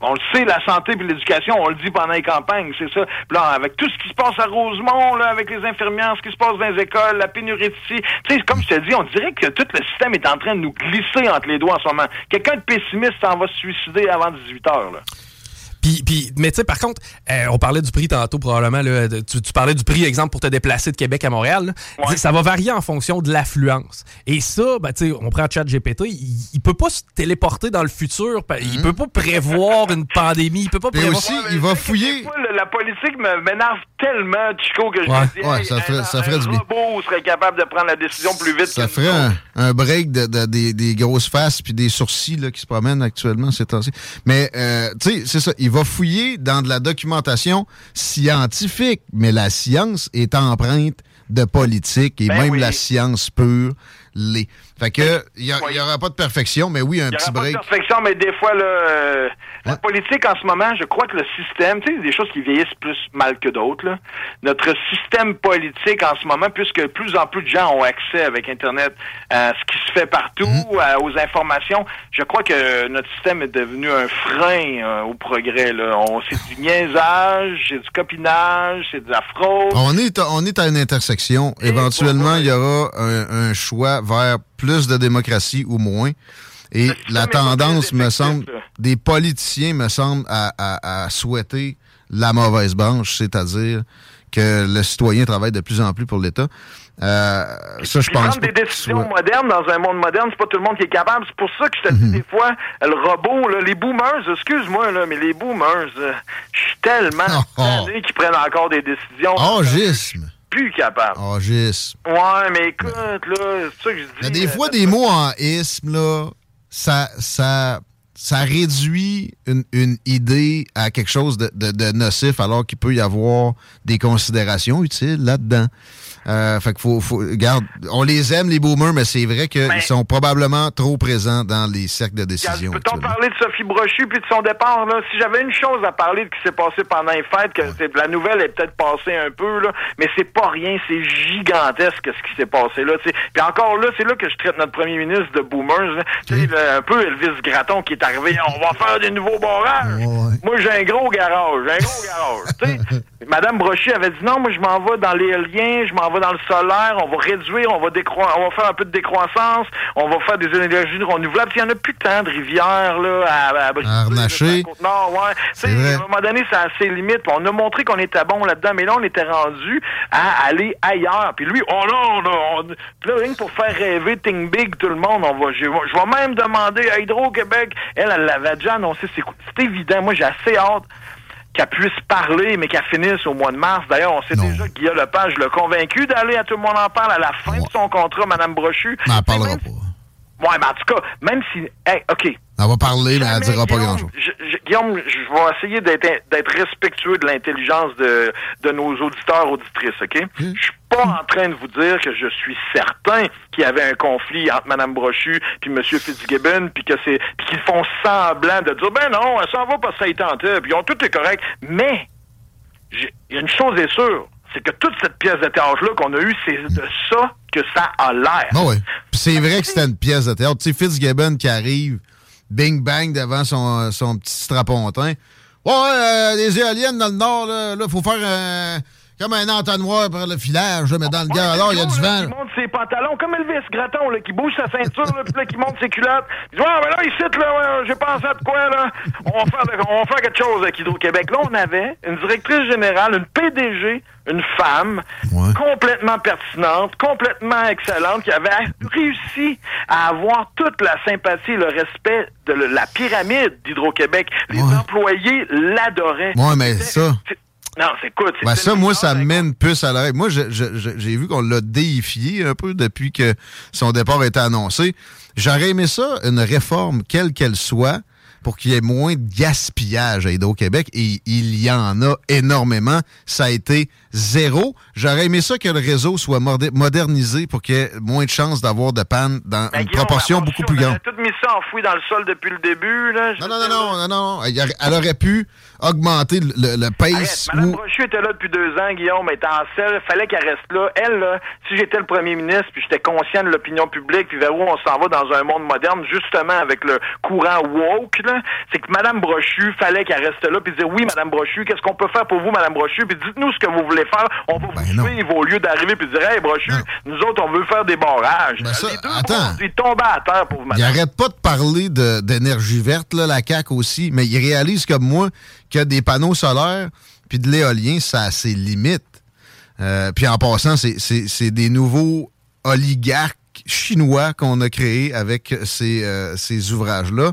on le sait, la santé puis l'éducation, on le dit pendant les campagnes, c'est ça. Puis là, avec tout ce qui se passe à Rosemont, avec les infirmières, ce qui se passe dans les écoles, la pénurie de ci, comme je te dis, on dirait que tout le système est en train de nous glisser entre les doigts en ce moment. Quelqu'un de pessimiste s'en va suicider avant 18 heures, là. Puis, puis, mais tu sais, par contre, euh, on parlait du prix tantôt, probablement. Là, de- tu, tu parlais du prix, exemple, pour te déplacer de Québec à Montréal. là. Ça va varier en fonction de l'affluence. Et ça, ben, tu sais, on prend ChatGPT, il, il peut pas se téléporter dans le futur. Il peut pas prévoir une pandémie. Il peut pas Mais prévoir. aussi, il va fouiller. La politique me- m'énerve tellement, Chico, que je Ouais, me dis, ouais, hey, ça un- ferait- ça ferait un du bien. robot serait capable de prendre la décision plus vite Ça ferait un, un break de, de- des, des grosses faces puis des sourcils là, qui se promènent actuellement ces temps-ci. Mais, euh, tu sais, c'est ça. Il va fouiller dans de la documentation scientifique, mais la science est empreinte de politique et Ben même oui. la science pure l'est. Fait que, il n'y aura pas de perfection, mais oui, un y petit aura pas break. de perfection, mais des fois, là, euh, la politique en ce moment, je crois que le système, tu sais, des choses qui vieillissent plus mal que d'autres, là. Notre système politique en ce moment, puisque plus en plus de gens ont accès avec Internet à ce qui se fait partout, Mhm. à- aux informations, je crois que notre système est devenu un frein euh, au progrès, c'est du niaisage, c'est du copinage, c'est de la fraude. On est, à- on est à une intersection. Éventuellement, il y aura un, un choix vers plus de démocratie ou moins. Et la tendance, me semble, des politiciens, me semble, à, à- à souhaiter la mauvaise branche, c'est-à-dire que le citoyen travaille de plus en plus pour l'État. Euh, ça, je pense prendre des décisions soit- modernes dans un monde moderne, c'est pas tout le monde qui est capable. C'est pour ça que je te Mhm. dis des fois, le robot, là, les boomers, excuse-moi, là, mais les boomers, euh, je suis tellement Oh. tanné qu'ils prennent encore des décisions. Agisme. Plus capable. Agisme. Ouais, mais écoute, là, c'est ça que je dis. Il y a des euh, fois, des mots en isme, là, ça, ça, ça réduit une, une idée à quelque chose de, de- de nocif, alors qu'il peut y avoir des considérations utiles là-dedans. Euh, fait qu'il faut, faut, regarde, on les aime, les boomers, mais c'est vrai qu'ils sont probablement trop présents dans les cercles de décision. Peut-on parler de Sophie Brochu puis de son départ là? Si j'avais une chose à parler de ce qui s'est passé pendant les fêtes, que la nouvelle est peut-être passée un peu là, mais c'est pas rien, c'est gigantesque ce qui s'est passé là. Puis encore là, c'est là que je traite notre premier ministre de boomers, là. Le- un peu Elvis Gratton qui est arrivé. On va faire des nouveaux barrages. Moi j'ai un gros garage, un gros garage. Madame Brochu avait dit non, moi je m'en vais dans l'éolien, je m'en vais dans le solaire, on va réduire, on va décro- on va faire un peu de décroissance, on va faire des énergies renouvelables. Il y en a plus tant de rivières là à, à, À Côte-Nord, ouais. À un moment donné, ça a ses limites. On a montré qu'on était bon là-dedans, mais là on était rendu à aller ailleurs. Puis lui, oh non, non, on, puis là, rien que pour faire rêver Think Big tout le monde, on va, je, vais- je vais même demander à Hydro-Québec. Elle, elle l'avait déjà annoncé. C'est évident. Moi, j'ai assez hâte qu'elle puisse parler, mais qu'elle finisse au mois de mars. D'ailleurs, on sait déjà que Guillaume Lepage l'a convaincu d'aller à Tout le monde en parle à la fin de son contrat, Madame Brochu. Mais elle parlera pas. Ouais, mais en tout cas, même si... Hey, OK, Elle va parler, mais elle Jamais, dira pas grand-chose. Guillaume, je vais essayer d'être respectueux de l'intelligence de, de nos auditeurs, auditrices, OK? Je suis pas en train de vous dire que je suis certain qu'il y avait un conflit entre Mme Brochu puis M. Fitzgibbon, puis que c'est qu'ils font semblant de dire ben non, elle s'en va parce que ça y tentait, puis tout est correct. Mais une chose est sûre, c'est que toute cette pièce de théâtre-là qu'on a eue, c'est de ça que ça a l'air. Puis c'est vrai que c'était une pièce de théâtre. Tu sais, Fitzgibbon qui arrive, bing bang devant son, son petit strapontin. Ouais, euh, les éoliennes dans le nord, là, là, faut faire un, comme un entonnoir pour le filage, mais dans le gars, alors, il y a du vent. Qui monte ses pantalons, comme Elvis Gratton, là, qui bouge sa ceinture, là, puis là, qui monte ses culottes. Il dit, ouais, ben là, ici, là, ouais, j'ai pensé à de quoi, là. On va faire, on va faire quelque chose avec Hydro-Québec. Là, on avait une directrice générale, une PDG, une femme, complètement pertinente, complètement excellente, qui avait réussi à avoir toute la sympathie et le respect de la pyramide d'Hydro-Québec. Les employés l'adoraient. Ouais, mais ça. Non, c'est écoute, c'est Ben ça, moi, ça me met une puce à l'oreille. Moi, j'ai vu qu'on l'a déifié un peu depuis que son départ a été annoncé. J'aurais aimé ça, une réforme, quelle qu'elle soit, pour qu'il y ait moins de gaspillage à Hydro-Québec. Et il y en a énormément. Ça a été zéro. J'aurais aimé ça que le réseau soit modernisé pour qu'il y ait moins de chances d'avoir de panne dans une proportion beaucoup plus On grande. a tout mis ça enfoui dans le sol depuis le début. Là. Non, non, non, non, non, non. Elle aurait- pu augmenter le, le- le pace Madame ou Brochu était là depuis deux ans, Guillaume était en selle, fallait qu'elle reste là. Elle, là, si j'étais le premier ministre, puis j'étais conscient de l'opinion publique, puis vers où on s'en va dans un monde moderne, justement avec le courant woke, là, c'est que Madame Brochu, fallait qu'elle reste là, puis dire oui, Madame Brochu, qu'est-ce qu'on peut faire pour vous, Madame Brochu, puis dites-nous ce que vous voulez faire, on va Ben vous suivre au lieu d'arriver puis dire hey Brochu, nous autres on veut faire des barrages. Ben ça, Les deux attends. ils tombaient à terre pour Madame. arrête pas de parler de- d'énergie verte, là, la CAQ aussi, mais ils réalisent comme moi que des panneaux solaires puis de l'éolien, ça a ses limites. Euh, puis en passant, c'est- des nouveaux oligarques chinois qu'on a créés avec ces, euh, ces ouvrages-là.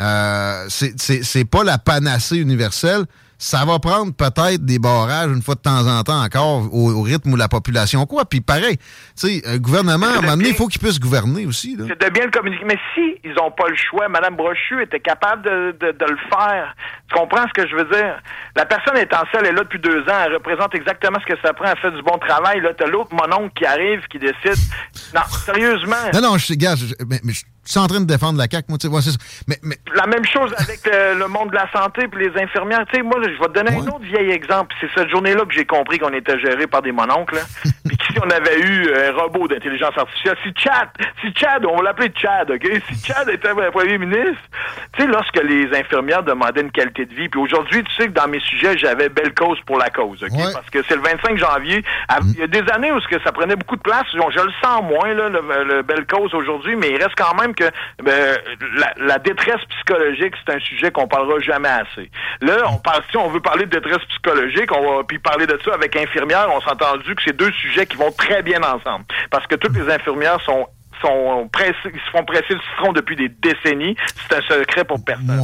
Euh, c'est pas la panacée universelle. Ça va prendre peut-être des barrages une fois de temps en temps encore au, au rythme où la population quoi. Puis pareil, tu sais, un gouvernement, à un moment donné, il faut qu'il puisse gouverner aussi. C'est de bien le communiquer. Mais si ils n'ont pas le choix, Mme Brochu était capable de, de, de le faire. Tu comprends ce que je veux dire? La personne étant seule, elle est là depuis deux ans, elle représente exactement ce que ça prend, elle fait du bon travail. Là, t'as l'autre mononcle qui arrive, qui décide. Non, sérieusement. Non, non, je suis, gars, je, mais, mais je suis en train de défendre la CAQ, moi, tu sais, ouais, c'est ça. Mais, mais La même chose avec le, le monde de la santé puis les infirmières. Tu sais, moi, je vais te donner un autre vieil exemple. C'est cette journée-là que j'ai compris qu'on était géré par des mononcles. puis que si on avait eu un robot d'intelligence artificielle, si Chad, si Chad, on va l'appeler Chad, OK? Si Chad était premier ministre, tu sais, lorsque les infirmières demandaient une qualité de vie, puis aujourd'hui, tu sais que dans mes sujets, j'avais belle cause pour la cause, OK? Parce que c'est le 25 janvier. À- Il y a des années où ça prenait beaucoup de place. Je le sens moins, là, le, le belle cause aujourd'hui, mais il reste quand même ben, la, la détresse psychologique, c'est un sujet qu'on parlera jamais assez. Là, on parle, si on veut parler de détresse psychologique, on va puis parler de ça avec infirmières, on s'est entendu que c'est deux sujets qui vont très bien ensemble. Parce que toutes les infirmières sont sont pressés, ils se font presser le citron depuis des décennies. C'est un secret pour personne.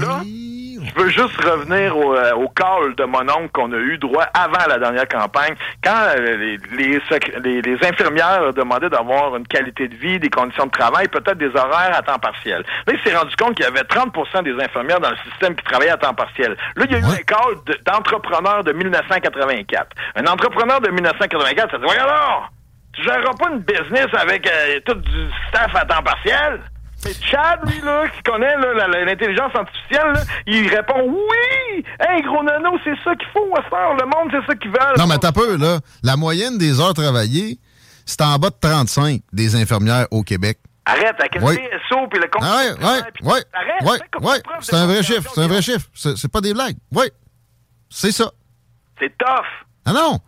Là, je veux juste revenir au, euh, au call de mon oncle qu'on a eu droit avant la dernière campagne, quand euh, les, les, les- les infirmières demandaient d'avoir une qualité de vie, des conditions de travail, peut-être des horaires à temps partiel. Là, il s'est rendu compte qu'il y avait 30% des infirmières dans le système qui travaillaient à temps partiel. Là, il y a eu un call de- d'entrepreneur de 1984. Un entrepreneur de 1984, ça dit, voyons alors, tu géreras pas une business avec euh, tout du staff à temps partiel? Mais Chad, lui, là, qui connaît l'intelligence artificielle, là, il répond oui! Hey, gros nono, c'est ça qu'il faut à faire. Le monde, c'est ça qu'ils veulent. Non, mais t'as peu, là. La moyenne des heures travaillées, c'est en bas de 35 des infirmières au Québec. Arrête, avec le Oui. TSO puis le compte. Ah ouais, ouais, ouais, Arrête, C'est un vrai chiffre, c'est un vrai chiffre. C'est pas des blagues. Oui, c'est ça. C'est tough. Non, non.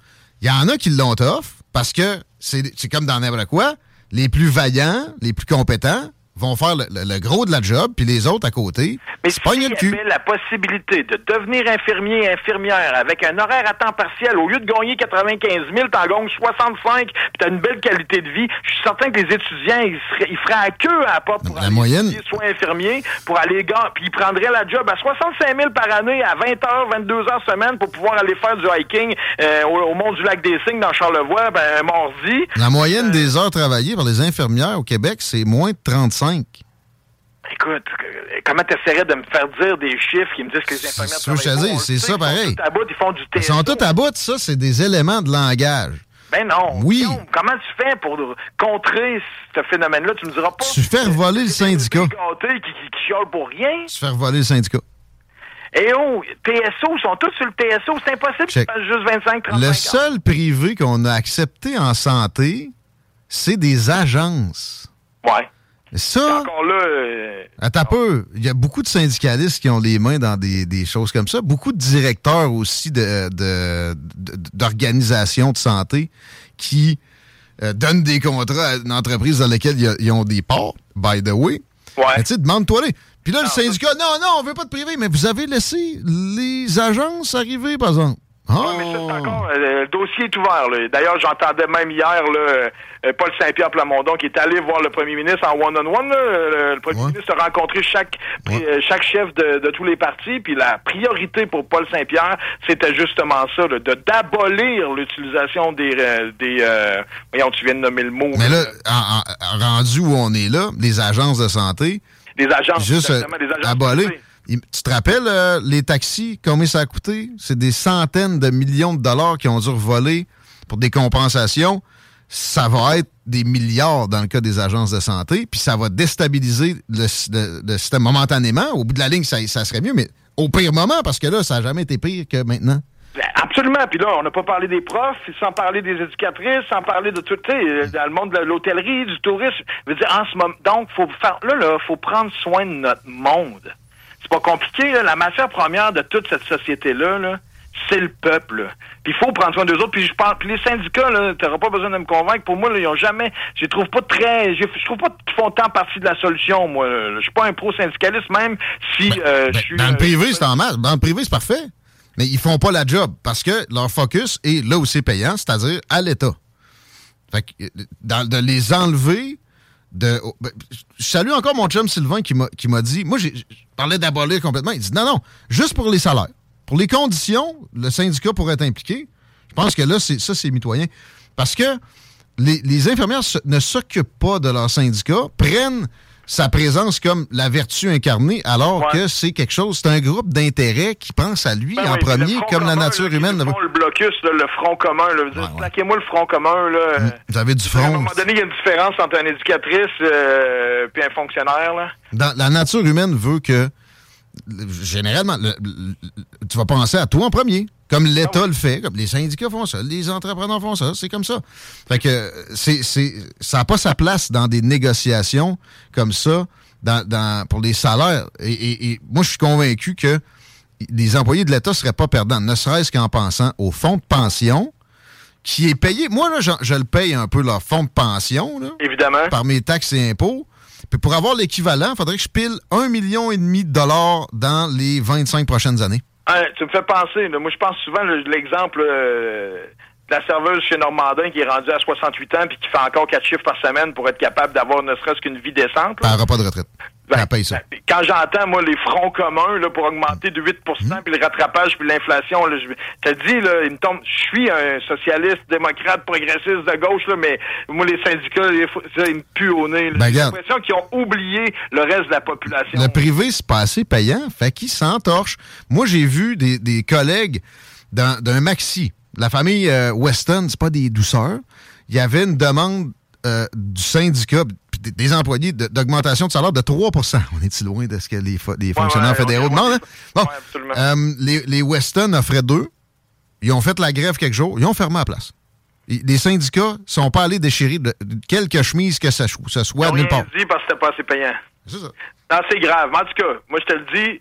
Il y en a qui l'ont tough parce que c'est comme dans n'importe quoi. Les plus vaillants, les plus compétents vont faire le, le- le gros de la job, puis les autres à côté, Mais s'il le y avait la possibilité de devenir infirmier et infirmière avec un horaire à temps partiel, au lieu de gagner 95 000, t'en gagnes 65, puis t'as une belle qualité de vie, je suis certain que les étudiants, ils, seraient, ils feraient à queue à la porte pour La aller moyenne- étudier, soit infirmier, pour aller gagner, puis ils prendraient la job à 65 000 par année, à 20 heures, 22 heures semaine, pour pouvoir aller faire du hiking euh, au, au mont du lac des Cygnes dans Charlevoix, ben, mardi. La moyenne des heures travaillées par les infirmières au Québec, c'est moins de 35. Écoute, comment t'essaierais de me faire dire des chiffres qui me disent que les infirmières que je travaillent pas? Le c'est ça ils font pareil. tout à bout, ils font du Ils sont tous à bout, ça, c'est des éléments de langage. Ben non. Oui. Comment tu fais pour contrer ce phénomène-là? Tu me diras pas. Tu fais voler le syndicat. Qui, qui, qui chiolent pour rien. Tu fais voler le syndicat. Et oh, TSO, ils sont tous sur le TSO. C'est impossible Check. fassent juste 25, 35 Le seul privé qu'on a accepté en santé, c'est des agences. Ouais. Ça, Encore là, euh, attends un peu. Il y a beaucoup de syndicalistes qui ont les mains dans des, des choses comme ça. Beaucoup de directeurs aussi de- de- de- d'organisations de, santé qui euh, donnent des contrats à une entreprise dans laquelle ils ont des parts, by the way. Ouais. Tu sais, demande-toi les. Puis là, le syndicat, non, non, on veut pas de privé, mais vous avez laissé les agences arriver, par exemple. Ouais, mais ça, c'est encore, euh, le dossier est ouvert. D'ailleurs, j'entendais même hier là, euh, Paul Saint-Pierre Plamondon qui est allé voir le premier ministre en one-on-one. là. Le, le premier ministre a rencontré chaque, euh, chaque chef de, de tous les partis. Puis la priorité pour Paul Saint-Pierre, c'était justement ça, là, de d'abolir l'utilisation des... euh, des euh, voyons, tu viens de nommer le mot. Mais là, en- en- rendu où on est là, les agences de santé, des agences, juste euh, des agences abolir. Tu te rappelles euh, les taxis, combien ça a coûté? C'est des centaines de millions de dollars qui ont dû voler pour des compensations. Ça va être des milliards dans le cas des agences de santé, puis ça va déstabiliser le, système momentanément. Au bout de la ligne, ça, ça serait mieux, mais au pire moment, parce que là, ça n'a jamais été pire que maintenant. Ben, Absolument. Puis là, on n'a pas parlé des profs, sans parler des éducatrices, sans parler de tout, tu sais, euh, dans le monde de l'hôtellerie, du tourisme. Je veux dire, en ce moment, donc, faut faire, là, là, faut prendre soin de notre monde. C'est pas compliqué, là. La matière première de toute cette société-là, là, c'est le peuple. Puis il faut prendre soin d'eux autres. Puis je pense, puis les syndicats, là, t'auras pas besoin de me convaincre. Pour moi, là, ils ont jamais, je trouve pas très, je je trouve pas qu'ils font tant partie de la solution. Moi, je suis pas un pro-syndicaliste, même si euh, je suis. Dans le euh, privé, c'est en masse. Dans le privé, c'est parfait. Mais ils font pas la job parce que leur focus est là où c'est payant, c'est-à-dire à l'État. Fait que, euh, dans- de les enlever, de. oh, ben, je salue encore mon chum Sylvain qui m'a dit. Moi, je parlais d'abolir complètement. Il dit non, non, juste pour les salaires. Pour les conditions, le syndicat pourrait être impliqué. Je pense que là, ça, c'est mitoyen. Parce que les, les infirmières ne s'occupent pas de leur syndicat, prennent sa présence comme la vertu incarnée, alors que c'est quelque chose, c'est un groupe d'intérêt qui pense à lui Ben en oui, premier, front comme la nature humaine. font le blocus, là, le front commun. Là, Vous dites, Plaquez-moi le front commun. Là. Vous avez du À un front. moment donné, il y a une différence entre un éducatrice euh, puis un fonctionnaire. Là. Dans- la nature humaine veut que, généralement, le- le- tu vas penser à toi en premier. Comme l'État le fait, comme les syndicats font ça, les entrepreneurs font ça, c'est comme ça. Fait que c'est, c'est, ça n'a pas sa place dans des négociations comme ça dans, dans- pour les salaires. Et, et- et moi, je suis convaincu que les employés de l'État ne seraient pas perdants, ne serait-ce qu'en pensant au fonds de pension qui est payé. Moi, là, je, je le paye un peu, leur fonds de pension. là Évidemment. par mes taxes et impôts. Puis pour avoir l'équivalent, il faudrait que je pile un million et demi de dollars dans les 25 prochaines années. Hein, tu me fais penser. là. Moi, je pense souvent là, l'exemple euh, de la serveuse chez Normandin qui est rendue à 68 ans puis qui fait encore quatre chiffres par semaine pour être capable d'avoir ne serait-ce qu'une vie décente. Elle n'aura pas de retraite. Elle paye ça. Quand j'entends, moi, les fronts communs là, pour augmenter de 8 Mhm. puis le rattrapage, puis l'inflation, je te dis, là, il me tombe, je suis un socialiste, démocrate, progressiste de gauche, là, mais moi, les syndicats, les ça, ils me puent au nez. Ben, J'ai l'impression qu'ils ont oublié le reste de la population. Le privé, c'est pas assez payant, fait qu'ils s'entorchent. Moi, j'ai vu des, des collègues d'un maxi. La famille euh, Weston, c'est pas des douceurs. Il y avait une demande euh, du syndicat puis des, employés d'augmentation de salaire de 3 On est-tu loin de ce que les, fo- les fonctionnaires ouais, fédéraux demandent? hein? Bon, euh, les, les Weston offraient deux. Ils ont fait la grève quelques jours. Ils ont fermé la place. Les syndicats sont pas allés déchirer de, quelque chemise que ça, soit nulle part. dit parce que c'était pas assez payant. C'est ça. Non, c'est grave. Mais En tout cas, moi, je te le dis,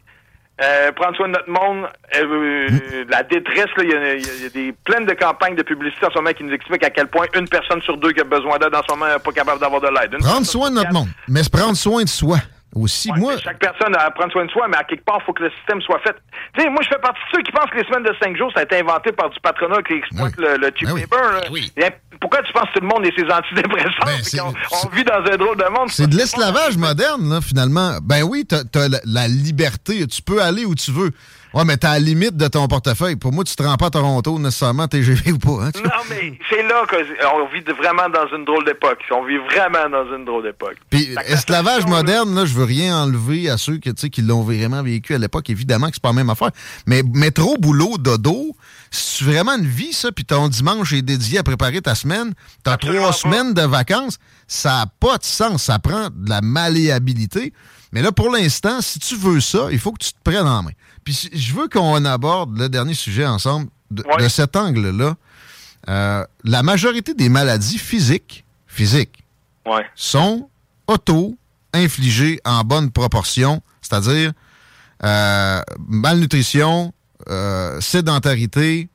euh, prendre soin de notre monde. euh, La détresse, il y a, y y des pleines de campagnes de publicité en ce moment qui nous expliquent à quel point une personne sur deux qui a besoin d'aide en ce moment n'est pas capable d'avoir de l'aide. Prendre soin de notre quatre. monde, mais se prendre soin de soi aussi. Moi, Chaque personne a à prendre soin de soi, mais à quelque part, il faut que le système soit fait. Tu sais, moi, je fais partie de ceux qui pensent que les semaines de cinq jours, ça a été inventé par du patronat qui exploite le, le cheap labor. là. Et Pourquoi tu penses que tout le monde est ses antidépresseurs? qu'on- on, vit dans un drôle de monde? c'est de l'esclavage moderne, là, finalement. Ben oui, t'as as la liberté. Tu peux aller où tu veux. Ouais, mais t'as la limite de ton portefeuille. Pour moi, tu te rends pas à Toronto nécessairement, TGV ou pas. hein. Non, mais c'est là qu'on vit vraiment dans une drôle d'époque. On vit vraiment dans une drôle d'époque. Puis esclavage moderne, là, je veux rien enlever à ceux que, qui l'ont vraiment vécu à l'époque. Évidemment que c'est pas la même affaire. Mais métro, boulot, dodo, c'est vraiment une vie, ça? Puis ton dimanche est dédié à préparer ta semaine. T'as trois semaines de vacances. Ça n'a pas de sens. Ça prend de la malléabilité. Mais là, pour l'instant, si tu veux ça, il faut que tu te prennes en main. Puis je veux qu'on aborde le dernier sujet ensemble de, de cet angle-là. Euh, la majorité des maladies physiques, physiques, Ouais. sont auto-infligées en bonne proportion, c'est-à-dire euh, malnutrition, euh, sédentarité,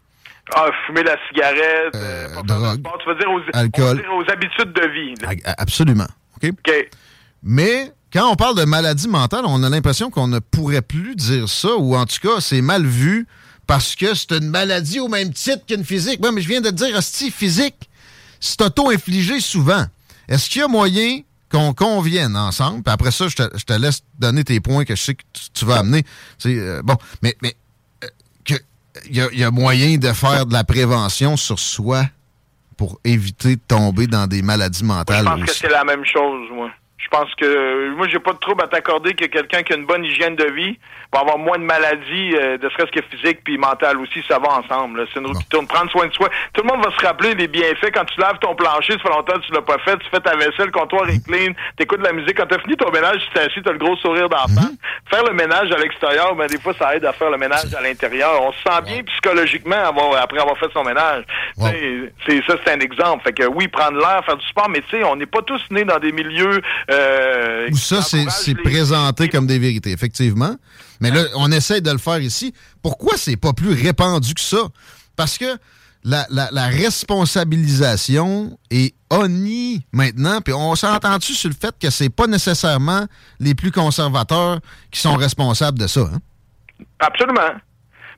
Ah, fumer la cigarette, drogue, sport, tu veux dire aux, alcool. dire aux habitudes de vie. là. absolument. OK? Mais quand on parle de maladie mentale, on a l'impression qu'on ne pourrait plus dire ça, ou en tout cas, c'est mal vu parce que c'est une maladie au même titre qu'une physique. Oui, mais je viens de te dire, hostie, physique, c'est auto-infligé souvent. Est-ce qu'il y a moyen qu'on convienne ensemble, puis après ça, je te, je te laisse donner tes points que je sais que tu, tu vas amener. Euh, bon, mais, mais euh, il y, a- il y a moyen de faire de la prévention sur soi pour éviter de tomber dans des maladies Je mentales pense que c'est la même chose, moi. Je pense que moi j'ai pas de trouble à t'accorder que quelqu'un qui a une bonne hygiène de vie va avoir moins de maladies, euh, de serait-ce que physique puis mentale aussi, ça va ensemble. C'est une roue qui tourne. Prendre soin de soi. Tout le monde va se rappeler les bienfaits quand tu laves ton plancher, ça fait longtemps que tu l'as pas fait, tu fais ta vaisselle, le comptoir est clean, t'écoutes de la musique. Quand t'as fini ton ménage, tu t'es assis, t'as le gros sourire d'enfant. Faire le ménage à l'extérieur, ben des fois ça aide à faire le ménage à l'intérieur. On se sent bien psychologiquement avoir- après avoir fait son ménage. C'est ça, c'est un exemple. Fait que oui, prendre l'air, faire du sport, mais tu sais, on n'est pas tous nés dans des milieux Euh, Ou ça, c'est présenté comme des vérités, effectivement. Mais là, on essaie de le faire ici. Pourquoi c'est pas plus répandu que ça? Parce que la, la- la responsabilisation est honnie maintenant, puis on s'entend-tu sur le fait que c'est pas nécessairement les plus conservateurs qui sont responsables de ça? hein? Absolument.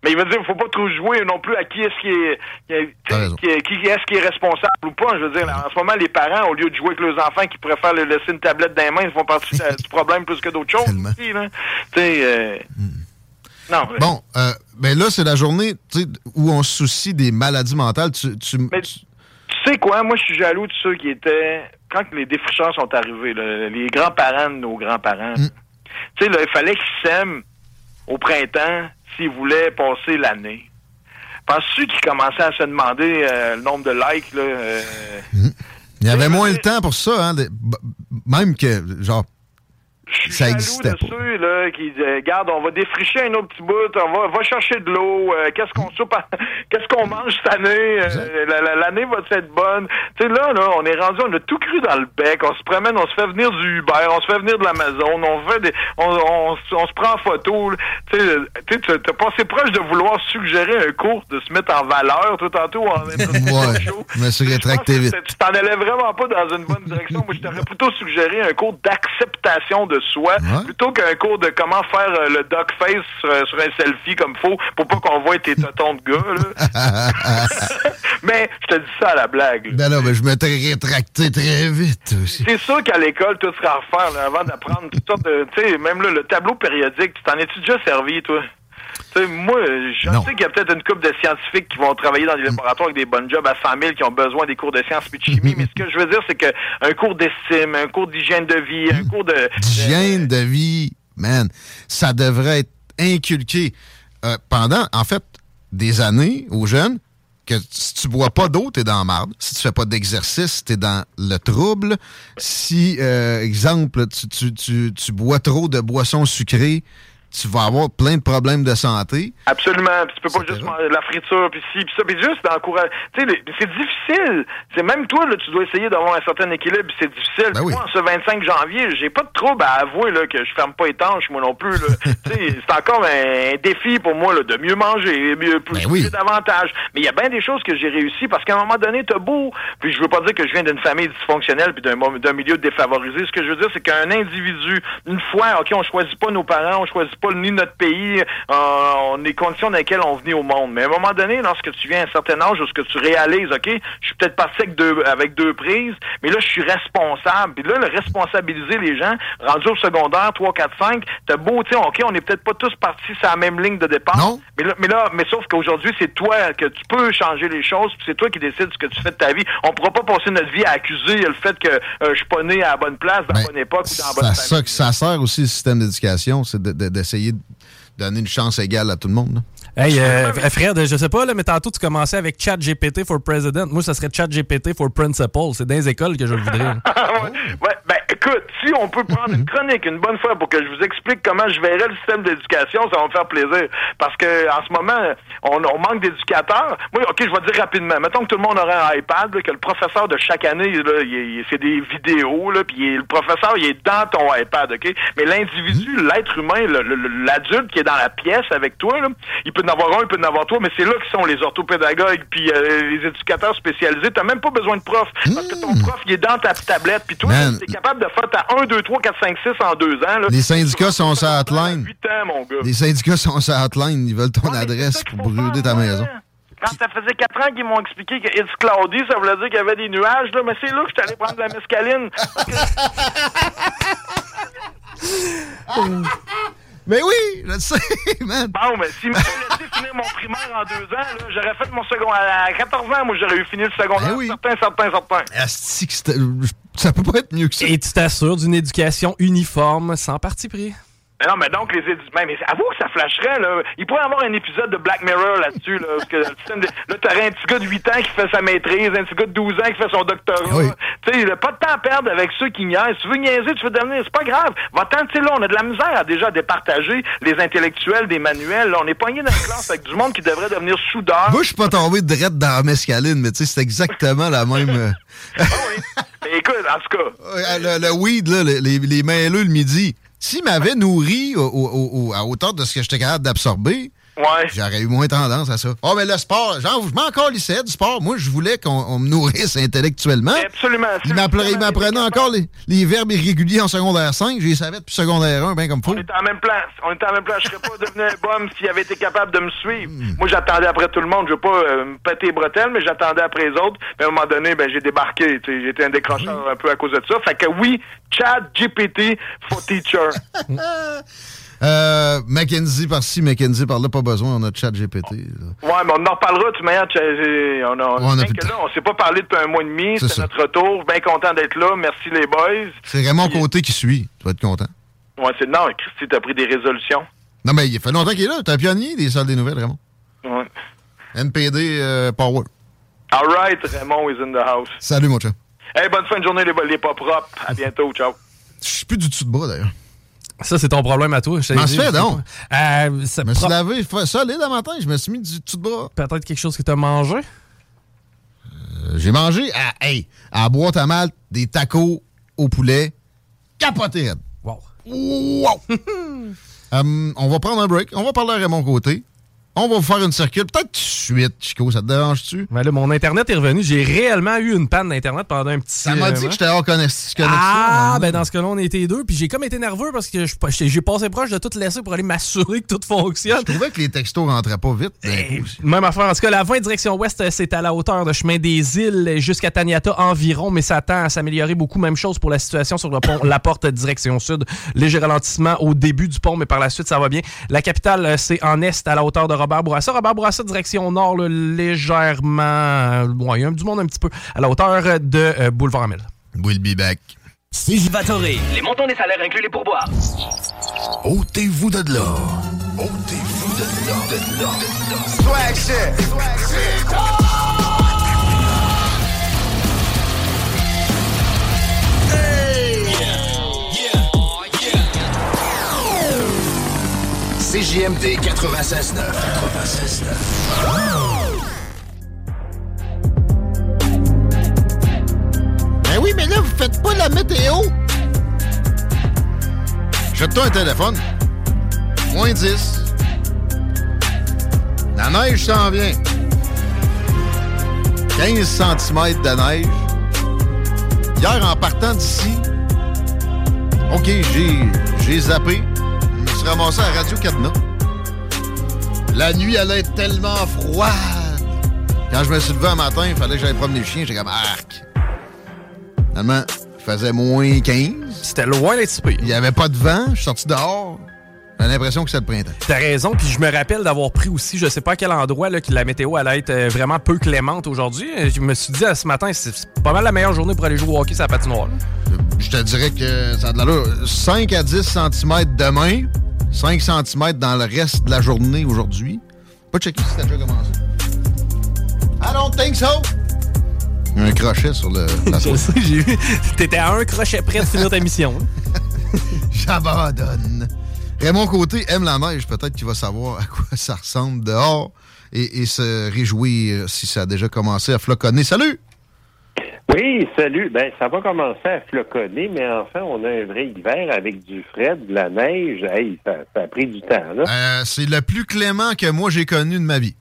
Mais il veut dire, faut pas trop jouer non plus à qui est-ce qui est, qui est- qui est- qui est-ce qui est responsable ou pas. Je veux dire, en ce moment, les parents, au lieu de jouer avec leurs enfants qui préfèrent leur laisser une tablette dans les mains, ils font partie du problème plus que d'autres choses. aussi, là. Euh, non. Bon, euh, ben là, c'est la journée où on se soucie des maladies mentales. Tu, tu- Mais tu sais quoi, moi, je suis jaloux de ceux qui étaient, quand les défricheurs sont arrivés, là, les grands-parents de nos grands-parents. Mm. Tu sais, il fallait qu'ils s'aiment au printemps s'ils voulaient passer l'année. Penses-tu qu'ils commençaient à se demander euh, le nombre de likes, là? euh, Il y avait moins le temps pour ça, hein, de- même que, genre, ça jaloux de pas. ceux là, qui disent Regarde, on va défricher un autre petit bout, on va, va chercher de l'eau, euh, qu'est-ce qu'on soupe qu'est-ce qu'on mange cette année, euh, la- la- l'année va être bonne. Tu sais, là, là, on est rendu, on a tout cru dans le bec, on se promène, on se fait venir du Uber, on se fait venir de l'Amazon, on fait des. On, on, on se prend en photo. Tu sais, t'as passé proche de vouloir suggérer un cours de se mettre en valeur tout tantôt en Ouais, je me suis rétracté vite. tu t'en allais vraiment pas dans une bonne direction. Moi, je t'aurais plutôt suggéré un cours d'acceptation de soi plutôt qu'un cours de comment faire euh, le duck face sur, euh, sur un selfie comme faut pour pas qu'on voit tes totons de gars. là. Mais je te dis ça à la blague. là. ben là, ben, je m'étais rétracté très vite aussi. C'est sûr qu'à l'école, tout sera à refaire là, avant d'apprendre toutes sortes de. Tu sais, même là, le tableau périodique, tu t'en es-tu déjà servi, toi? Moi, je sais qu'il y a peut-être une couple de scientifiques qui vont travailler dans des laboratoires avec des bonnes jobs à 100 000 qui ont besoin des cours de sciences et de chimie, mais ce que je veux dire, c'est qu'un cours d'estime, un cours d'hygiène de vie, un cours de. D'hygiène de vie, man, ça devrait être inculqué euh, pendant, en fait, des années aux jeunes que si tu bois pas d'eau, t'es dans la marde. Si tu fais pas d'exercice, t'es dans le trouble. Si, euh, exemple, tu, tu, tu, tu bois trop de boissons sucrées, tu vas avoir plein de problèmes de santé. Absolument. Puis tu peux pas juste manger la friture, puis ci, puis ça, puis juste d'encourager. Tu sais, c'est difficile. C'est même toi, là, tu dois essayer d'avoir un certain équilibre, c'est difficile. Ben Puis Moi, en ce 25 janvier, j'ai pas de trouble à avouer là, que je ferme pas étanche, moi non plus. c'est encore un, défi pour moi là, de mieux manger, mieux plus Ben oui. davantage. Mais il y a bien des choses que j'ai réussi parce qu'à un moment donné, t'as beau. Puis je veux pas dire que je viens d'une famille dysfonctionnelle puis d'un milieu défavorisé. Ce que je veux dire, c'est qu'un individu, une fois, ok, on choisit pas nos parents, on choisit pas ni notre pays, euh, on conditions dans lesquelles on venait au monde. Mais à un moment donné, lorsque tu viens à un certain âge, où ce que tu réalises, ok, je suis peut-être parti avec deux, avec deux prises, mais là, je suis responsable. Puis là, le responsabiliser les gens, rendu au secondaire, 3, 4, 5, t'as beau, tu ok, on n'est peut-être pas tous partis sur la même ligne de départ. Mais là, mais là, mais sauf qu'aujourd'hui, c'est toi que tu peux changer les choses, puis c'est toi qui décides ce que tu fais de ta vie. On pourra pas passer notre vie à accuser le fait que euh, je suis pas né à la bonne place, dans la bonne époque ou dans la bonne Ben, Ça, ça, que ça sert aussi le système d'éducation, c'est de- de- d'essayer de donner une chance égale à tout le monde. là. Hey, euh, Fred, je sais pas, là, mais tantôt, tu commençais avec Chat GPT for President. Moi, ça serait Chat GPT for Principal. C'est dans les écoles que je le voudrais. Ouais, ben écoute, si on peut prendre une chronique une bonne fois pour que je vous explique comment je verrais le système d'éducation, ça va me faire plaisir. Parce que en ce moment, on, on manque d'éducateurs. Moi, ok, je vais dire rapidement. Mettons que tout le monde aurait un iPad, là, que le professeur de chaque année, là, il, il- c'est des vidéos, là, puis le professeur, il est dans ton iPad, ok? Mais l'individu, l'être humain, le- le- l'adulte qui est dans la pièce avec toi, là, il peut en avoir un, il peut en avoir toi, mais c'est là que sont les orthopédagogues puis euh, les éducateurs spécialisés. T'as même pas besoin de prof, parce que ton prof, il est dans ta tablette, puis toi, Man. t'es capable de faire ta 1, 2, 3, 4, 5, 6 en deux ans. Là. Les syndicats sont sur hotline. 8 ans, mon gars. Les syndicats sont sur hotline. Ils veulent ton adresse pour brûler ta maison. Quand ça faisait 4 ans qu'ils m'ont expliqué que It's cloudy, ça voulait dire qu'il y avait des nuages, là, mais c'est là que je suis allé prendre de la mescaline. Mais oui, je le sais, man. Bon, mais s'ils m'avaient laissé finir mon primaire en deux ans, là, j'aurais fait mon secondaire. À 14 ans, moi, j'aurais eu fini le secondaire. Certain, certain, certain. Asti Ça peut pas être mieux que ça. Et tu t'assures d'une éducation uniforme sans parti pris. Mais non, mais donc, les éditeurs. Mais, avoue que ça flasherait, là. Il pourrait y avoir un épisode de Black Mirror là-dessus, là. Parce que là, t'aurais un petit gars de 8 ans qui fait sa maîtrise, un petit gars de 12 ans qui fait son doctorat. Tu sais, il a pas de temps à perdre avec ceux qui niaisent. Si tu veux niaiser, tu veux devenir. C'est pas grave. Va-t'en, tu sais, là, on a de la misère à déjà départager les intellectuels des manuels. Là, on est pogné dans une classe avec du monde qui devrait devenir soudeur. Moi, je suis pas tombé direct dans la mescaline, mais tu sais, c'est exactement la même. euh, Mais écoute, en tout cas. le, le weed, là, les, les, les le midi. S'il m'avait nourri au- au- à hauteur de ce que j'étais capable d'absorber, Ouais. j'aurais eu moins tendance à ça. Oh, mais le sport, genre, je m'en encore lycée du sport. Moi, je voulais qu'on on me nourrisse intellectuellement. Absolument. Il m'apprenait encore les, les verbes irréguliers en secondaire 5. Je les savais depuis secondaire 1, bien comme faut. On était en même place. On était en même place. Je serais pas devenu un bum s'il avait été capable de me suivre. Hmm. Moi, j'attendais après tout le monde. Je veux pas euh, me péter les bretelles, mais j'attendais après les autres. Puis à un moment donné, ben, j'ai débarqué. été un décrocheur un peu à cause de ça. Fait que oui, Chad GPT for teacher. Euh, Mackenzie par-ci, Mackenzie par-là, pas besoin. On a chat GPT. Ouais, mais on en reparlera, tu manière. On a, on a que là, on s'est pas parlé depuis un mois et demi. C'est notre retour. Bien content d'être là. Merci les boys. C'est Raymond Côté qui suit. Tu vas être content. Ouais, c'est non, Christy, t'as pris des résolutions. Non, mais il fait longtemps qu'il est là. T'es un pionnier des salles des nouvelles, Raymond. Ouais. NPD euh, Power. All right, Raymond is in the house. Salut, mon chat. Hey, bonne fin de journée, les, les pas propres. À bientôt. Ciao. Je suis plus du tout de bras, d'ailleurs. Ça, c'est ton problème à toi. je M'en fait donc. Euh, Je me suis lavé solide le matin. Je me suis mis du tout de bras. Peut-être quelque chose que tu as mangé? Euh, J'ai mangé à, hey, à boîte à malte des tacos au poulet. Capoté. Wow. Wow! Hum, on va prendre un break. On va parler à Raymond Côté. On va vous faire une circule. Peut-être tout de suite, Chico. Ça te dérange-tu? Mais là, mon Internet est revenu. J'ai réellement eu une panne d'Internet pendant un petit Ça m'a dit moment. que j'étais hors connex- connexion. Ah, hein. ben dans ce cas-là, on était deux. Puis j'ai comme été nerveux parce que j'ai passé proche de tout laisser pour aller m'assurer que tout fonctionne. Je trouvais que les textos rentraient pas vite. coup. Même affaire. En tout cas, la 20 direction ouest, euh, c'est à la hauteur de chemin des îles jusqu'à Taniata environ, mais ça tend à s'améliorer beaucoup. Même chose pour la situation sur le pont La Porte direction sud. Léger ralentissement au début du pont, mais par la suite, ça va bien. La capitale, euh, c'est en est à la hauteur de Robert Bourassa. Robert Bourassa, direction nord, là, légèrement. euh, y a du monde un petit peu à la hauteur euh, de euh, Boulevard Amel. We'll be back. Vatoré. Les montants des salaires incluent les pourboires. Ôtez-vous de là. Ôtez-vous de là. De là. Swag shit. CJMD 96.9. 96.9. Ben oui, mais là, vous faites pas la météo. Jette-toi un téléphone. Moins 10. La neige s'en vient. 15 cm de neige. Hier, en partant d'ici, OK, j'ai, j'ai zappé. Suis ramassé à Radio Cadena. La nuit allait être tellement froide. Quand je me suis levé un matin, il fallait que j'aille promener le chien. J'ai comme arc. Finalement, il faisait moins 15. C'était loin d'être super. Il n'y avait pas de vent. Je suis sorti dehors. J'ai l'impression que c'est le printemps. T'as raison, puis je me rappelle d'avoir pris aussi, je sais pas à quel endroit, là, que la météo allait être euh, vraiment peu clémente aujourd'hui. Euh, Je me suis dit euh, ce matin, c'est c'est pas mal la meilleure journée pour aller jouer au hockey sur la patinoire. là. Je te dirais que ça a de l'allure. 5 à 10 cm demain, 5 cm dans le reste de la journée aujourd'hui. Pas checker si t'as déjà commencé. I don't think so. Il y a un crochet sur le, la Je sais, j'ai vu. T'étais à un crochet près de finir ta mission. J'abandonne. Raymond Côté aime la neige. Peut-être qu'il va savoir à quoi ça ressemble dehors et, et se réjouir si ça a déjà commencé à floconner. Salut! Oui, salut. Ben, ça va commencer à floconner, mais enfin, on a un vrai hiver avec du frais, de la neige. Hey, ça, ça a pris du temps, là. Euh, c'est le plus clément que moi j'ai connu de ma vie.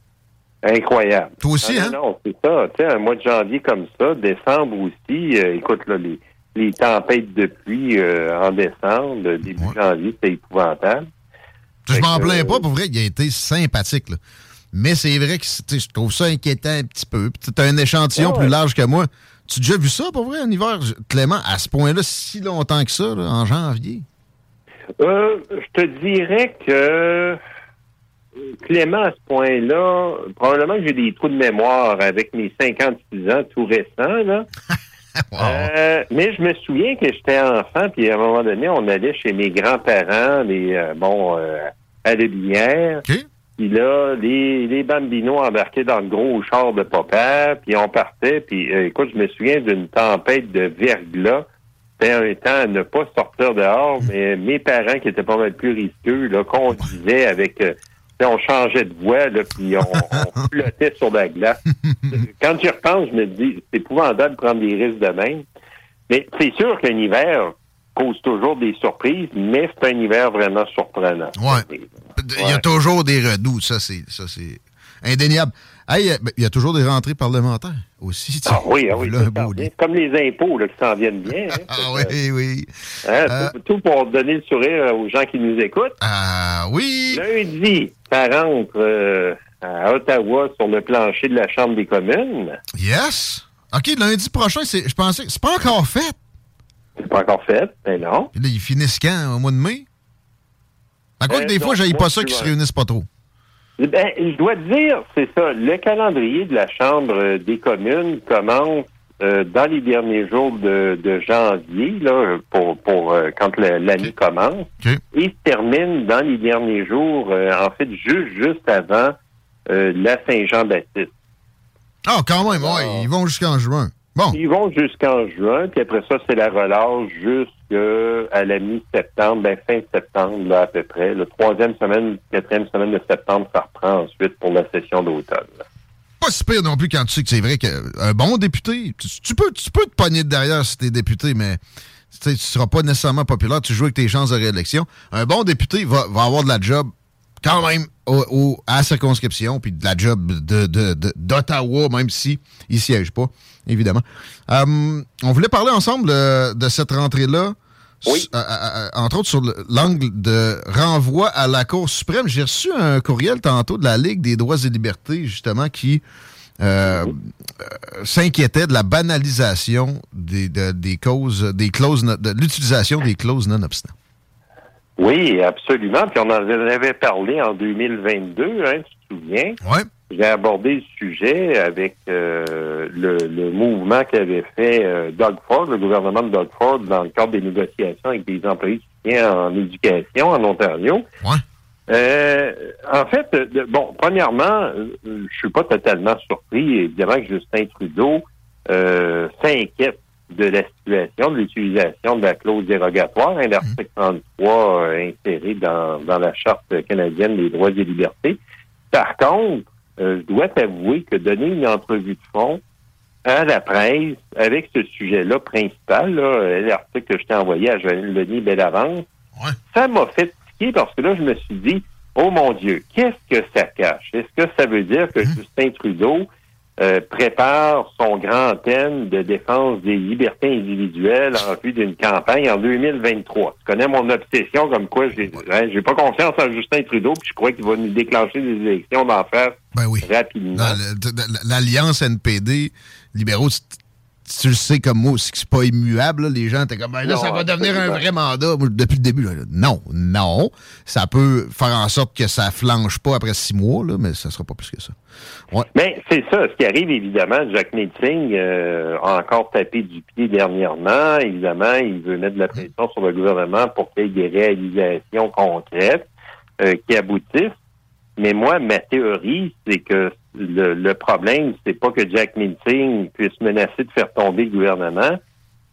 Incroyable. Toi aussi, Ah, hein? Non, c'est ça. Tu sais, un mois de janvier comme ça, décembre aussi. euh, écoute, là, les, les tempêtes de pluie euh, en décembre, début janvier, c'est épouvantable. Je m'en plains pas, pour vrai, il a été sympathique. là. Mais c'est vrai que tu je trouve ça inquiétant un petit peu. Puis t'as un échantillon ouais. plus large que moi. Tu as déjà vu ça, pour vrai, en hiver, Clément, à ce point-là, si longtemps que ça, là, en janvier? Euh, je te dirais que Clément, à ce point-là, probablement que j'ai des trous de mémoire avec mes 56 ans tout récents, là. Euh, mais je me souviens que j'étais enfant, puis à un moment donné, on allait chez mes grands-parents, les euh, bon, euh, à la Binière. Puis là, les, les bambinos embarquaient dans le gros char de papa, puis on partait. Puis euh, écoute, je me souviens d'une tempête de verglas. C'était un temps à ne pas sortir dehors, mais mes parents, qui étaient pas mal plus risqueux, là, conduisaient avec... euh, on changeait de voie, là, puis on, on flottait sur la glace. Quand j'y repense, je me dis, c'est épouvantable de prendre des risques de même. Mais c'est sûr qu'un hiver cause toujours des surprises, mais c'est un hiver vraiment surprenant. Ouais. Il y a toujours des redoux, ça c'est ça c'est indéniable. Hey, euh, ben, il y a toujours des rentrées parlementaires aussi. Ah oui, ah oui, Là, comme les impôts là, qui s'en viennent bien. hein. Ah oui, oui. Hein, Euh, tout, tout pour donner le sourire aux gens qui nous écoutent. Ah oui. Lundi, ça rentre euh, à Ottawa sur le plancher de la Chambre des communes. Yes. OK, lundi prochain, c'est je pensais c'est pas encore fait. C'est pas encore fait, mais non. Puis là, ils finissent quand au mois de mai? À quoi Euh, que des fois, non, j'aille pas ça qu'ils se réunissent pas trop. Ben, je dois te dire, c'est ça. Le calendrier de la Chambre euh, des communes commence euh, dans les derniers jours de, de janvier, là, pour, pour euh, quand l'année commence, et se termine dans les derniers jours, euh, en fait, juste juste avant euh, la Saint-Jean-Baptiste. Ah, quand même, ouais, ils vont jusqu'en juin. Bon. Ils vont jusqu'en juin, puis après ça, c'est la relâche jusqu'à la mi-septembre, ben fin septembre, là, à peu près. La troisième semaine, quatrième semaine de septembre, ça reprend ensuite pour la session d'automne. Pas si pire non plus quand tu sais que c'est vrai qu'un bon député, tu, tu peux, tu peux te pogner de derrière si t'es député, mais tu tu seras pas nécessairement populaire, tu joues avec tes chances de réélection. Un bon député va, va avoir de la job quand même au, au- à la circonscription, puis de la job de, de- de- d'Ottawa, même si il siège pas, évidemment. Euh, on voulait parler ensemble de cette rentrée-là. S- euh, euh, entre autres sur le- l'angle de renvoi à la Cour suprême. J'ai reçu un courriel tantôt de la Ligue des droits et libertés, justement, qui euh, euh, s'inquiétait de la banalisation des, de- des causes, des clauses, de l'utilisation des clauses non-obstant. Oui, absolument. Puis on en avait parlé en 2022, hein, tu te souviens? Oui. J'ai abordé le sujet avec euh, le, le mouvement qu'avait fait euh, Doug Ford, le gouvernement de Doug Ford, dans le cadre des négociations avec des employés de soutien en éducation en Ontario. Euh, en fait, euh, bon, premièrement, euh, je suis pas totalement surpris, évidemment, que Justin Trudeau euh, s'inquiète de la situation, de l'utilisation de la clause dérogatoire, hein, l'article 33 euh, inséré dans, dans la Charte canadienne des droits et libertés. Par contre, euh, je dois t'avouer que donner une entrevue de fond à la presse avec ce sujet-là principal, euh, l'article que je t'ai envoyé à Joël Denis Bellavance, ça m'a fait tiquer parce que là, je me suis dit, oh mon Dieu, qu'est-ce que ça cache? Est-ce que ça veut dire que Justin Trudeau euh, prépare son grand thème de défense des libertés individuelles en vue d'une campagne en 2023. Tu connais mon obsession comme quoi j'ai hein, j'ai pas confiance en Justin Trudeau, puis je crois qu'il va nous déclencher des élections d'en face rapidement. Le- de- de- L'alliance NPD, libéraux, tu, le sais comme moi aussi que c'est pas immuable. là. Les gens étaient comme, ben là, Non, ça va devenir un vrai mandat. Moi, depuis le début, là, non, non. Ça peut faire en sorte que ça flanche pas après six mois, là, mais ça sera pas plus que ça. Ouais. Mais c'est ça. Ce qui arrive, évidemment, Jack Meeting euh, a encore tapé du pied dernièrement. Évidemment, il veut mettre de la pression sur le gouvernement pour qu'il y ait des réalisations concrètes euh, qui aboutissent. Mais moi, ma théorie, c'est que le, le problème, c'est pas que Jack Meeting puisse menacer de faire tomber le gouvernement.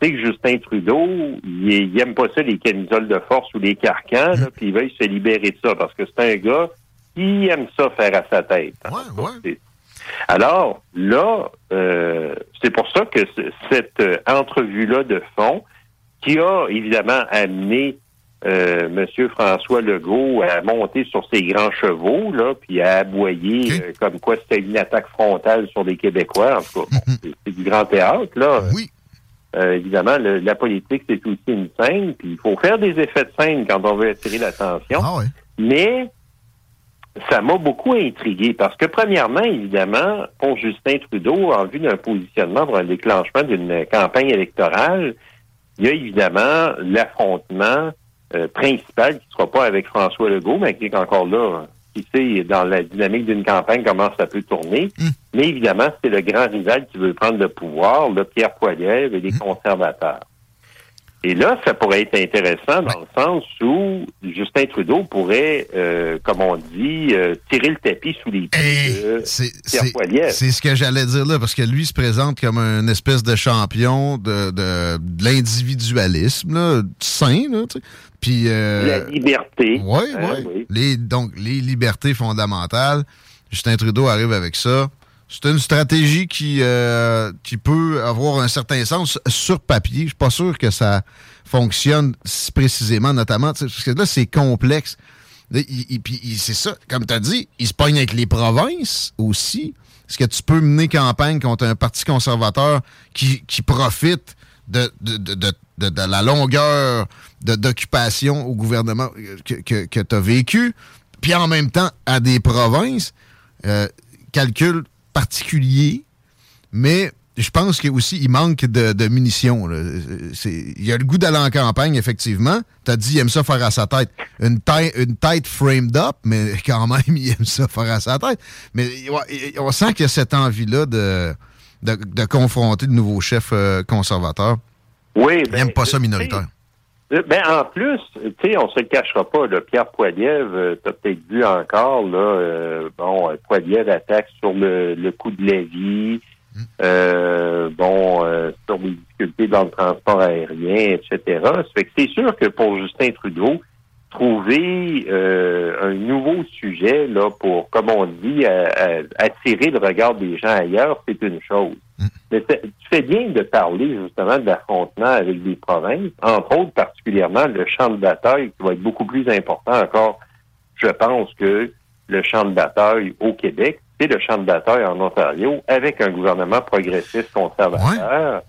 C'est que Justin Trudeau, il, est- il aime pas ça, les camisoles de force ou les carcans, là, puis il veut se libérer de ça, parce que c'est un gars qui aime ça faire à sa tête. C'est- Alors, là, euh, c'est pour ça que cette euh, entrevue-là de fond, qui a évidemment amené euh, M. François Legault à monter sur ses grands chevaux, là, puis à aboyer euh, comme quoi c'était une attaque frontale sur les Québécois. En tout cas, c'est- du grand théâtre, là. Euh, évidemment, le- la politique, c'est aussi une scène, puis il faut faire des effets de scène quand on veut attirer l'attention. Mais ça m'a beaucoup intrigué parce que, premièrement, évidemment, pour Justin Trudeau, en vue d'un positionnement pour un déclenchement d'une campagne électorale, il y a évidemment l'affrontement euh, principal qui ne sera pas avec François Legault, mais qui est encore là qui sait dans la dynamique d'une campagne comment ça peut tourner. Mais évidemment, c'est le grand rival qui veut prendre le pouvoir, le Pierre Poilievre et les conservateurs. Et là, ça pourrait être intéressant dans le sens où Justin Trudeau pourrait, euh, comme on dit, euh, tirer le tapis sous les pieds de Pierre. C'est ce que j'allais dire là, parce que lui se présente comme un espèce de champion de, de, de l'individualisme, sain, là. Puis, euh, La liberté. Oui, Hein, oui. Les, donc, les libertés fondamentales. Justin Trudeau arrive avec ça. C'est une stratégie qui, euh, qui peut avoir un certain sens sur papier. Je suis pas sûr que ça fonctionne si précisément, notamment, parce que là, c'est complexe. Puis c'est ça, comme tu as dit, il se pogne avec les provinces aussi. Est-ce que tu peux mener campagne contre un parti conservateur qui, qui profite de, de, de, de- la longueur d'occupation au gouvernement que, que, tu as vécu, puis en même temps à des provinces, euh, calcul particulier, mais je pense qu'il aussi il manque de, de munitions. Il a le goût d'aller en campagne, effectivement. Tu as dit il aime ça faire à sa tête. Une, taille- une tête framed up, mais quand même, il aime ça faire à sa tête. Mais on sent qu'il y a cette envie-là de, de, de confronter de nouveaux chefs euh, conservateurs. Oui, n'aime pas ça minoritaire. Euh, Ben, en plus, tu sais, on se le cachera pas, le Pierre Poilievre, euh, t'as peut-être vu encore, là, euh, bon, Poilievre attaque sur le, le coût de la vie, euh, bon, sur les difficultés dans le transport aérien, etc. Ça fait que c'est sûr que pour Justin Trudeau, trouver euh, un nouveau sujet, là, pour, comme on dit, à- à- attirer le regard des gens ailleurs, c'est une chose. Mais c'est- tu fais bien de parler justement de l'affrontement avec des provinces, entre autres particulièrement le champ de bataille qui va être beaucoup plus important encore, je pense, que le champ de bataille au Québec, c'est le champ de bataille en Ontario avec un gouvernement progressiste conservateur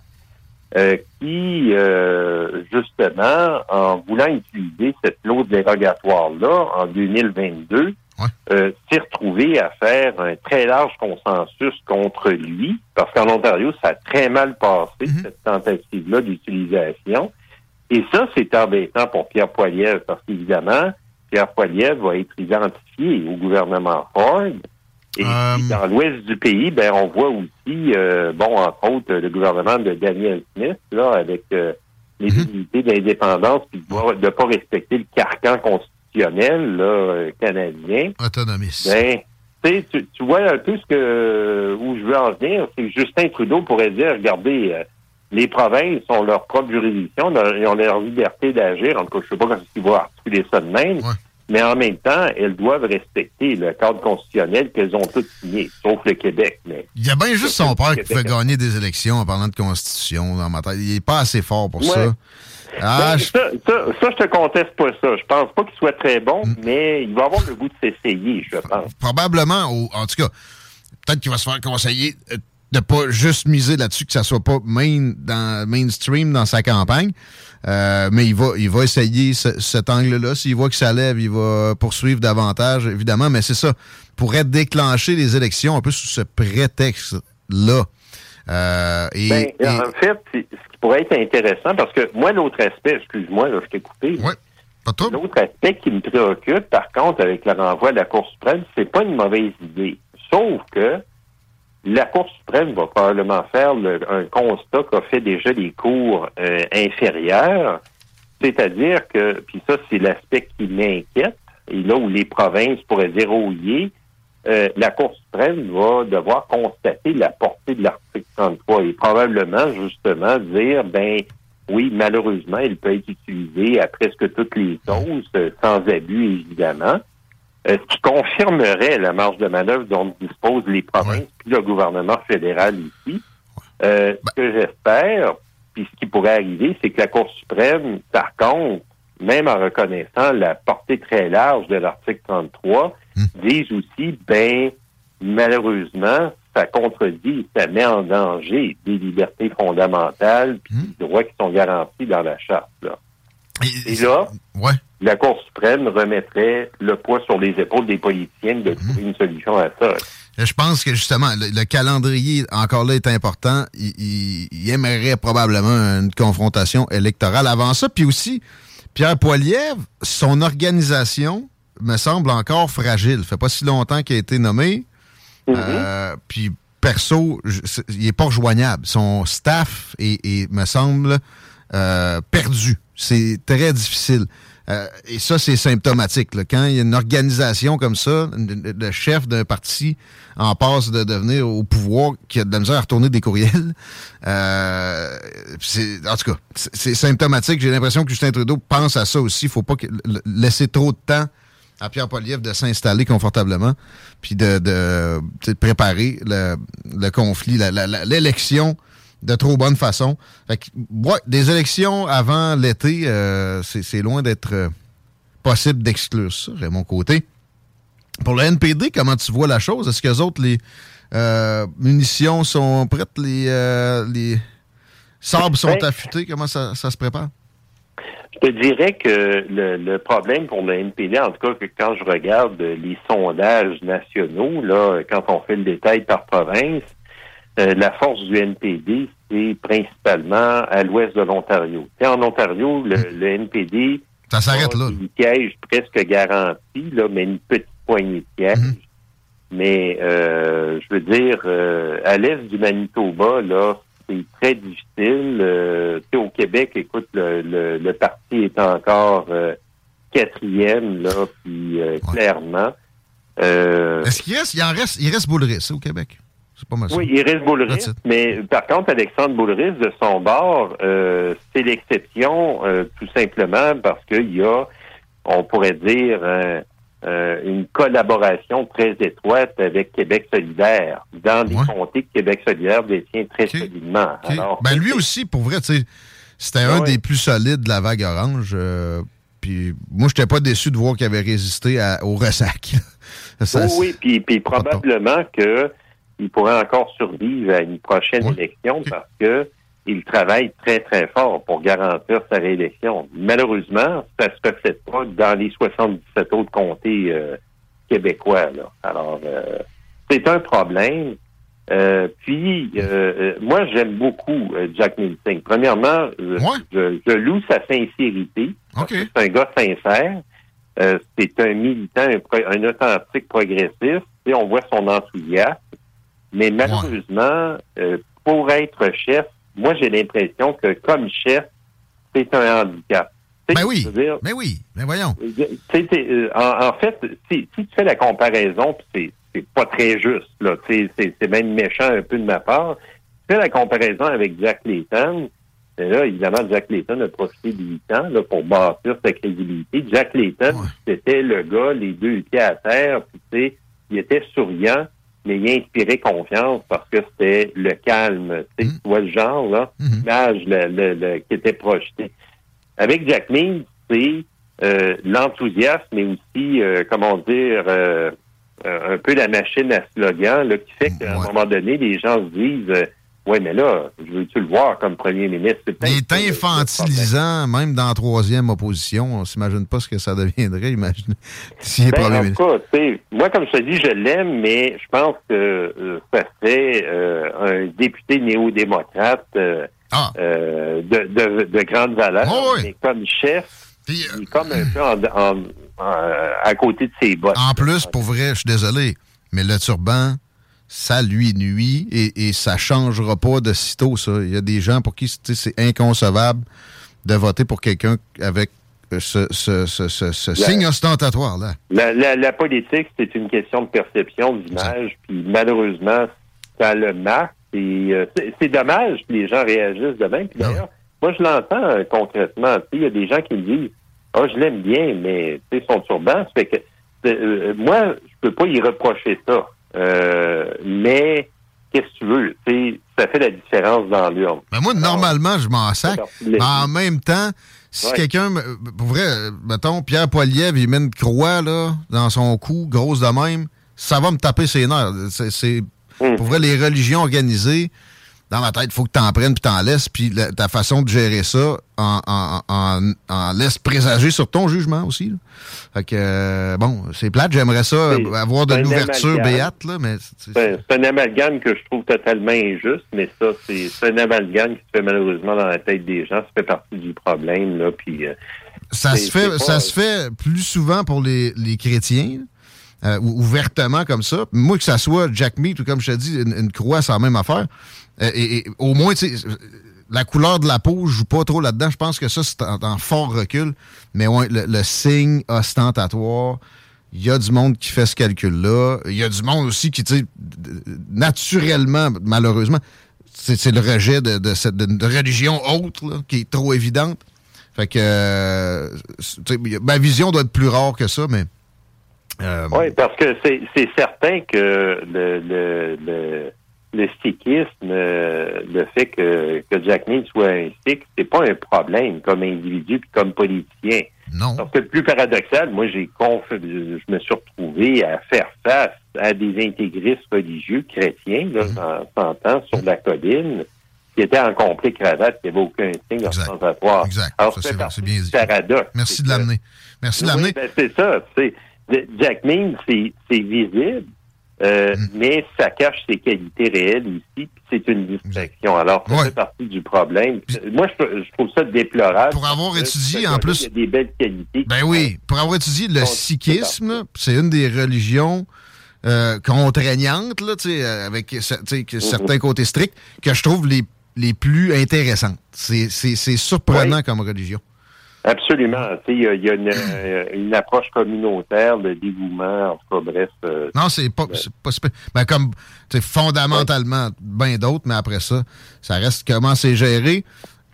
euh, qui, euh, justement, en voulant utiliser cette clause dérogatoire-là en 2022, euh, s'est retrouvé à faire un très large consensus contre lui, parce qu'en Ontario, ça a très mal passé, cette tentative-là d'utilisation. Et ça, c'est embêtant pour Pierre Poilievre, parce qu'évidemment, Pierre Poilievre va être identifié au gouvernement Ford. Et puis, dans l'ouest du pays, ben, on voit aussi, euh, bon, entre autres, le gouvernement de Daniel Smith, là, avec euh, les velléités d'indépendance, puis de ne pas respecter le carcan constitutionnel là, euh, canadien. Autonomiste. Ben, tu tu vois un peu ce que où je veux en venir, c'est que Justin Trudeau pourrait dire, regardez, euh, les provinces ont leur propre juridiction, leur- ils ont leur liberté d'agir. En tout cas, je sais pas comment il va articuler ça de même. Mais en même temps, elles doivent respecter le cadre constitutionnel qu'elles ont toutes signé, sauf le Québec. Mais Il y a bien juste son père qui fait gagner des élections en parlant de constitution dans ma tête. Il est pas assez fort pour Ouais. ça. Ah, Ben, je- ça, ça, ça, je te conteste pas ça. Je pense pas qu'il soit très bon, mais il va avoir le goût de s'essayer, je pense. probablement, au- en tout cas, peut-être qu'il va se faire conseiller euh, de pas juste miser là-dessus, que ça soit pas main, dans, mainstream dans sa campagne. Euh, mais il va, il va essayer ce- cet angle-là. S'il voit que ça lève, il va poursuivre davantage, évidemment. Mais c'est ça. Pourrait déclencher les élections un peu sous ce prétexte-là. Euh, et, Ben, et- En fait, ce qui pourrait être intéressant, parce que moi, l'autre aspect, excuse-moi, là, je t'ai coupé. L'autre aspect qui me préoccupe, par contre, avec le renvoi à la Cour suprême, c'est pas une mauvaise idée. Sauf que la Cour suprême va probablement faire le- un constat qu'a fait déjà les cours euh, inférieures, c'est-à-dire que, puis ça, c'est l'aspect qui m'inquiète, et là où les provinces pourraient dire oh yeah, euh, la Cour suprême va devoir constater la portée de l'article 33 et probablement, justement, dire, ben oui, malheureusement, il peut être utilisé à presque toutes les sauces, euh, sans abus, évidemment. Euh, ce qui confirmerait la marge de manœuvre dont disposent les provinces puis le gouvernement fédéral ici. Euh, Ce que j'espère, puis ce qui pourrait arriver, c'est que la Cour suprême, par contre, même en reconnaissant la portée très large de l'article 33, dise aussi, ben, malheureusement, ça contredit, ça met en danger des libertés fondamentales puis des droits qui sont garantis dans la charte. Là. Et là, la Cour suprême remettrait le poids sur les épaules des politiciens de trouver une solution à ça. Je pense que justement, le, le calendrier, encore là, est important. Il, il- il aimerait probablement une confrontation électorale avant ça. Puis aussi, Pierre Poilievre, son organisation me semble encore fragile. fait pas si longtemps qu'il a été nommé. Mhm. Euh, puis perso, je- il est pas rejoignable. Son staff est, est, me semble, euh, perdu. C'est très difficile. Euh, et ça, c'est symptomatique. Quand il y a une organisation comme ça, le chef d'un parti en passe de devenir au pouvoir, qui a de la misère à retourner des courriels, euh, en tout cas, c'est symptomatique. J'ai l'impression que Justin Trudeau pense à ça aussi. Il faut pas laisser trop de temps à Pierre Poliev de s'installer confortablement, puis de, préparer le, conflit, l'élection de trop bonne façon. Fait que, ouais, des élections avant l'été, euh, c'est loin d'être euh, possible d'exclure ça, mon côté. Pour le NPD, comment tu vois la chose? Est-ce que les autres, les euh, munitions sont prêtes? Les, les sabres sont Ben, affûtés? Comment ça, ça se prépare? Je te dirais que le, le problème pour le NPD, en tout cas, que quand je regarde les sondages nationaux, là, quand on fait le détail par province, euh, la force du NPD, c'est principalement à l'ouest de l'Ontario. En Ontario, le, le NPD ça s'arrête là. Des pièges presque garantis, là, mais une petite poignée de pièges. Mais euh, je veux dire, euh, à l'est du Manitoba, là, c'est très difficile. Euh, au Québec, écoute, le, le, le parti est encore quatrième, là, puis clairement. Est-ce qu'il reste, il en reste, il reste Boulris au Québec? Pas mal oui, il reste Boulris, mais par contre, Alexandre Boulris, de son bord, euh, c'est l'exception euh, tout simplement parce qu'il y a, on pourrait dire, un- euh, une collaboration très étroite avec Québec solidaire, dans les comtés que Québec solidaire détient très solidement. Alors, ben lui aussi, pour vrai, c'était un des plus solides de la vague orange. puis moi, j'étais pas déçu de voir qu'il avait résisté à- au ressac. Ça, oui, oui, puis probablement que il pourrait encore survivre à une prochaine élection parce que il travaille très, très fort pour garantir sa réélection. Malheureusement, ça se reflète pas dans les 77 autres comtés euh, québécois. Là. Alors, euh, c'est un problème. Euh, puis, moi, j'aime beaucoup Jack Singh. Premièrement, je, je- je loue sa sincérité. C'est un gars sincère. C'est un militant, un, un authentique progressiste. Et on voit son enthousiasme. Mais malheureusement, euh, pour être chef, moi, j'ai l'impression que comme chef, c'est un handicap. Ben oui, mais oui, mais voyons. Tu sais, t'es, euh, en, en fait, si, tu fais la comparaison, c'est, pas très juste, là, c'est, même méchant un peu de ma part. Tu fais la comparaison avec Jack Layton, et là, évidemment, Jack Layton a profité de 8 ans là, pour bâtir sa crédibilité. Jack Layton, c'était le gars, les deux pieds à terre, puis il était souriant, mais il inspirait confiance parce que c'était le calme. Tu sais, tu vois le genre, là, l'image le, le- le- qui était projetée. Avec Jack Mead, c'est euh, l'enthousiasme, mais aussi, euh, comment dire, euh, euh, un peu la machine à slogan, là, qui fait qu'à un moment donné, les gens se disent Ouais, mais là, je veux-tu le voir comme premier ministre? Il est infantilisant, même dans la troisième opposition. On s'imagine pas ce que ça deviendrait, imagine, s'il est Ben, premier ministre. cas, moi, comme je te dis, je l'aime, mais je pense que euh, ça serait euh, un député néo-démocrate euh, Ah. de, de, de grande valeur. Mais comme chef, il est comme un peu en- en- en- à côté de ses bottes. En plus, pour vrai, je suis désolé, mais le turban, ça lui nuit et, et ça changera pas de sitôt, ça. Il y a des gens pour qui c'est inconcevable de voter pour quelqu'un avec euh, ce, ce, ce, ce- ce La- signe ostentatoire-là. La, la, la politique, c'est une question de perception, d'image, puis malheureusement, ça le marque. Et euh, c'est- dommage que les gens réagissent de même. Puis d'ailleurs, moi, je l'entends euh, concrètement. Il y a des gens qui me disent Ah, je l'aime bien, mais son turban, fait que euh, moi, je peux pas y reprocher ça. Euh, mais qu'est-ce que tu veux? Ça fait la différence dans l'urne. Ben moi, normalement, je m'en sac. Mais en même temps, si Ouais. quelqu'un, pour vrai, mettons, Pierre Poilievre, il met une croix là, dans son cou, grosse de même, ça va me taper ses nerfs. C'est, c'est- Hum. Pour vrai, les religions organisées, dans ma tête, il faut que t'en prennes puis t'en laisses, puis la- ta façon de gérer ça en, en, en, en laisse présager sur ton jugement aussi. là. Fait que, euh, bon, c'est plate, j'aimerais ça, avoir de l'ouverture béate, là, mais c'est- C'est un amalgame que je trouve totalement injuste, mais ça, c'est un amalgame qui se fait malheureusement dans la tête des gens. Ça fait partie du problème, là. Puis, euh, Ça se fait, ça se fait plus souvent pour les, les chrétiens, euh, ou- ouvertement comme ça. Moi, que ça soit Jack Meat ou comme je te dis, une, une croix, c'est la même affaire. Euh, et, au moins, tu sais, la couleur de la peau, joue pas trop là-dedans. Je pense que ça, c'est en, fort recul. Mais ouais, le, signe ostentatoire, il y a du monde qui fait ce calcul-là. Il y a du monde aussi qui, tu sais, naturellement, malheureusement, c'est le rejet de, cette religion autre qui est trop évidente. Fait que euh, ma vision doit être plus rare que ça, mais euh, Oui, parce que c'est certain que le, le, le sikhisme, euh, le fait que, que Jack Mead soit un sikh, c'est pas un problème comme individu puis comme politicien. Non. Parce que le plus paradoxal, moi, j'ai conf... je me suis retrouvé à faire face à des intégristes religieux chrétiens, là, Mm-hmm. en s'entend, sur la colline, qui étaient en complet cravate, qui n'avaient aucun signe ostentatoire. Exact. Alors, c'est bien dit. paradoxe. merci de l'amener. Merci de l'amener. ben, c'est ça. Jack Mean, c'est c'est visible, euh, Mm. mais ça cache ses qualités réelles puis c'est une distraction. Alors, ça fait partie du problème. Moi, je, je trouve ça déplorable. Pour avoir étudié, en plus- Il y a des belles qualités. Ben oui, pour avoir étudié le sikhisme, c'est une des religions euh, contraignantes, là, euh, avec certains côtés stricts, que je trouve les, les plus intéressantes. C'est surprenant comme religion. Absolument. Il y a, il y a une, euh, une approche communautaire, le dévouement, en tout cas, bref. euh, Non, c'est pas, c'est pas. Ben, comme, fondamentalement, bien d'autres, mais après ça, ça reste comment c'est géré.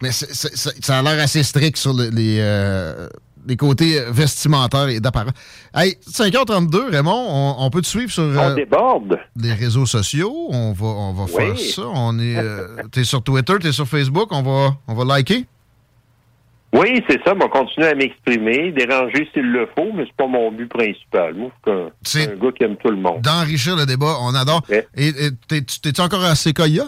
Mais c'est- ça a l'air assez strict sur le- les, euh, les côtés vestimentaires et d'apparence. Hey, 5h32, Raymond, on, on peut te suivre sur On euh, déborde. les réseaux sociaux. On va, on va Oui. faire ça. On est, euh, t'es sur Twitter, t'es sur Facebook. On va, on va liker. Oui, c'est ça. On continue à m'exprimer, déranger s'il le faut, mais c'est pas mon but principal. Moi, je suis un, un gars qui aime tout le monde. D'enrichir le débat, on adore. Et, et t'es- t'es-tu encore à Sequoia?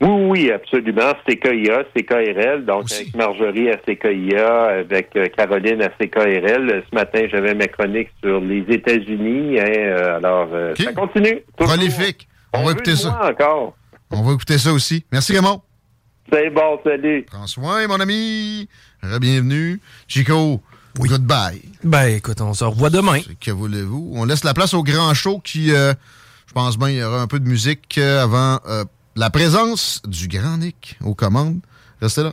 Oui, oui, absolument. CKIA, CKRL, donc avec Marjorie à CKIA, avec euh, Caroline à CKRL. Ce matin, j'avais ma chronique sur les États-Unis. hein, euh, alors, euh, ça continue. Prolifique. On, va veut écouter ça. encore. On va écouter ça aussi. Merci, Raymond. C'est bon, salut. Prends soin, mon ami. Bienvenue. Chico, goodbye. Ben, écoute, on se revoit demain. Que voulez-vous? On laisse la place au grand show qui, euh, je pense bien, il y aura un peu de musique euh, avant euh, la présence du grand Nick aux commandes. Restez là.